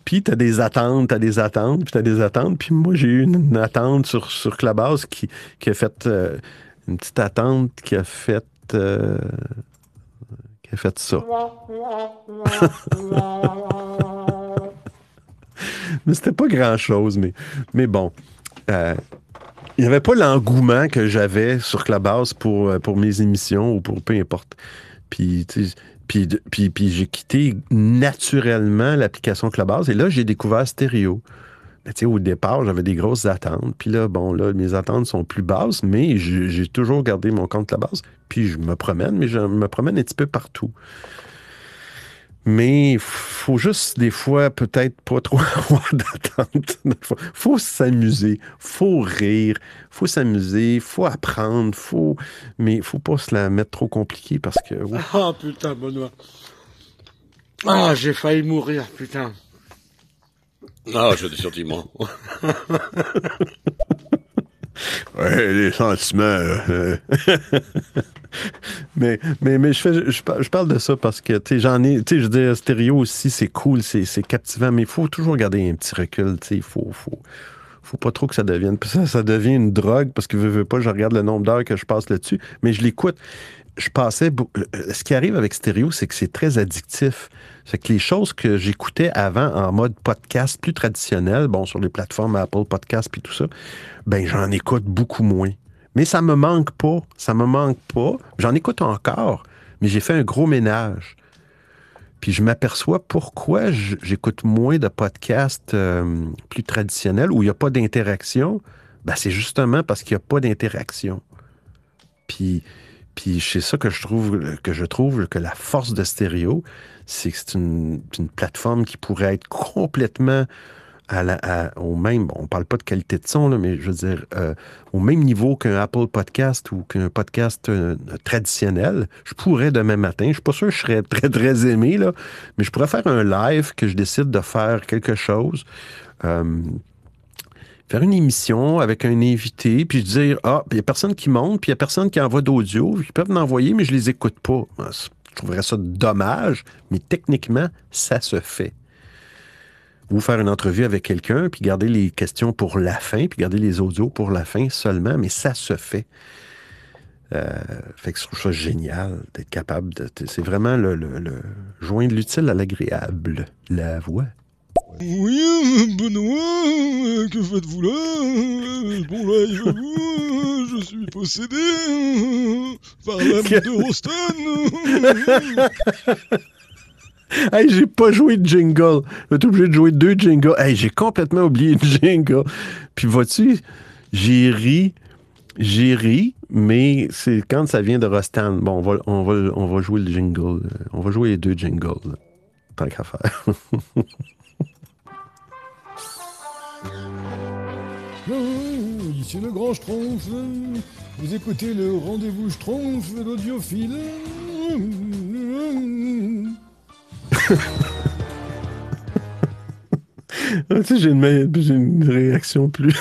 Puis tu as des attentes, tu as des attentes, puis tu as des attentes. Puis moi, j'ai eu une, attente sur, sur Clubhouse qui, qui a fait euh, une petite attente qui a fait. euh, qui a fait ça. mais c'était pas grand-chose, mais, mais bon. Euh, il n'y avait pas l'engouement que j'avais sur Clubhouse pour, euh, pour mes émissions ou pour peu importe. Puis, puis, puis, j'ai quitté naturellement l'application Clubhouse et là, j'ai découvert Stéréo. Mais au départ, j'avais des grosses attentes. Puis là, bon, là, mes attentes sont plus basses, mais j'ai toujours gardé mon compte Clubhouse. Puis je me promène, mais je me promène un petit peu partout. Mais il faut juste des fois peut-être pas trop avoir d'attente. Faut, faut s'amuser, faut rire, faut s'amuser, faut apprendre, faut mais faut pas se la mettre trop compliquée parce que. Ah putain, Benoît. Ah, j'ai failli mourir, putain. Ah, j'ai des sentiments. Ouais, les sentiments. mais, mais, mais je, parle de ça parce que, j'en ai, tu sais, je dire, stéréo aussi, c'est cool, c'est captivant, mais il faut toujours garder un petit recul, tu il faut, faut, faut pas trop que ça devienne. Ça, ça devient une drogue parce que, veux, veux pas, je regarde le nombre d'heures que je passe là-dessus, mais je l'écoute. Je passais. Ce qui arrive avec stéréo, c'est que c'est très addictif. C'est que les choses que j'écoutais avant en mode podcast plus traditionnel, bon, sur les plateformes Apple Podcast puis tout ça, ben j'en écoute beaucoup moins. Mais ça me manque pas. Ça me manque pas. J'en écoute encore, mais j'ai fait un gros ménage. Puis je m'aperçois pourquoi j'écoute moins de podcasts euh, plus traditionnels où il n'y a pas d'interaction. Ben, c'est justement parce qu'il n'y a pas d'interaction. Puis, puis c'est ça que je trouve que je trouve que la force de stéréo, c'est que c'est une, une plateforme qui pourrait être complètement au même, on parle pas de qualité de son, là, mais je veux dire, euh, au même niveau qu'un Apple Podcast ou qu'un podcast euh, traditionnel, je pourrais demain matin, je suis pas sûr que je serais très, très aimé, là, mais je pourrais faire un live que je décide de faire quelque chose. euh, faire une émission avec un invité, puis dire, ah, il n'y a personne qui monte, puis il n'y a personne qui envoie d'audio, ils peuvent m'envoyer, mais je les écoute pas. C'est- Je trouverais ça dommage, mais techniquement, ça se fait. Ou faire une entrevue avec quelqu'un, puis garder les questions pour la fin, puis garder les audios pour la fin seulement, mais ça se fait. Euh, fait que je trouve ça génial d'être capable de. C'est vraiment le, le- le joindre l'utile à l'agréable, la voix. Oui, Benoît, que faites-vous là? Bon là, j'avoue, euh, je suis possédé par l'âme de Rostan. Hey, j'ai pas joué de jingle. J'ai été obligé de jouer deux jingles. Hey, j'ai complètement oublié le jingle. Puis vois-tu, j'ai ri, j'ai ri, mais c'est quand ça vient de Rostan. Bon, on va, on va, on va jouer le jingle. On va jouer les deux jingles. Tant qu'à faire. c'est le grand Schtroumpf. Vous écoutez le rendez-vous Schtroumpf, l'audiophile. Ah, tu sais, j'ai une, j'ai une réaction plus.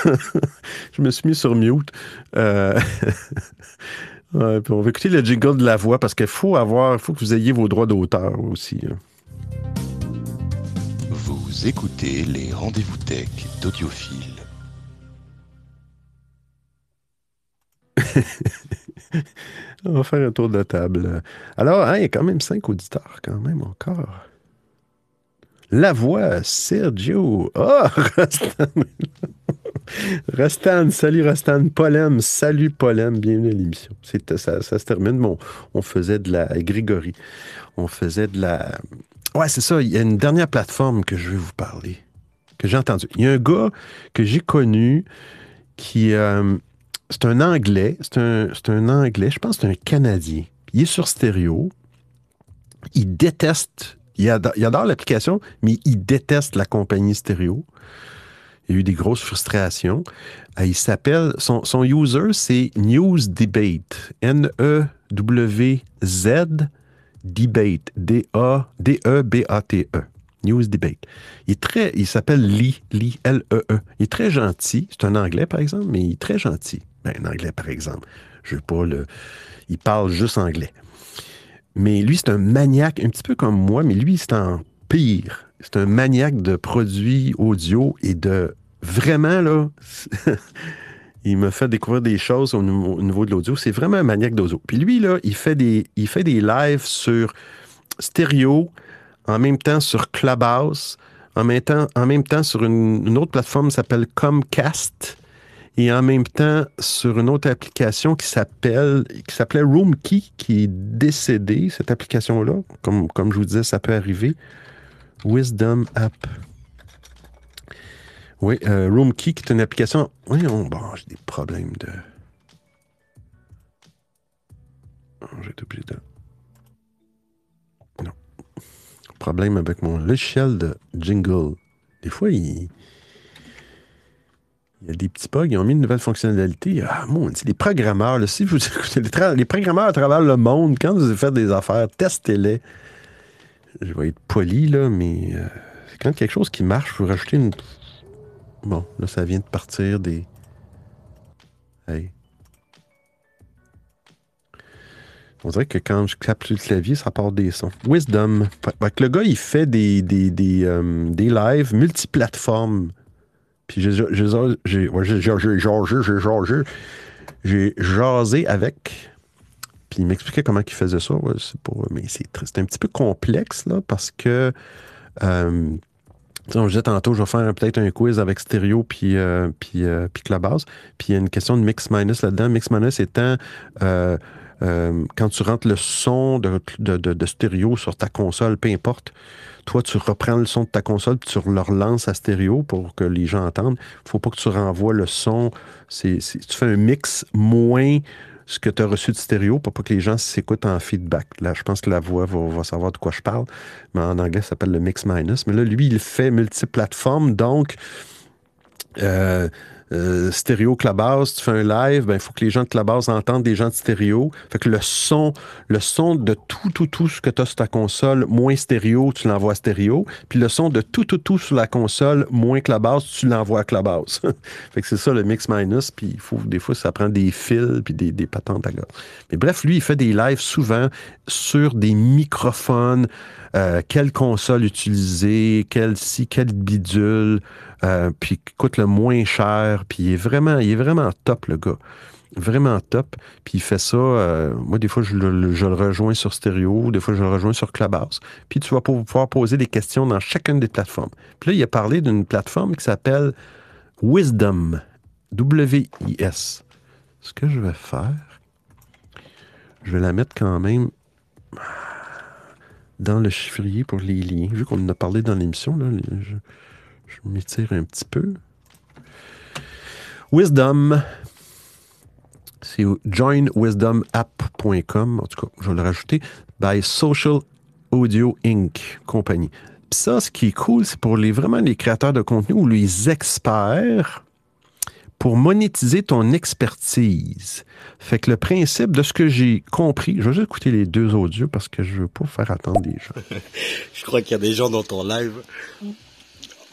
je me suis mis sur mute. Euh, ouais, puis on va écouter le jingle de la voix parce qu'il faut avoir, faut que vous ayez vos droits d'auteur aussi. hein. Vous écoutez les rendez-vous tech d'Audiophile. On va faire un tour de table. Alors, hein, il y a quand même cinq auditeurs, quand même encore. La voix, Sergio. Ah, Rastan. Rastan, salut Rastan. Polem, salut Polem, bienvenue à l'émission. Ça, se termine. Bon, on faisait de la Grégory. On faisait de la. Ouais, c'est ça. Il y a une dernière plateforme que je vais vous parler, que j'ai entendu. Il y a un gars que j'ai connu qui. euh, c'est un Anglais. C'est un, un Anglais. Je pense que c'est un Canadien. Il est sur stéréo. Il déteste. Il adore, l'application, mais il déteste la compagnie stéréo. Il y a eu des grosses frustrations. Euh, il s'appelle. Son, son user, c'est News Debate. N-E-W-Z Debate. D-A-D-E-B-A-T-E. News Debate. Il. Il s'appelle Lee. Lee. L-E-E. Il est très gentil. C'est un anglais, par exemple, mais il est très gentil. Ben, un anglais, par exemple. Je veux pas le. Il parle juste anglais. Mais lui, c'est un maniaque, un petit peu comme moi, mais lui, c'est en pire. C'est un maniaque de produits audio et de vraiment, là, il me fait découvrir des choses au niveau, au niveau de l'audio. C'est vraiment un maniaque d'audio. Puis lui, là, il fait des, il lives sur stéréo, en même temps sur Clubhouse, en même temps, en même temps sur une, une autre plateforme qui s'appelle Comcast et en même temps sur une autre application qui s'appelle qui s'appelait Roomkey, qui est décédée, cette application-là. Comme, comme je vous disais, ça peut arriver. Wisdom App. Oui, euh, Roomkey, qui est une application. Oui, on, bon, j'ai des problèmes de. Oh, J'ai été obligé de. Non. Problème avec mon logiciel de jingle. Des fois, il. Il y a des petits bugs, ils ont mis une nouvelle fonctionnalité. Ah, mon, les programmeurs, là, si vous écoutez les, programmeurs à travers le monde, quand vous faites des affaires, testez-les. Je vais être poli, là, mais euh, quand quelque chose qui marche, il faut rajouter une. Bon, là, ça vient de partir des. Hey. On dirait que quand je clappe sur le clavier, ça part des sons. Wisdom. Que le gars, il fait des, des, des, euh, des lives multiplateformes. Puis j'ai j'ai- jasé, avec. Puis il m'expliquait comment il faisait ça. c'est mais c'est c'est un petit peu complexe là, parce que euh, on disait tantôt, je vais faire peut-être un quiz avec stéréo puis, euh, puis, euh, puis Clubhouse. Puis il y a une question de mix-minus là-dedans. Mix-minus étant euh, quand tu rentres le son de, de, de- stéréo sur ta console, peu importe, toi, tu reprends le son de ta console tu le relances à stéréo pour que les gens entendent. Il faut pas que tu renvoies le son. Tu fais un mix moins ce que tu as reçu de stéréo pour pas que les gens s'écoutent en feedback. Là, je pense que la voix va, va savoir de quoi je parle. Mais en anglais, ça s'appelle le mix minus. Mais là, lui, il fait multiplateforme. Donc, euh, euh, stéréo Clubhouse, tu fais un live, ben, il faut que les gens de Clubhouse entendent des gens de stéréo. Fait que le son, le son de tout, tout, tout ce que tu as sur ta console, moins stéréo, tu l'envoies stéréo. Puis le son de tout, tout, tout sur la console, moins Clubhouse, tu l'envoies à Clubhouse. fait que c'est ça le mix minus. Puis il faut, des fois, ça prend des fils puis des, des patentes à gaz. Mais bref, lui, il fait des lives souvent sur des microphones, euh, quelle console utiliser, quelle si, quelle bidule, euh, puis qui coûte le moins cher, puis il est vraiment, il est vraiment top, le gars. Vraiment top. Puis il fait ça, euh, moi, des fois, je le, rejoins sur stéréo, des fois, je le rejoins sur Clubhouse. Puis tu vas pou- pouvoir poser des questions dans chacune des plateformes. Puis là, il a parlé d'une plateforme qui s'appelle Wisdom. W-I-S. Ce que je vais faire, je vais la mettre quand même dans le chiffrier pour les liens. Vu qu'on en a parlé dans l'émission, là, je, je m'étire un petit peu. Wisdom. C'est joinwisdomapp.com. En tout cas, je vais le rajouter. By Social Audio Inc. Compagnie. Puis ça, ce qui est cool, c'est pour les vraiment les créateurs de contenu ou les experts pour monétiser ton expertise. Fait que le principe de ce que j'ai compris, je vais juste écouter les deux audios parce que je veux pas faire attendre les gens. Je crois qu'il y a des gens dans ton live.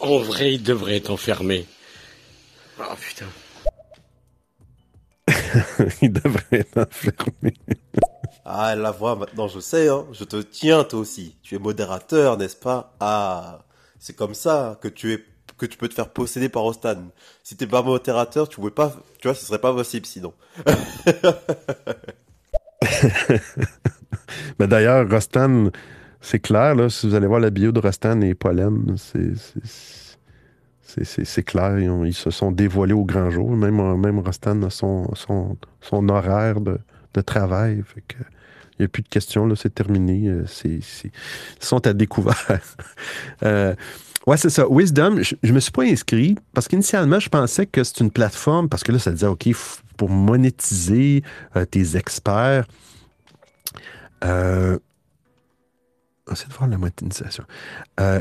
En vrai, ils devraient être enfermés. Oh putain. Ils devraient être enfermés. Ah, la voix, maintenant, je sais, hein. Je te tiens, toi aussi. Tu es modérateur, n'est-ce pas? Ah. C'est comme ça que tu es, que tu peux te faire posséder par Ostan. Si t'es pas modérateur, tu pouvais pas, tu vois, ce serait pas possible sinon. Mais d'ailleurs, Rostan, c'est clair, là, si vous allez voir la bio de Rostan et Polem, c'est- clair, ils, ils se sont dévoilés au grand jour. Même, même a son, son, son horaire de, de travail. Il n'y a plus de questions, c'est terminé. euh, ils sont à découvert. Euh, ouais, c'est ça. Wisdom, je, je me suis pas inscrit parce qu'initialement, je pensais que c'est une plateforme parce que là, ça disait, OK, pour monétiser euh, tes experts. Euh, Essaye de voir la monétisation. Euh,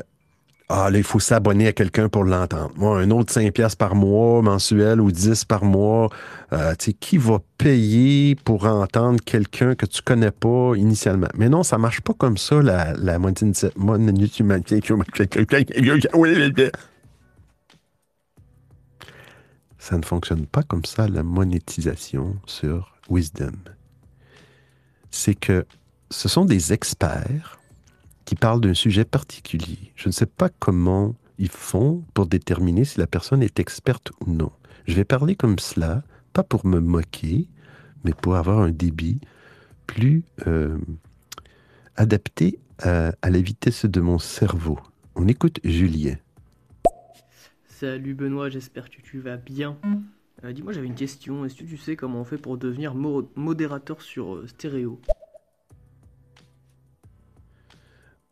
ah, là, il faut s'abonner à quelqu'un pour l'entendre. Moi, un autre 5 piastres par mois, mensuel ou 10 par mois. Euh, tu sais, qui va payer pour entendre quelqu'un que tu connais pas initialement? Mais non, ça marche pas comme ça, la, la monétisation. Ça ne fonctionne pas comme ça, la monétisation sur Wisdom. C'est que ce sont des experts qui parlent d'un sujet particulier. Je ne sais pas comment ils font pour déterminer si la personne est experte ou non. Je vais parler comme cela, pas pour me moquer, mais pour avoir un débit plus euh, adapté à, la vitesse de mon cerveau. On écoute Julien. Salut Benoît, j'espère que tu vas bien. Euh, Dis-moi, j'avais une question. Est-ce que tu sais comment on fait pour devenir mo- modérateur sur euh, stéréo?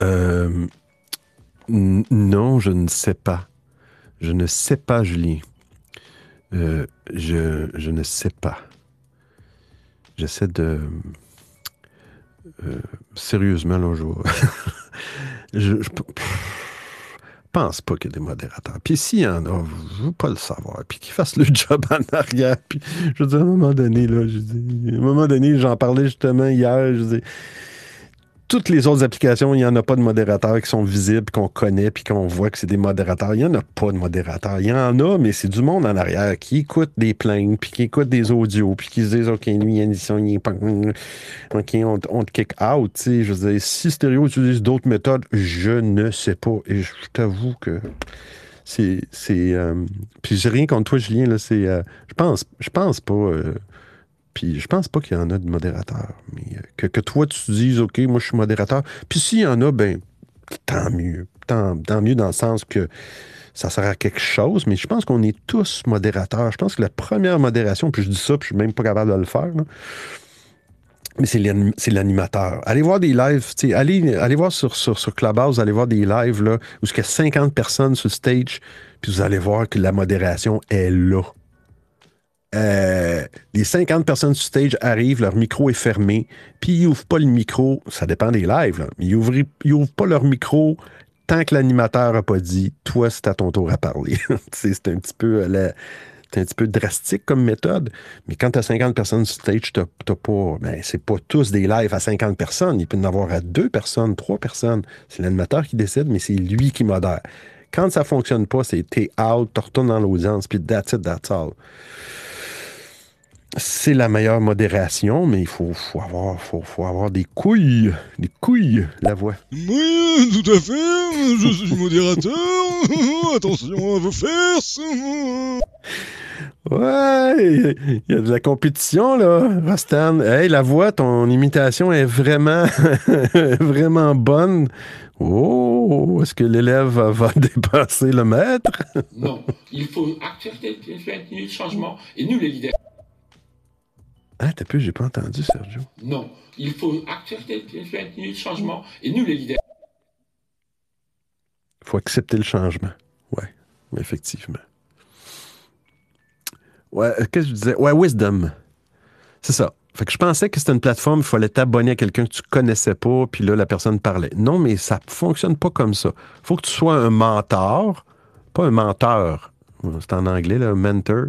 Euh, non, je ne sais pas. Je ne sais pas, Julien. Euh, je, je ne sais pas. J'essaie de... euh, sérieusement, là, je je, pense pas qu'il y a des modérateurs. Puis s'il y en a, je veux pas le savoir. Puis qu'ils fassent le job en arrière. Puis je veux dire, à un moment donné, là, je dis, à un moment donné, j'en parlais justement hier, je dis, toutes les autres applications, il n'y en a pas de modérateurs qui sont visibles, qu'on connaît, puis qu'on voit que c'est des modérateurs. Il n'y en a pas de modérateurs. Il y en a, mais c'est du monde en arrière qui écoute des plaintes, puis qui écoute des audios, puis qui se disent, OK, lui, il y a. OK, on, te kick out. tu sais. Je veux dire, si Stéréo utilise d'autres méthodes, je ne sais pas. Et je t'avoue que c'est... c'est euh, Puis j'ai rien contre toi, Julien, là, c'est... euh, je pense, je pense pas... euh, puis je pense pas qu'il y en a de modérateurs. Euh, que, que toi, tu te dises, OK, moi, je suis modérateur. Puis s'il y en a, ben, tant mieux. Tant, tant mieux dans le sens que ça sert à quelque chose. Mais je pense qu'on est tous modérateurs. Je pense que la première modération, puis je dis ça, puis je suis même pas capable de le faire, mais c'est l'anim- c'est l'animateur. Allez voir des lives, allez, allez voir sur, sur, sur Clubhouse, allez voir des lives là, où il y a 50 personnes sur stage, puis vous allez voir que la modération est là. Euh, les 50 personnes sur stage arrivent, leur micro est fermé, puis ils n'ouvrent pas le micro, ça dépend des lives, là, mais ils n'ouvrent pas leur micro tant que l'animateur n'a pas dit « Toi, c'est à ton tour à parler ». Tu sais, C'est un petit peu euh, c'est un petit peu drastique comme méthode, mais quand tu as 50 personnes sur stage, t'as t'as pas. Ben, c'est pas tous des lives à 50 personnes. Il peut y en avoir à deux personnes, trois personnes. C'est l'animateur qui décide, mais c'est lui qui modère. Quand ça fonctionne pas, c'est t'es out, tu retournes dans l'audience, puis that's it, that's all. C'est la meilleure modération, mais il faut, faut, avoir, faut, faut avoir des couilles. Des couilles, la voix. Oui, tout à fait, je suis modérateur. Attention à vos fesses. Ouais, il y a de la compétition, là, Rostan. Hey, la voix, ton imitation est vraiment, vraiment bonne. Oh, est-ce que l'élève va, va dépasser le maître? Non, il faut accepter le changement et nous les leaders. Ah, t'as peu, j'ai pas entendu, Sergio. Non, il faut accepter le changement et nous les leaders. faut accepter le changement. Ouais, effectivement. Ouais, euh, qu'est-ce que je disais? Ouais, Wisdom. C'est ça. Fait que je pensais que c'était une plateforme, il fallait t'abonner à quelqu'un que tu connaissais pas, puis là, la personne parlait. Non, mais ça fonctionne pas comme ça. faut que tu sois un mentor, pas un menteur. C'est en anglais, là, mentor.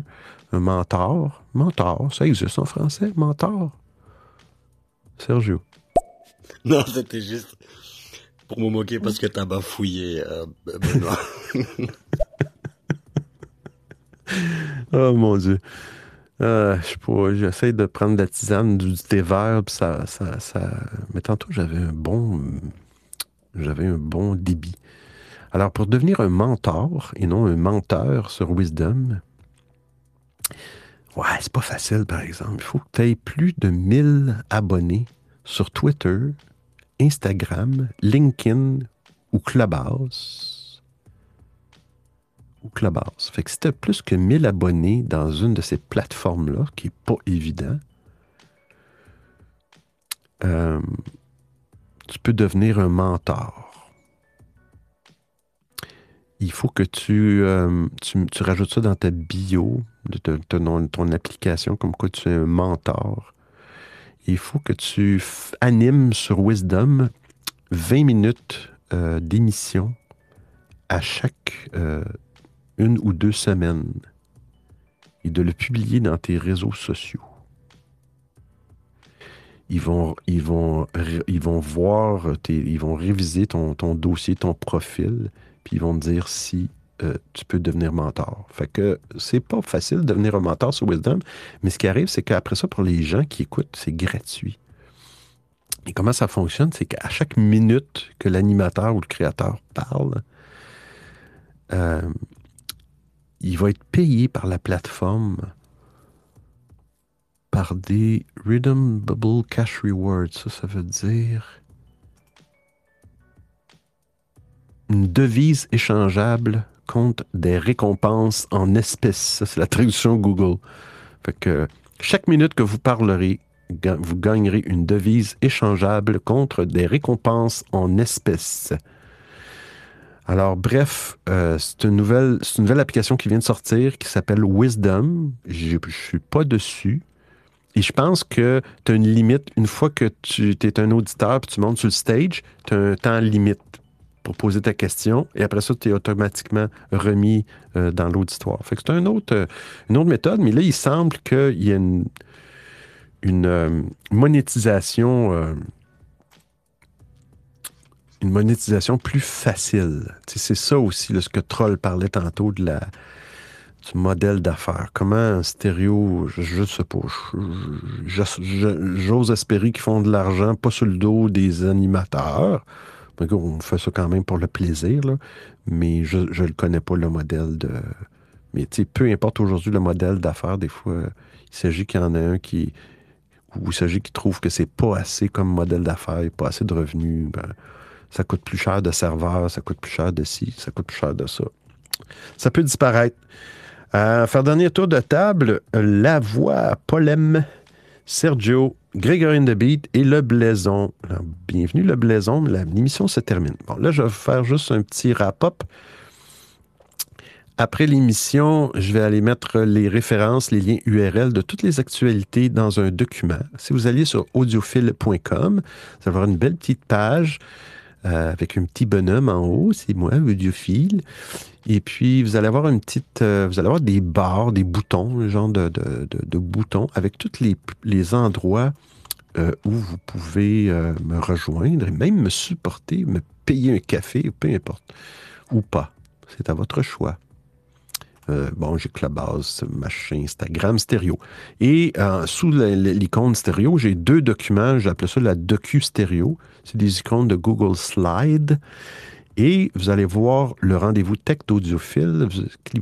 Un mentor. Mentor, ça existe en français, mentor. Sergio. Non, c'était juste pour me moquer parce que t'as bafouillé, euh, Benoît. Oh mon Dieu. Euh, je sais pas, j'essaie de prendre de la tisane, du thé vert, puis ça, ça, ça... Mais tantôt, j'avais un bon... J'avais un bon débit. Alors, pour devenir un mentor et non un menteur sur Wisdom, ouais, c'est pas facile, par exemple. Il faut que tu aies plus de 1000 abonnés sur Twitter, Instagram, LinkedIn ou Clubhouse. Ou Clubhouse. Fait que si tu as plus que 1000 abonnés dans une de ces plateformes-là, qui n'est pas évident, euh, tu peux devenir un mentor. Il faut que tu, euh, tu, tu rajoutes ça dans ta bio de ton, ton- application, comme quoi tu es un mentor. Il faut que tu animes sur Wisdom 20 minutes euh, d'émission à chaque euh, une ou deux semaines et de le publier dans tes réseaux sociaux. Ils vont, ils vont, ils vont voir, tes- ils vont réviser ton, ton dossier, ton profil, puis ils vont te dire si euh, tu peux devenir mentor. Fait que c'est pas facile de devenir un mentor sur Wisdom, mais ce qui arrive, c'est qu'après ça, pour les gens qui écoutent, c'est gratuit. Et comment ça fonctionne? C'est qu'à chaque minute que l'animateur ou le créateur parle, euh, il va être payé par la plateforme par des Redeemable Cash Rewards. Ça, ça veut dire une devise échangeable contre des récompenses en espèces. Ça, c'est la traduction Google. Fait que chaque minute que vous parlerez, vous gagnerez une devise échangeable contre des récompenses en espèces. Alors, bref, euh, c'est une, nouvelle, c'est une nouvelle application qui vient de sortir qui s'appelle Wisdom. Je ne suis pas dessus. Et je pense que tu as une limite. Une fois que tu es un auditeur et tu montes sur le stage, tu as un temps limite pour poser ta question. Et après ça, tu es automatiquement remis euh, dans l'auditoire. Fait que c'est un autre, euh, une autre méthode. Mais là, il semble qu'il y a une, une euh, monétisation. une monétisation plus facile. C'est ça aussi, ce que Troll parlait tantôt de la, du modèle d'affaires. Comment un stéréo, je ne sais pas, j'ose espérer qu'ils font de l'argent, pas sur le dos des animateurs. On fait ça quand même pour le plaisir, mais je ne le connais pas, le modèle de... Mais peu importe aujourd'hui le modèle d'affaires, des fois, il s'agit qu'il y en a un qui... Il s'agit qu'il trouve que c'est pas assez comme modèle d'affaires, pas assez de revenus. ben, ça coûte plus cher de serveur, ça coûte plus cher de ci, ça coûte plus cher de ça. Ça peut disparaître. Euh, faire dernier tour de table, la voix, Polem, Sergio, Grégory de Beat et le Blaison. Bienvenue le Blaison, la- l'émission se termine. Bon, là, je vais faire juste un petit wrap-up. Après l'émission, je vais aller mettre les références, les liens URL de toutes les actualités dans un document. Si vous alliez sur audiophile.com, vous allez avoir une belle petite page euh, avec un petit bonhomme en haut, c'est moi, audiophile. Et puis, vous allez avoir une petite, euh, vous allez avoir des barres, des boutons, un genre de, de- boutons avec tous les, endroits euh, où vous pouvez me rejoindre et même me supporter, me payer un café, peu importe, ou pas. C'est à votre choix. Euh, bon, j'ai Clubhouse, machin, Instagram, stéréo. Et euh, sous l'icône stéréo, j'ai deux documents. J'appelle ça la docu stéréo. C'est des icônes de Google Slide. Et vous allez voir le rendez-vous tech d'audiophile.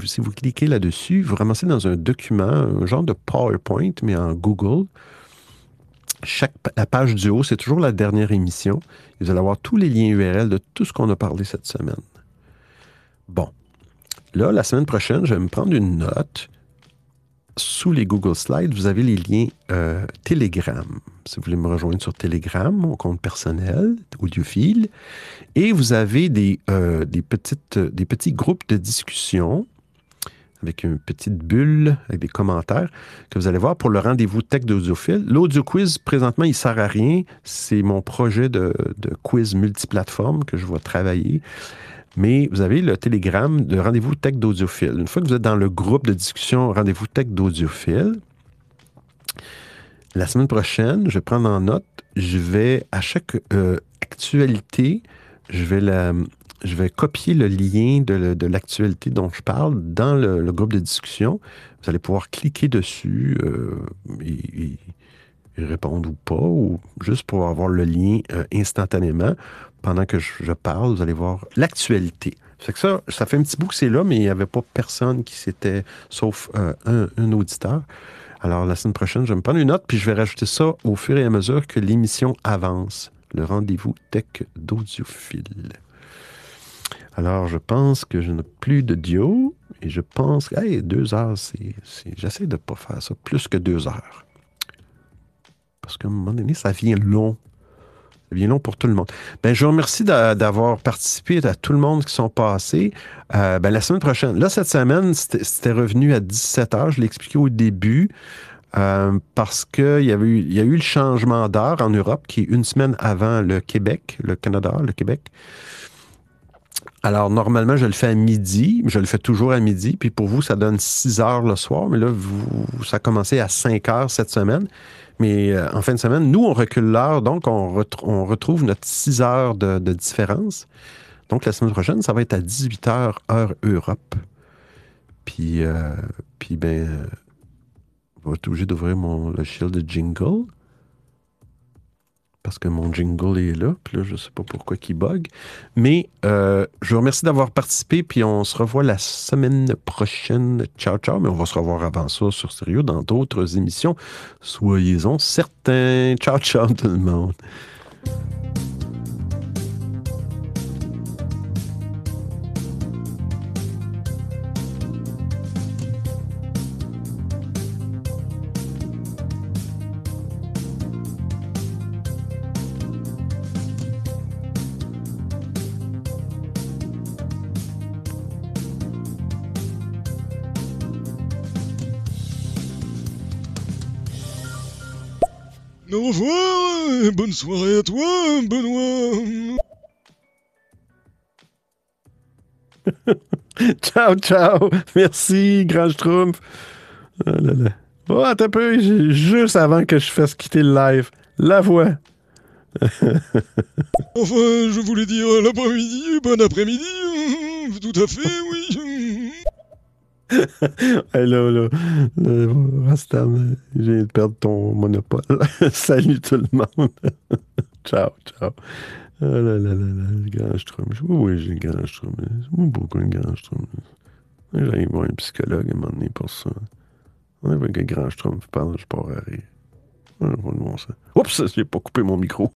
Si vous cliquez là-dessus, vous ramassez dans un document, un genre de PowerPoint, mais en Google. Chaque, la page du haut, c'est toujours la dernière émission. Vous allez avoir tous les liens URL de tout ce qu'on a parlé cette semaine. Bon. Là, la semaine prochaine, je vais me prendre une note. Sous les Google Slides, vous avez les liens euh, Telegram. Si vous voulez me rejoindre sur Telegram, mon compte personnel, audiophile. Et vous avez des, euh, des petits groupes de discussion avec une petite bulle, avec des commentaires que vous allez voir pour le rendez-vous tech d'audiophile. L'audio quiz, présentement, il ne sert à rien. C'est mon projet de, de quiz multiplateforme que je vais travailler. Mais vous avez le télégramme de Rendez-vous Tech d'Audiophile. Une fois que vous êtes dans le groupe de discussion Rendez-vous Tech d'Audiophile, la semaine prochaine, je vais prendre en note, je vais, à chaque euh, actualité, je vais, la, je vais copier le lien de, l'actualité dont je parle dans le, groupe de discussion. Vous allez pouvoir cliquer dessus euh, et, et, répondre ou pas, ou juste pour avoir le lien euh, instantanément. Pendant que je, parle, vous allez voir l'actualité. Ça, ça fait un petit bout que c'est là, mais il n'y avait pas personne qui s'était, sauf euh, un, auditeur. Alors, la semaine prochaine, je vais me prendre une note, puis je vais rajouter ça au fur et à mesure que l'émission avance. Le rendez-vous tech d'audiophile. Alors, je pense que je n'ai plus de et je pense que, hey, deux heures, c'est. J'essaie de ne pas faire ça plus que deux heures. Parce qu'à un moment donné, ça vient long. Ça vient long pour tout le monde. Ben, je vous remercie d'avoir participé à tout le monde qui sont passés. Euh, ben, la semaine prochaine, là, cette semaine, c'était revenu à 17 heures. Je l'ai expliqué au début. Euh, parce qu'il y, avait y a eu le changement d'heure en Europe, qui est une semaine avant le Québec, le Canada, le Québec. Alors, normalement, je le fais à midi. Je le fais toujours à midi. Puis pour vous, ça donne 6 heures le soir. Mais là, vous, ça a commencé à 5 heures cette semaine. Mais euh, en fin de semaine, nous, on recule l'heure. Donc, on, ret on, retrouve notre 6 heures de, différence. Donc, la semaine prochaine, ça va être à 18 heures, heure Europe. Puis, euh, puis ben, euh, je vais être obligé d'ouvrir mon logiciel de jingle. Parce que mon jingle est là. Puis là, je ne sais pas pourquoi il bug. Mais euh, je vous remercie d'avoir participé. Puis on se revoit la semaine prochaine. Ciao, ciao. Mais on va se revoir avant ça sur Sérieux dans d'autres émissions. Soyez-en certains. Ciao, ciao tout le monde. Revoir, bonne soirée à toi, Benoît. ciao, ciao. Merci, Grand Schtroumpf. Oh là là. Oh, attends un peu, juste avant que je fasse quitter le live. La voix. enfin, je voulais dire l'après-midi, bon après-midi. Tout à fait, oui. hey, là, là, là, Rastam, j'ai de perdre ton monopole. Salut tout le monde. ciao, ciao. Oh là là là là, le grand Strum. Oui, oui, j'ai le grand Strum. Moi, beaucoup le grand Strum. J'allais voir un psychologue à un moment pour ça. Avec le grand Strum parle, je pars à rire. Oups, j'ai pas coupé mon micro.